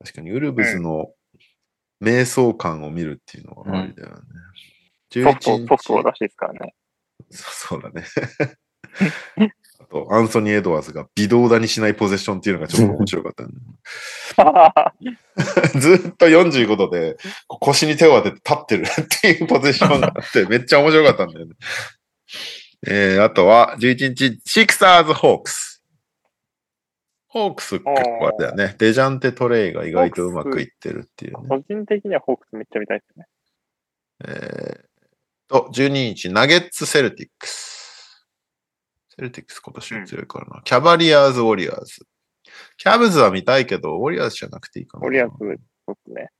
確かにウルブズの瞑想感を見るっていうのはありだよね。ソフト、11ソフトらしいですからね。そそうだね。[LAUGHS] あと、アンソニー・エドワーズが微動だにしないポゼッションっていうのがちょっと面白かった、ね、[LAUGHS] ずっと45度で腰に手を当てて立ってるっていうポゼッションがあって、[LAUGHS] めっちゃ面白かったんだよね。えー、あとは、11日、シクサーズ・ホークス。ホークス結構あれだよね。デジャンテ・トレイが意外とうまくいってるっていうね。個人的にはホークスめっちゃ見たいですね。えー、と、12日、ナゲッツ・セルティックス。セルティックス今年も強いからな。キャバリアーズ・ウォリアーズ。キャブズは見たいけど、ウォリアーズじゃなくていいかな。ウォリアーズ、そうですね。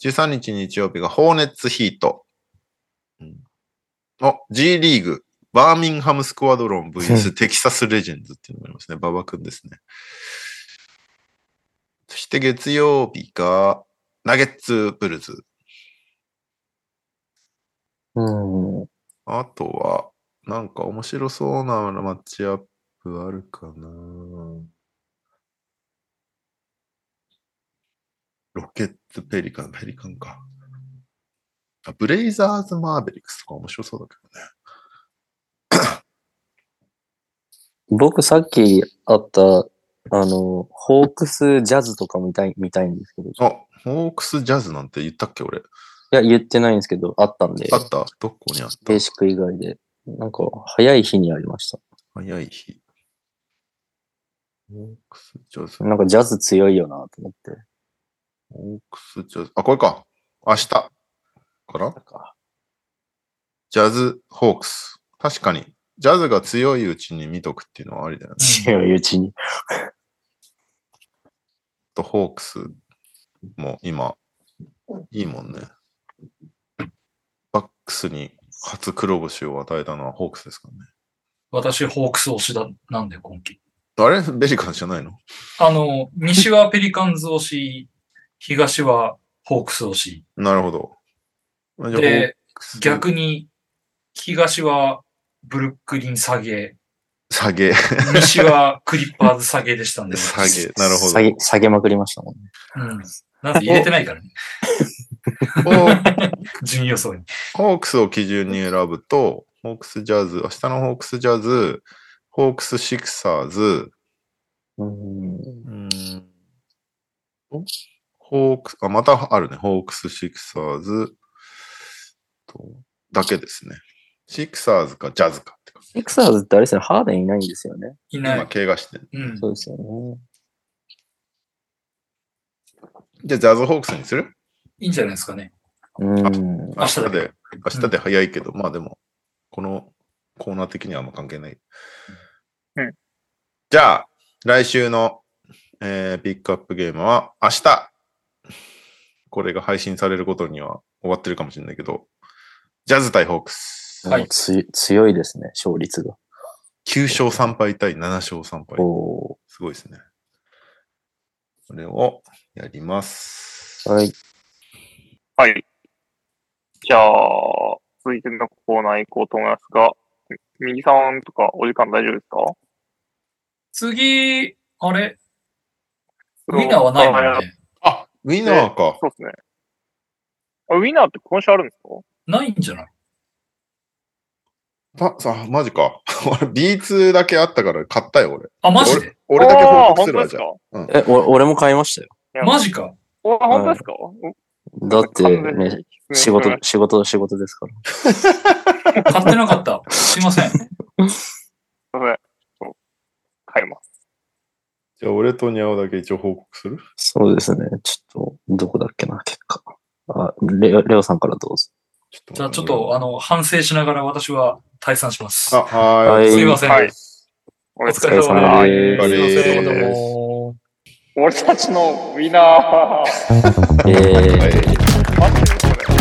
13日日曜日がホーネッツ・ヒート。うん、お、G リーグ。バーミンハムスクワドロン VS テキサスレジェンズっていうのがありますね。馬場くんですね。そして月曜日がナゲッツ・ブルズ。うん。あとは、なんか面白そうなマッチアップあるかなロケッツ・ペリカン、ペリカンか。あブレイザーズ・マーベリックスとか面白そうだけどね。僕さっきあった、あの、ホークスジャズとか見たい、見たいんですけど。いあ、ホークス・ジャズなんて言ったっけ俺。や、言ってないんですけど、あったんであ、った？どこにあった？ベーシック以外で。なんか、早い日にありました。早い日。ホークス・ジャズ。なんかジャズ強いよなと思って。ホークス・ジャズ。あ、これか。明日。かな？かジャズ・ホークス。確かに。ジャズが強いうちに見とくっていうのはありだよね。強いうちに。と、ホークスも今、いいもんね。バックスに初黒星を与えたのはホークスですからね。私、ホークス推しだ、なんで今季。あれベリカンじゃないの？あの、西はペリカンズ推し、東はホークス推し。なるほど。で、逆に、東はブルックリン下げ、下げ。西はクリッパーズ下げでしたんで。下げ。なるほど。下げ、下げまくりましたもんね。うん。なんで入れてないからね。[LAUGHS] ホー順位予想に。[LAUGHS] ホークスを基準に選ぶと、ホークスジャズ、明日のホークスジャズ、ホークスシクサーズ、うん。うーんホークス、あ、またあるね。ホークスシクサーズと、だけですね。シクサーズかジャズかって感じ。シクサーズってあれですね、ハーデンいないんですよね。今、いない。怪我してる。うん。そうですよね。じゃあ、ジャズホークスにする？いいんじゃないですかね。うん。明明日で、明日で早いけど、まあでも、このコーナー的にはあんま関係ない。うんじゃあ、来週の、えーピックアップゲームは明日。これが配信されることには終わってるかもしれないけど、ジャズ対ホークス。はい強いですね、勝率が。9勝3敗対7勝3敗。おすごいですね。これをやります。ーはい。はい。じゃあ、続いてのコーナー行こうと思いますが、右さんとかお時間大丈夫ですか？次、あれ？ウィナーはないもんね。あ、ウィナーか。そうですね。あウィナーって今週あるんですか？ないんじゃない？あ、さ、マジか。[LAUGHS] 俺 B2 だけあったから買ったよ、俺。あ、マジで？俺俺だけ報告するわ、じゃあ。ですか？え、お俺も買いましたよ。マジか。お本当ですか、だってね、に仕事、仕事、仕事ですから。[LAUGHS] 買ってなかった。すいません。すいません。買います。じゃあ、俺とニャオだけ一応報告する？そうですね。ちょっと、どこだっけな、結果。あ、レオ、レオさんからどうぞ。じゃあちょっと、あの、反省しながら私は退散します。あ、ははい。すいません。はいおお疲疲れ様様です。お疲れ様も。俺たちのウィナー。[LAUGHS] えー、はいマジでこ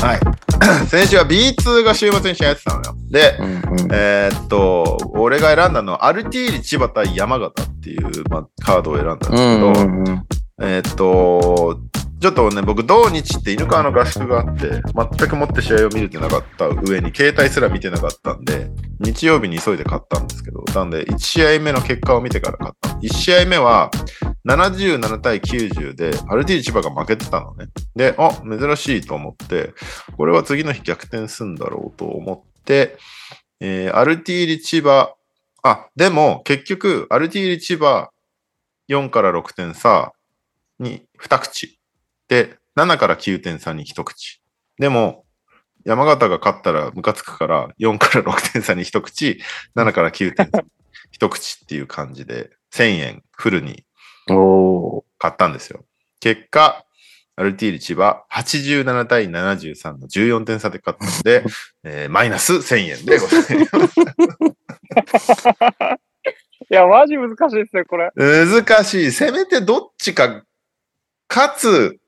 れ。はい。先週は B2 が週末に試合やってたのよ。で、うんうん。えーっと、俺が選んだのは、アルティーリ千葉対山形っていう、まあ、カードを選んだんですけど、うんうんうん。えーっと、ちょっとね、僕、土日って犬川の合宿があって、全くもって試合を見れてなかった上に、携帯すら見てなかったんで、日曜日に急いで買ったんですけど、なんで、1試合目の結果を見てから買った。1試合目は、77対90で、アルティーリ千葉が負けてたのね。で、あ、珍しいと思って、これは次の日逆転すんだろうと思って、えーアルティーリ千葉あ、でも結局、アルティーリ千葉4から6点差に2口。で、7から9点差に1口。でも、山形が勝ったらムカつくから、4から6点差に1口、7から9点差に1口っていう感じで、1000円フルに。買ったんですよ。結果、アルティーリ千葉87対73の14点差で勝ったので、[LAUGHS] えーマイナス1000円でございます。[LAUGHS] いや、マジ難しいですね、これ。難しい。せめてどっちか、勝つ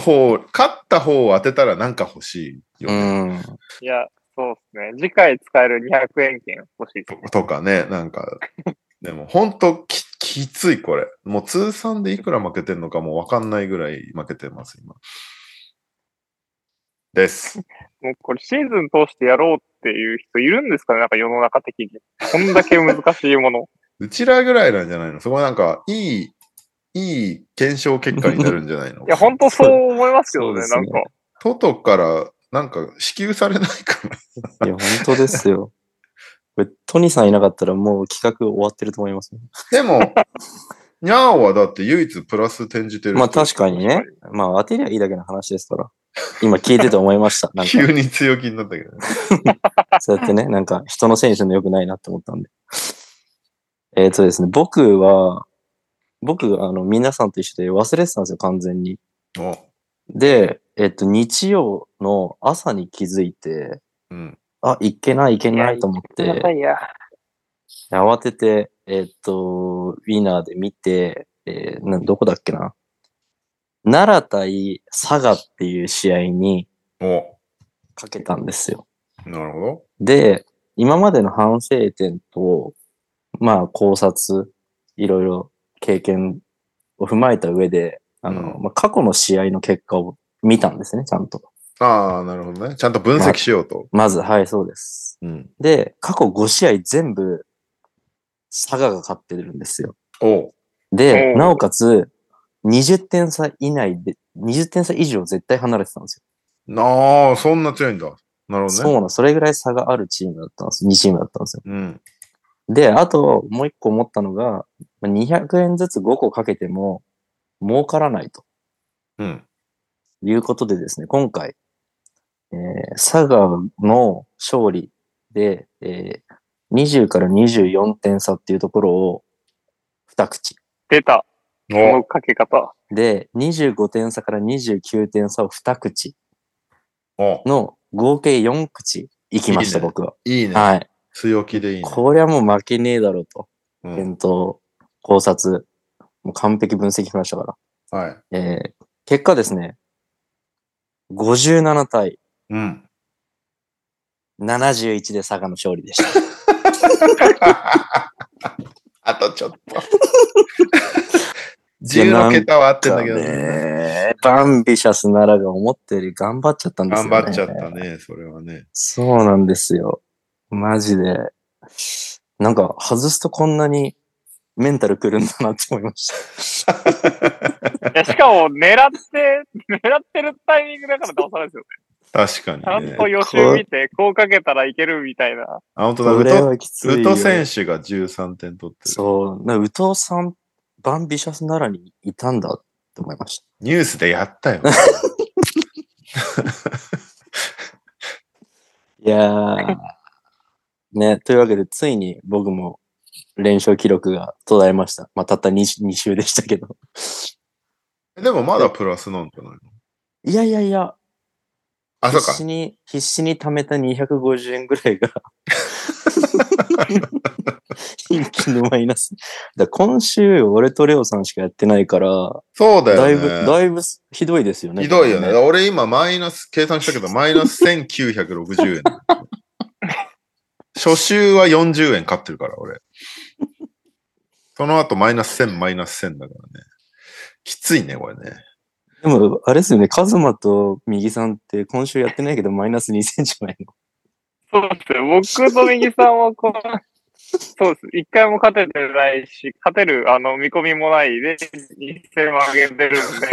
方、勝った方を当てたらなんか欲しいようね。ん。いや、そうですね。次回使える200円券欲しいね。とかね、なんか。[LAUGHS] でも本当ききついこれ。もう通算でいくら負けてんのかもわかんないぐらい負けてます、今。です。もうこれシーズン通してやろうっていう人いるんですかね？なんか世の中的に。こんだけ難しいもの。[LAUGHS] うちらぐらいなんじゃないの？そこなんか、いい、いい検証結果になるんじゃないの？いや、ほんとそう思いますけどね、ねなんか。トトから、なんか支給されないかな。いや、本当ですよ。これ、トニさんいなかったらもう企画終わってると思います、ね。でも、[LAUGHS] ニャーはだって唯一プラス転じてる。まあ確かにね。まあ当てりゃいいだけの話ですから。今聞いてて思いました。なんか、[LAUGHS] 急に強気になったけどね。[LAUGHS] そうやってね、なんか人のせいにするの良くないなって思ったんで。えっ、とですね、僕は、僕、あの、皆さんと一緒で忘れてたんですよ、完全に。おで、えっ、と、日曜の朝に気づいて、うん。あ、いけないいけないと思って、いや、慌てて、えっ、と、ウィナーで見て、えーなどこだっけな。奈良対佐賀っていう試合におかけたんですよ。なるほど。で、今までの反省点と、まあ考察、いろいろ経験を踏まえた上で、あの、うんまあ、過去の試合の結果を見たんですね、ちゃんと。ああ、なるほどね。ちゃんと分析しようと。まず、はい、そうです。うん。で、過去5試合全部、佐賀が勝ってるんですよ。おで、なおかつ、20点差以内で、20点差以上絶対離れてたんですなあ、そんな強いんだ。なるよ。ほどね。そうなの、それぐらい差があるチームだったんです。2チームだったんですよ。うん。で、あと、もう一個思ったのが、まあ200円ずつ5個かけても、儲からないとうん。いうことでですね、今回、えー、佐賀の勝利で、えー20から24点差っていうところを2口。出た。このおかけ方。で、25点差から29点差を2口おの合計4口行きました、いいね僕は。いいね。はい。強気でいいね。こりゃもう負けねえだろうと。うん検討、考察、もう完璧分析しましたから。はい。えー、結果ですね、57対うん。71で佐賀の勝利でした。[LAUGHS] あとちょっと。[LAUGHS] 10の桁は合ってんだけどね。ね。バンビシャスならが思ったより頑張っちゃったんですよね。頑張っちゃったね、それはね。そうなんですよ。マジで。なんか、外すとこんなにメンタルくるんだなって思いました。いや、しかも、狙って、[LAUGHS] 狙ってるタイミングだから倒さないですよね。確かにねちゃんと。予習見て、こうかけたらいけるみたいな。あ、本当だ。ウト。ウト選手が13点取ってる。そう。な宇藤さん、バンビシャスならにいたんだって思いました。ニュースでやったよ。[LAUGHS] いやー。ね、というわけで、ついに僕も連勝記録が途絶えました。まあ、たった 2, 2週でしたけど。でもまだプラスなんじゃないの？いやいやいや、あ、そうか。必死に、必死に貯めた250円ぐらいが、[LAUGHS] 一気にマイナス。だ今週、俺とレオさんしかやってないから、そうだよね。だいぶ、だいぶひどいですよね。ひどいよね。これ俺今マイナス、計算したけど、マイナス1960円。[LAUGHS] 初週は40円買ってるから、俺。その後マイナス1000、マイナス1000だからね。きついね、これね。でも、あれですよね、カズマと右さんって今週やってないけど、マイナス2000じゃないの？そうですよ。僕と右さんはこの、そうです。一回も勝ててないし、勝てる、あの、見込みもないで、2000万上げてるんで、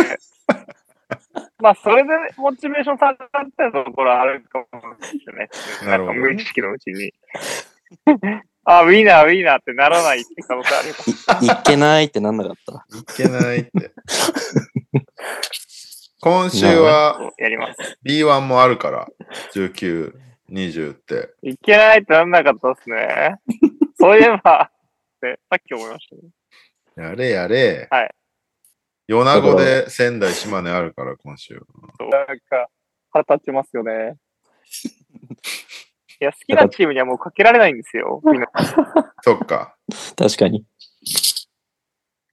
[LAUGHS] まあ、それでモチベーション下がったところはあるかもしれないですね。なるほどんか無意識のうちに。あ、ウィナー、ウィナーってならないって可能性あります。いいけないってなんなかった？いけないって。[LAUGHS] 今週はやります。B1 もあるから、19、20って。いけないってなんなかったですね。[LAUGHS] そういえば、ってさっき思いましたね。やれやれ。はい。米子で仙台、島根あるから、今週。そうなんか、腹立ちますよね。[LAUGHS] いや、好きなチームにはもうかけられないんですよ。みんな [LAUGHS] そっか。確かに。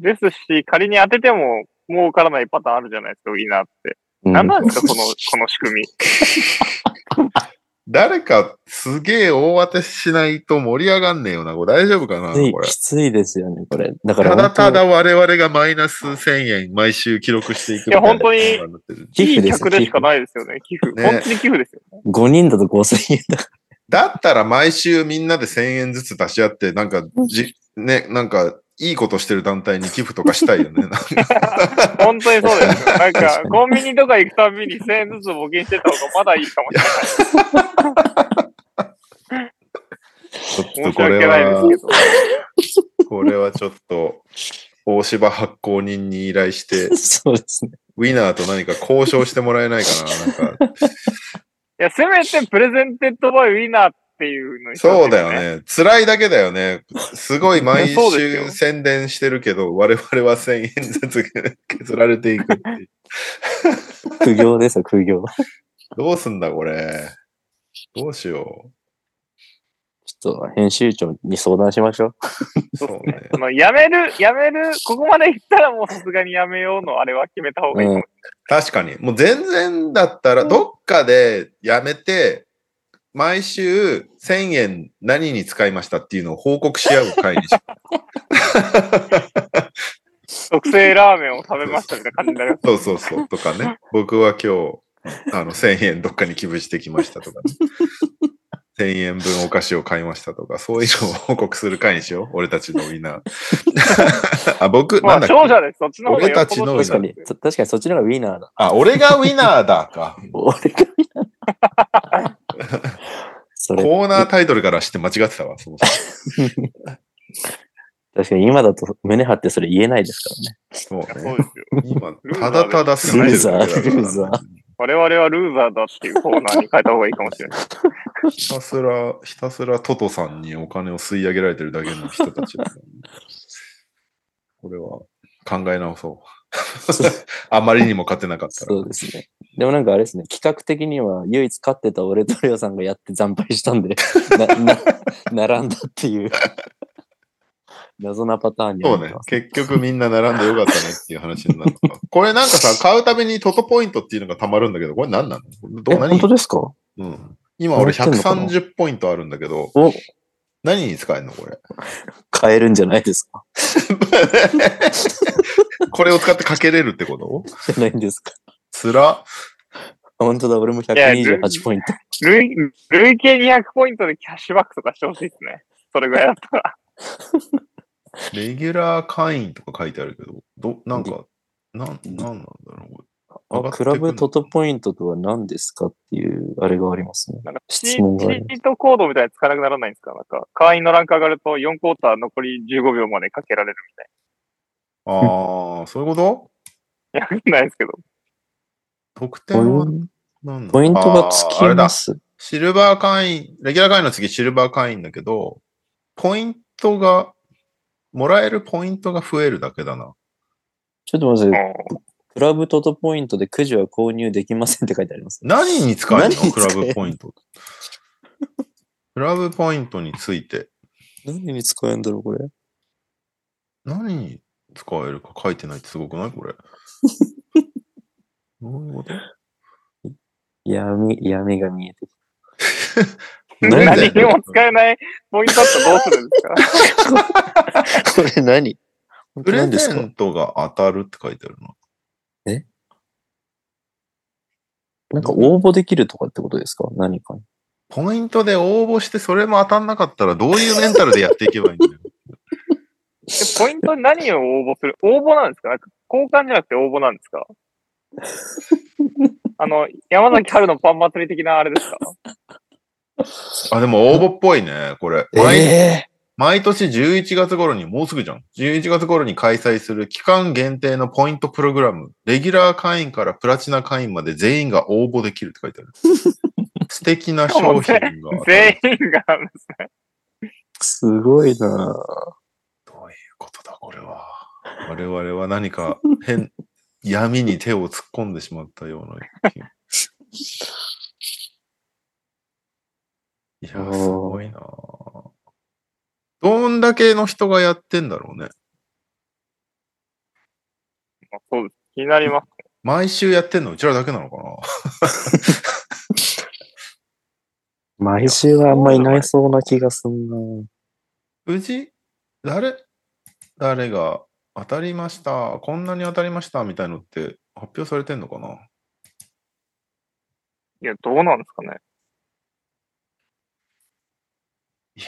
ですし、仮に当てても儲からないパターンあるじゃないですか、ウィナーって。うん何なんですか、この、この仕組み。[LAUGHS] 誰かすげえ大当てしないと盛り上がんねえよな。これ大丈夫かなきついこれき。ついですよね、これ。だからただただ本我々がマイナス1000円毎週記録していくみたいや本当に寄付でしかないですよね、寄付。ね本当に寄付ですよね。当5人だと5000円だかだったら毎週みんなで1000円ずつ出し合って、なんか、じ、ね、なんか、いいことしてる団体に寄付とかしたいよね。なんか本当にそうですよ。なんかコンビニとか行くたびに1000円ずつ募金してた方がまだいいかもしれない。ちょっとこれは。これはちょっと、大芝発行人に依頼してら。[LAUGHS] そうですね。ウィナーと何か交渉してもらえないかな。なんか、いや、せめてプレゼンテッドバイウィナーっていうのにしてほしそいうだよ。ね。辛いだけだよね。すごい毎週宣伝してるけど、我々は1000円ずつ削られていくっていう。[LAUGHS] 苦行ですよ、苦行。どうすんだ、これ。どうしよちょっと編集長に相談しましょう。う。そうね。[LAUGHS] あの、やめる、やめる、ここまで行ったらもうさすがにやめようのあれは決めた方がいいかもし確かに。もう全然だったら、どっかでやめて、毎週1000円何に使いましたっていうのを報告し合う会にし。特製ラーメンを食べましたみたいな感じになります。う。そうそうそう。とかね。僕は今日、あの、1000円どっかに寄付してきましたとか、ね。1000円分お菓子を買いましたとか、そういうのを報告する会にしよう。[LAUGHS] 俺たちのウィナー。[LAUGHS] あ、僕、まあ、なんだっけ？勝者です。そっちの方が俺たちのよっぽど確かに、そ確かにそっちの方がウィナーだ。あ、俺がウィナーだか。俺がウィナー。それ、コーナータイトルからして間違ってたわ、そもそも [LAUGHS] 確かに今だと胸張ってそれ言えないですからね。そうね。そうですよ。今ただただ過ぎてるだけだからルーザールーザ我々はルーザーだっていうコーナーに変えた方がいいかもしれない。ひたすら、ひたすらトトさんにお金を吸い上げられてるだけの人たちだからねこれは考え直そう。[LAUGHS] あまりにも勝てなかったら。そうですね。でもなんかあれですね、企画的には唯一勝ってた俺とレオさんがやって惨敗したんで、な、な、並んだっていう、謎なパターンにそうね。結局みんな並んでよかったねっていう話になる。[LAUGHS] これなんかさ、買うたびにトトポイントっていうのが溜まるんだけど、これ何なの？どえ、う何本当ですか？うん、今俺やってんのかな？130ポイントあるんだけど、お、何に使えるのこれ？買えるんじゃないですか？[LAUGHS] これを使ってかけれるってこと？じゃないんですかつら？本当だ、俺もいや128ポイント。累累計200ポイントでキャッシュバックとかしてほしいですね。それぐらいだったら。レギュラー会員とか書いてあるけど、ど、なんか、なん、なんなんだろう？あ、クラブトトポイントとは何ですかっていう、あれがありますね。なんかチートコードみたいなの使わなくならないんですか？なんか、会員のランク上がると4クォーター残り15秒までかけられるみたいああ、そういうこと？や、わかんないですけど。特ポイ典はンなんだポイントがつきます。シルバー会員、レギュラー会員の次シルバー会員だけど、ポイントが、もらえるポイントが増えるだけだな。ちょっと待って、うんクラブトトポイントでくじは購入できませんって書いてあります。何に使える何に使えるのクラブポイント。クラブポイントについて、何に使えるんだろう、これ？何に使えるか書いてないってすごくない？これ。[LAUGHS] どういうこと？闇、闇が見えてきなんで何にも使えないポイントだったらどうするんですか？た。これ何？プレゼントが当たるって書いてあるな。なんか応募できるとかってことですか？何かに。ポイントで応募してそれも当たんなかったらどういうメンタルでやっていけばいいんだよ。でポイントに何を応募する？応募なんですか？なんか交換じゃなくて応募なんですか？[LAUGHS] あの、山崎春のパン祭り的なあれですか？あ、でも応募っぽいね、これ。毎え毎年11月頃に、もうすぐじゃん。11月頃に開催する期間限定のポイントプログラム。レギュラー会員からプラチナ会員まで全員が応募できるって書いてある。[LAUGHS] 素敵な商品が。全員があるんですね。すごいなぁどういうことだ、これは。我々は何か変、闇に手を突っ込んでしまったような。いや、すごいなどんだけの人がやってんだろうね。まあそうです。気になります。毎週やってんのうちらだけなのかな [LAUGHS] 毎週はあんまいないそうな気がすんなぁうち、誰、誰が？当たりました、こんなに当たりましたみたいのって発表されてんのかな？いや、どうなんですかね。いや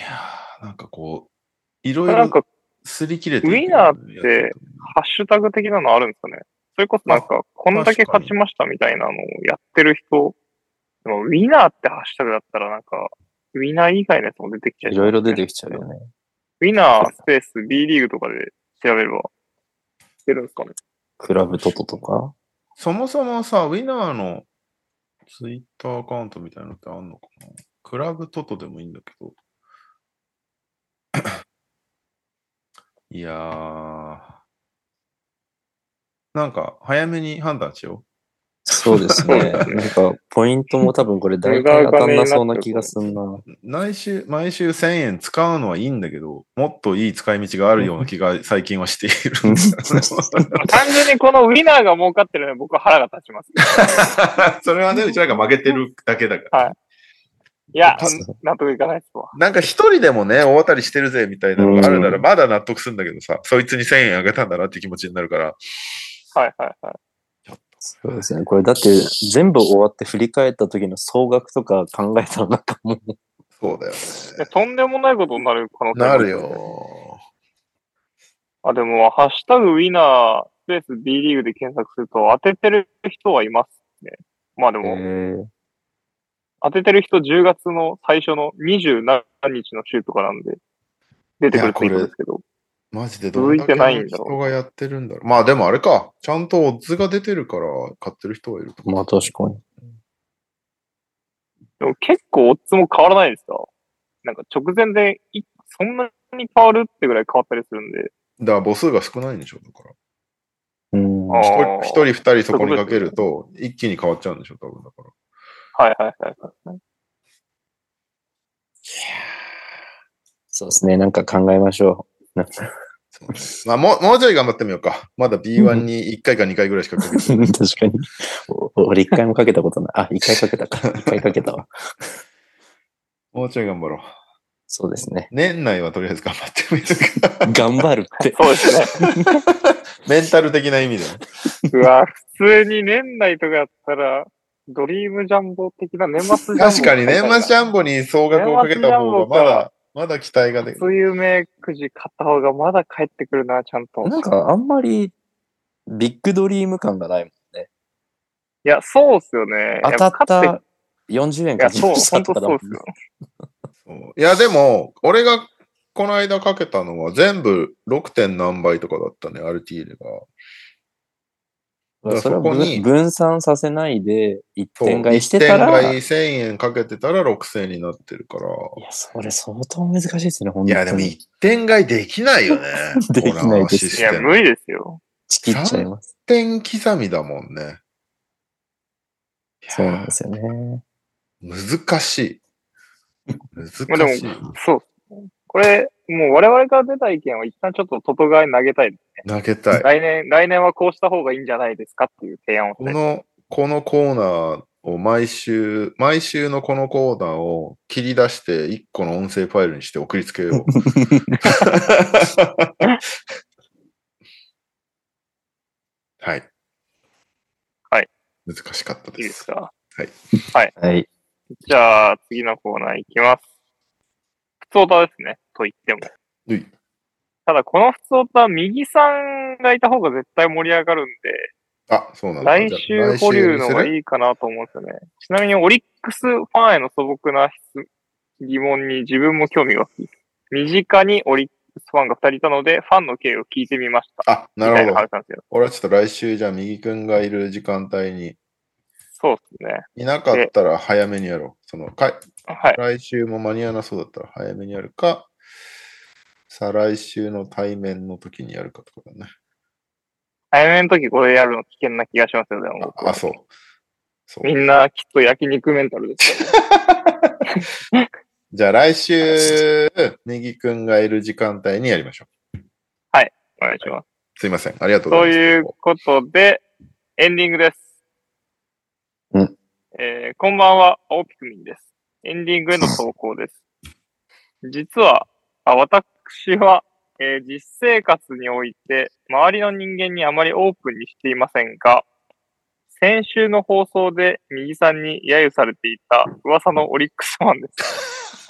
ー、なんかこう、いろいろなんか、擦り切れてウィナーってハッシュタグ的なのあるんですかね。それこそなんか、こんだけ勝ちましたみたいなのをやってる人、でもウィナーってハッシュタグだったらなんか、ウィナー以外のやつも出てきちゃう、いろいろ出てきちゃうよね。ウィナースペース B リーグとかで調べれば出るんですかね。クラブトトとか？そもそもさ、ウィナーのツイッターアカウントみたいなのってあんのかな？クラブトトでもいいんだけど。いやー。なんか、早めに判断しよそうですね。[LAUGHS] なんか、ポイントも多分これ大体当たんなそうな気がすんな。う。毎週、毎週1000円使うのはいいんだけど、もっといい使い道があるような気が最近はしているんだよね単純にこのウィナーが儲かってるので僕は腹が立ちます。[LAUGHS] それはね、うちらが負けてるだけだから。いやた、納得いかないですわ。なんか一人でもね、大当たりしてるぜみたいなのがあるなら、うんまだ納得するんだけどさ、そいつに1000円あげたんだなって気持ちになるから。はいはいはい。そうですね。これだって全部終わって振り返った時の総額とか考えたらなんかもう、そうだよいやとんでもないことになる可能性ね。あるなる。よ。あ、でも、ハッシュタグウィナースペース B リーグで検索すると当ててる人はいますね。まあでえも、ー、当ててる人10月の最初の27日の週とかなんで、出てくるツイートですけど。マジでどんだけの人がやってるんだろう。まあでもあれか。ちゃんとオッズが出てるから買ってる人はいると。まあ確かに。でも結構オッズも変わらないですか？なんか直前でいそんなに変わるってぐらい変わったりするんで。だから母数が少ないんでしょ、だから。うん。一人二人そこにかけると、一気に変わっちゃうんでしょ、多分だから。はいはいはいはい。そうですね。なんか考えましょう。[LAUGHS] まあもう、もうちょい頑張ってみようか。まだ B1 に1回か2回ぐらいしかかけてない。[LAUGHS] 確かに。お俺一回もかけたことない。あ、一回かけたか。一回かけたわ。もうちょい頑張ろう。そうですね。年内はとりあえず頑張ってみるか。[LAUGHS] 頑張るって。そうですね。メンタル的な意味でね。うわ、普通に年内とかやったら、ドリームジャンボ的な年末ジャンボ。確かに年末ジャンボに総額をかけた方がまだ、まだ期待ができる。そういう名くじ買った方がまだ帰ってくるな、ちゃんと。なんかあんまりビッグドリーム感がないもんね。いや、そうっすよね。当たった40円いや、そう、かけました本といや、でも、俺がこの間かけたのは全部 6. 点何倍とかだったね、RT でが。それはそこに分分散させないで一点買いしてたら、一点買いい1000円かけてたら6000円になってるから。や、それ相当難しいですね、本当に。いや、でも一点買いできないよね。[LAUGHS] できないですいや、無理ですよ。ちきっちゃいます。一点刻みだもんね。そうなんですよね。難しい。難しい。まあでもそう。これ、もう我々から出た意見は一旦ちょっと外側に投げたい。投げたい。来年、来年はこうした方がいいんじゃないですかっていう提案を。この、このコーナーを毎週、毎週のこのコーナーを切り出して一個の音声ファイルにして送りつけよう。[LAUGHS] はい。はい。難しかったいいで。ですすか？はい。じゃあ、次のコーナーいきます。普通歌ですね。と言っても。ただ、この普通歌は右さんがいた方が絶対盛り上がるんで、あ、そうなんだ。来週保留の方がい。いいかなと思うんですよね。ちなみにオリックスファンへの素朴な質疑問に自分も興味が湧き、身近にオリックスファンが2人いたので、ファンの経緯を聞いてみました。あ、なるほど。俺はちょっと来週、じゃあ、右くんがいる時間帯に、そうですね。いなかったら早めにやろう。その、かいはい。来週も間に合わなそうだったら早めにやるか、再来週の対面の時にやるかとかだね。早めの時これやるの危険な気がしますよ、でも僕はあ、そう。そうみんなきっと焼肉メンタルですよ。[LAUGHS] じゃあ来週、右くんがいる時間帯にやりましょう。お願いします。すいません。ありがとうございます。ということで、エンディングです。うんえーこんばんは、青ピクミンです。エンディングへの投稿です。実は、あ私は、えー実生活において、周りの人間にあまりオープンにしていませんが、先週の放送で右さんに揶揄されていた噂のオリックスファンです。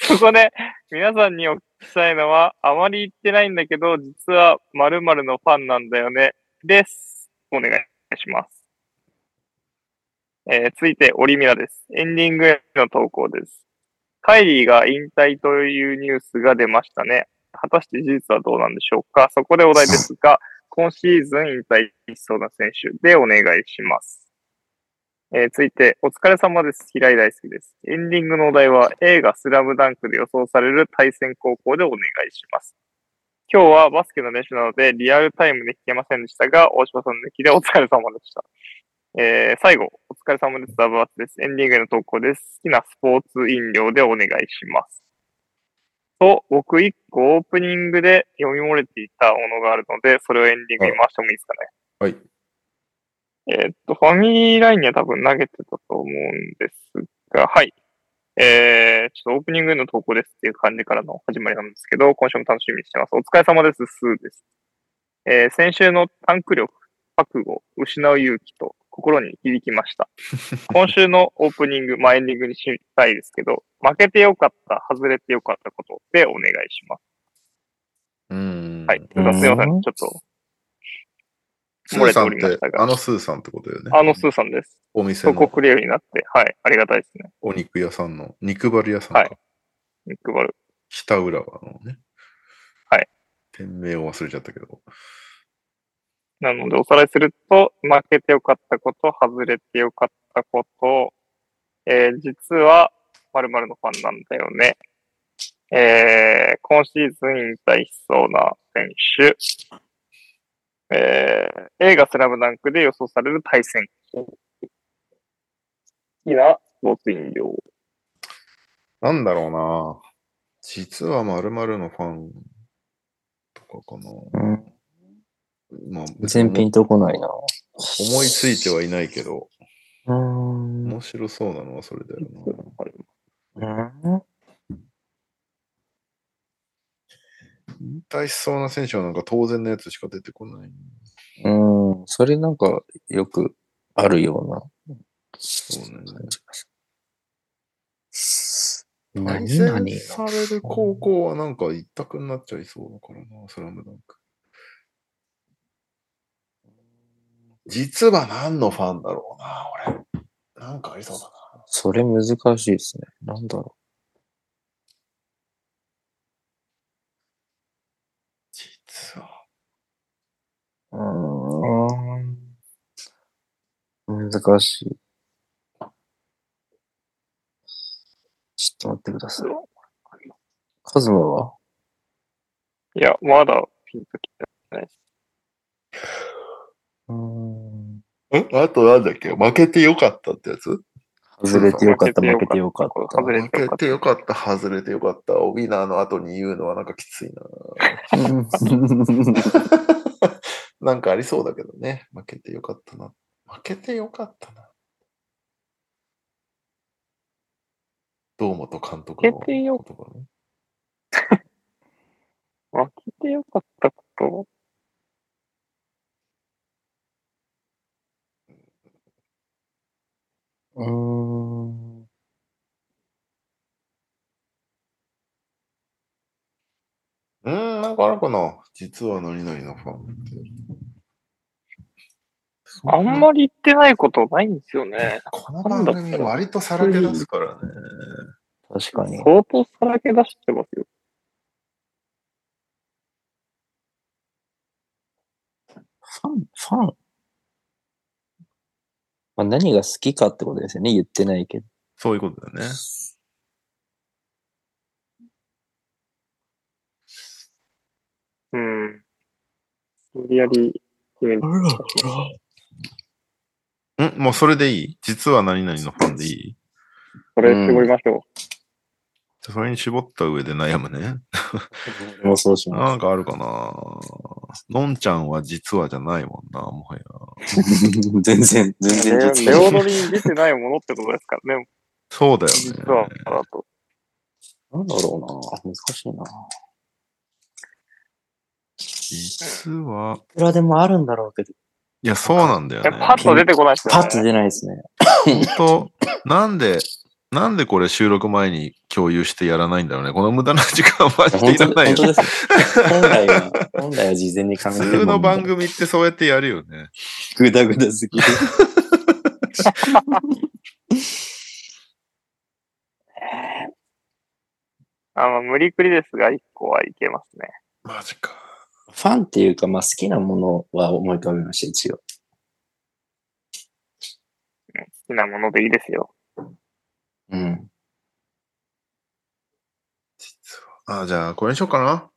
[LAUGHS] そこで、皆さんにお聞きしたいのは、あまり言ってないんだけど、実は〇〇のファンなんだよね。です。お願いします。えー続いて、オリミラです。エンディングへの投稿です。カイリーが引退というニュースが出ましたね。果たして事実はどうなんでしょうかそこでお題ですが、[LAUGHS] 今シーズン引退しそうな選手でお願いします。えー続いて、お疲れ様です。平井大輔です。エンディングのお題は映画スラムダンクで予想される対戦高校でお願いします。今日はバスケの練習なのでリアルタイムで聞けませんでしたが、大島さんの歴でお疲れ様でした。えー最後、お疲れ様です。ダブアツです。エンディングへの投稿です。好きなスポーツ飲料でお願いします。と、僕一個オープニングで読み漏れていたものがあるので、それをエンディングに回してもいいですかね。はい。えーっと、ファミリーラインには多分投げてたと思うんですが、はい。えー、ちょっとオープニングへの投稿ですっていう感じからの始まりなんですけど、今週も楽しみにしてます。お疲れ様です。スーです。えー、先週のタンク力、覚悟、失う勇気と心に響きました。今週のオープニング、まあ、エンディングにしたいですけど、負けてよかった、外れてよかったことでお願いします。うーん。はい。すいません。ちょっと、スーさんってあのスーさんってことだよね。あのスーさんです。お店のそこクリアになって、はい。ありがたいですね。お肉屋さんの、肉張り屋さんか。はい配る。北浦和のね。はい。店名を忘れちゃったけど。なので、おさらいすると、負けてよかったこと、外れてよかったこと、えー実は、〇〇のファンなんだよね。えー今シーズン引退しそうな選手。えー映画スラムダンクで予想される対戦。好きなスポーツ飲料。なんだろうな実は〇〇のファンとかかな。うんまあ、全品とこないな。思いついてはいないけど、うーん。面白そうなのはそれだよな。うん引退しそうな選手はなんか当然のやつしか出てこない。うん、それなんかよくあるようなそうね。感じがする。対何される高校はなんか一択になっちゃいそうだからな、スラムダンク。実は何のファンだろうな、俺。なんかありそうだな。それ難しいですね。なんだろ実は。う。ん。難しい。ちょっと待ってください。カズマは？いや、まだピンときてないです。ん。んあとなんだっけ？負けてよかったってやつ？外れてよかった、負負けてよかった。外れ負けてよかった、外れてよかった。オビナーの後に言うのはなんかきついな。[LAUGHS] なんかありそうだけどね。負けてよかったな。負けてよかったな。堂本監督の負けてよ言葉ね。[LAUGHS] 負けてよかったこと？うーん。うーん、なんかあるかな？実は何々のファンって。あんまり言ってないことないんですよね。この番組割とさらけ出すからね。確確かに。相当さらけ出してますよ。ファン、ファン。まあ、何が好きかってことですよね。言ってないけど。そういうことだよね。うん。無理やり決める。んもうそれでいい？実は何々のファンでいい？それ絞りましょそれに絞った上で悩むね。[LAUGHS] もうそうしまなんかあるかなのんちゃんは実はじゃないもんな、もはや。す。[LAUGHS] 全然、全う。然レ実は。レオノリに出てないものってことですからね。そうだよ実は、ね。だと。なんだろうな。難しいな。実は、いくらでもあるんだろうけど、いや、そうなんだよね。えパッと出てこないですよね。パッと出ないですね。本当？なんで、なんでこれ収録前に共有してやらないんだろうね。この無駄な時間はマジで本当いらないよね。本当ですよ。[LAUGHS] 本来は、本来は事前に考えて普通の番組ってそうやってやるよね。ぐだぐだすぎる。[LAUGHS] あの、無理くりですが、一個はいけますね。マジか。ファンっていうか、まあ好きなものは思い浮かべました、一応。好きなものでいいですよ。うん。実は。あ、じゃあ、これにしようかな。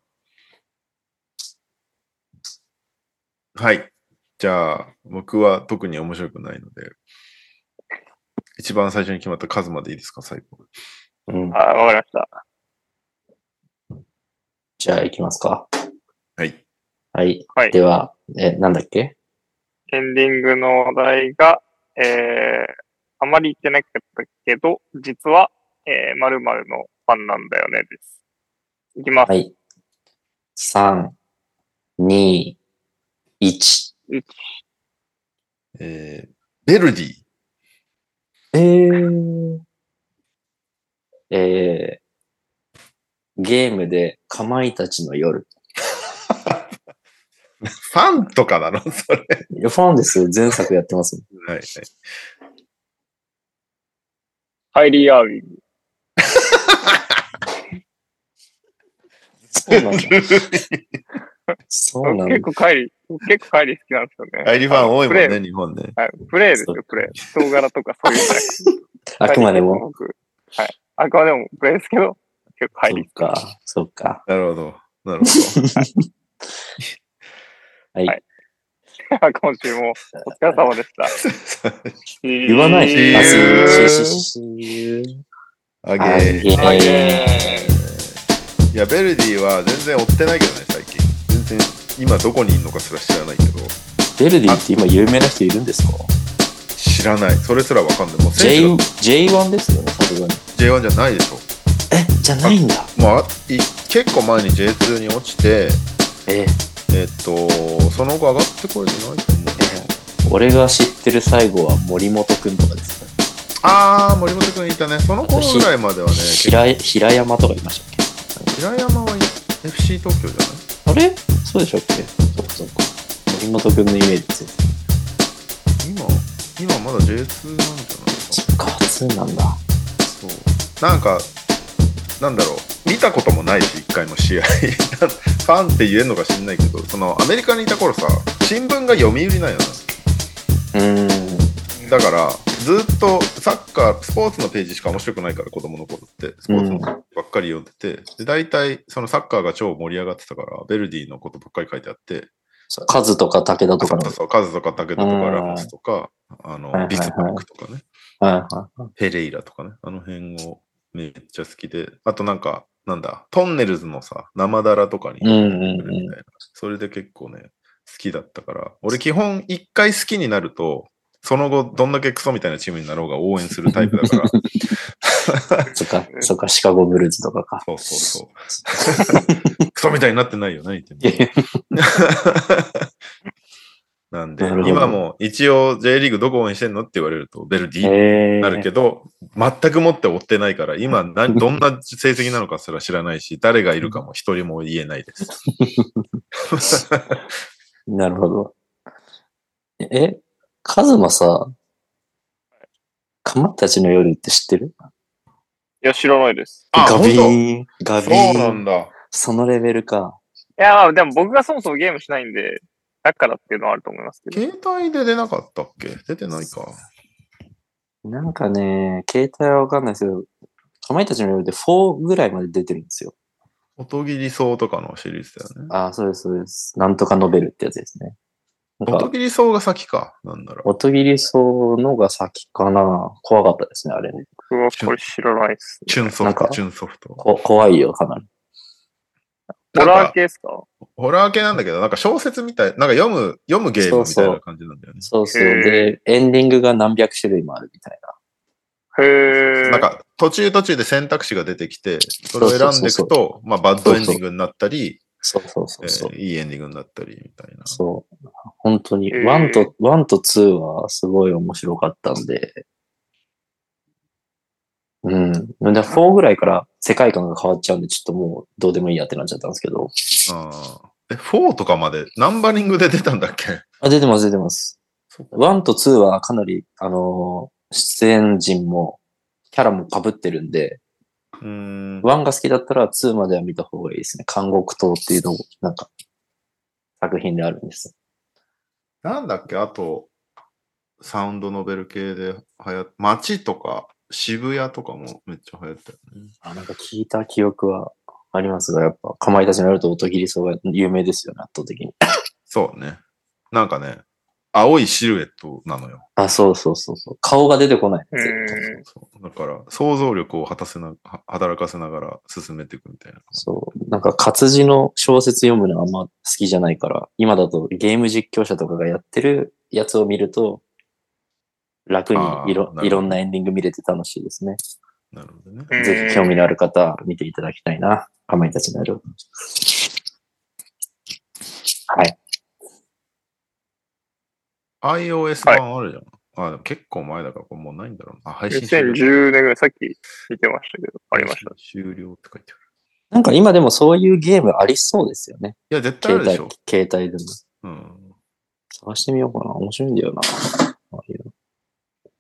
はい。じゃあ、僕は特に面白くないので、一番最初に決まった数までいいですか、最後。うんあ、。わかりました。じゃあ行きますか。はい。はい。はいでは、え、なんだっけ？エンディングのお題が、えー、あまり言ってなかったけど、実は、えー、〇〇のファンなんだよね、です。いきます。はい。3、2、1。1えー、ベルディ。えー、えー、ゲームでかまいたちの夜。[LAUGHS] ファンとかなの？それ。いやファンですよ。前作やってます。はい、はい。ハイリー・アーウィング。[LAUGHS] そうなんだ。そうなんだ結。構カイリー、結構カイリー好きなんですよね。アイリファン多いもんね、日本ね。イ。はい、プレイですよ、プレイ。人柄とかそういう [LAUGHS] あくまでも。僕はい。あくまでもプレイですけど、結構カイリーそうか、そうか。なるほど。なるほど。[LAUGHS] はい。はい [LAUGHS] 今週もお疲れ様でした。[LAUGHS] 言わないしあ、げあー。げあげいや、ベルディは全然追ってないけどね、最近。全然、今どこにいるのかすら知らないけど、ベルディって今有名な人いるんですか？知らない。それすらわかんない。もう選 ?J、手が J1 ですよね、さすがに。J1 じゃないでしょ。え、じゃないんだ。もうあい結構前に J2 に落ちて、え、えっと、その後上がってこれてないと思う。俺が知ってる最後は森本くんとかですね。あー、森本君いたね。その頃ぐらいまではね、平、平山とかいましたっけ？平山は FC 東京じゃない？あれ？そうでしたっけ？そっかそっか。森本くんのイメージですよ。今、今まだ J2 なんじゃないかそっか、2なんだ。そう。なんか、なんだろう、見たこともないし、一回も試合。[LAUGHS] ファンって言えるのか知んないけど、そのアメリカにいた頃さ、新聞が読売なんよね。うーん。だから、ずっとサッカー、スポーツのページしか面白くないから、子供の頃って、スポーツのばっかり読んでて、で大体、そのサッカーが超盛り上がってたから、ベルディのことばっかり書いてあって、カズとか武田とかの。そうそう、カズとか武田とかうんラモスとか、あのはいはいはい、ビスマルクとかね、はいはい。ペレイラとかね、あの辺をめっちゃ好きで、あとなんか、なんだ、トンネルズのさ、生だらとかに。それで結構ね、好きだったから、俺基本一回好きになると、その後どんだけクソみたいなチームになろうが応援するタイプだから、[LAUGHS] そっか、そっか、シカゴブルーズとかか。そうそうそう。[LAUGHS] クソみたいになってないよね、言ってんのなんで今も一応 J リーグどこ応援してんのって言われると、ベルディなるけど、全くもって追ってないから、今何、[LAUGHS] どんな成績なのかすら知らないし、誰がいるかも一人も言えないです。[LAUGHS] なるほど。え、カズマさ、かまったちの夜って知ってる？や、知らないです。あ、ガビーン、ガビそうなーン。んだ。そのレベルか。いや、まあ、でも僕がそもそもゲームしないんで、だからっていうのはあると思いますけど。携帯で出なかったっけ？出てないか。なんかね、携帯はわかんないですけど、かまいたちの夜で4ぐらいまで出てるんですよ。音切り草とかのシリーズだよね。ああ、そうです、そうです。なんとかノベルってやつですね。音切り草が先か。なんだろう。音切りそうのが先かな。怖かったですね、あれね。僕はこれ知らないです、チュンソなんかフト、チュンソフト。こ怖いよ、かなり。ホラー系ですか？ホラー系なんだけど、なんか小説みたい、なんか読む、読むゲームみたいな感じなんだよね。そうそう。で、エンディングが何百種類もあるみたいな。へえ。なんか途中途中で選択肢が出てきて、それを選んでいくと、まあバッドエンディングになったり、そうそうそうそう。えーいいエンディングになったりみたいな。そう。本当に、へー1と、1と2はすごい面白かったんで、うん。で、4ぐらいから世界観が変わっちゃうんで、ちょっともうどうでもいいやってなっちゃったんですけど。あーえ、4とかまでナンバリングで出たんだっけ？あ、出てます、出てます。そうか1と2はかなり、あのー出演陣も、キャラも被ってるんで、うーん。1が好きだったら2までは見た方がいいですね。監獄島っていうのも、なんか、作品であるんです。なんだっけ？あと、サウンドノベル系で流行っ街とか渋谷とかもめっちゃ流行ったよね。あ、なんか聞いた記憶はありますが、やっぱ、かまいたちのやると音切りそうが有名ですよね、圧倒的に。そうね。なんかね、青いシルエットなのよ。あ、そうそうそうそう。顔が出てこない。うそう。そうだから、想像力を果たせな、は働かせながら進めていくみたいな。そう。なんか活字の小説読むのあんま好きじゃないから、今だとゲーム実況者とかがやってるやつを見ると、楽にいろいろんなエンディング見れて楽しいですね。なるほどね。うんぜひ興味のある方は見ていただきたいな。かまいたちの夜。はい。iOS 版あるじゃん。あ、でも結構前だから、これもうないんだろうな。あ、配信終了。2010年ぐらい、さっき見てましたけど、ありました。終了って書いてある。なんか今でもそういうゲームありそうですよね。いや、絶対ある携でしょ。、帯携帯でも。うん。探してみようかな。面白いんだよな。ああいうの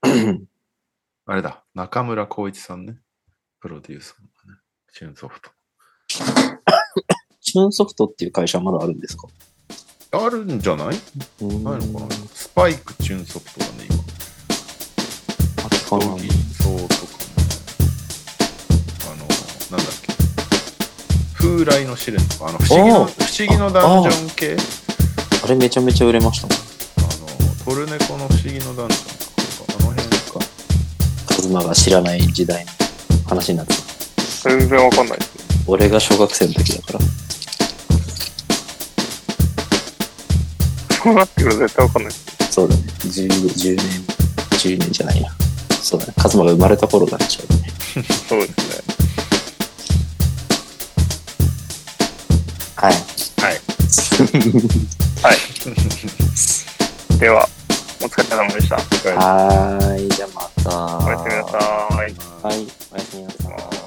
[CLEARS THROAT] あれだ。中村光一さんね。プロデューサーのね。チューンソフト。チューンソフトっていう会社はまだあるんですか？あるんじゃない？ないのかな？スパイクチューンソフトだね、今。あそうとかも。あの、なんだっけ。風来の試練とか、あの、不思議の、あ不思議のダンジョン系？あれめちゃめちゃ売れましたもん。あの、トルネコの不思議のダンジョン。カズマが知らない時代の話になってた全然わかんないですね。俺が小学生の時だから。そうなってくると絶対わかんないです。そうだね。10, 10年、10年じゃないな。そうだね。カズマが生まれた頃だね、ちょうどね。そうですね。はい。はい。はい。[LAUGHS] では、お疲れ様でした。はーい。じゃあまた。おやすみなさい。はい。おやすみなさい。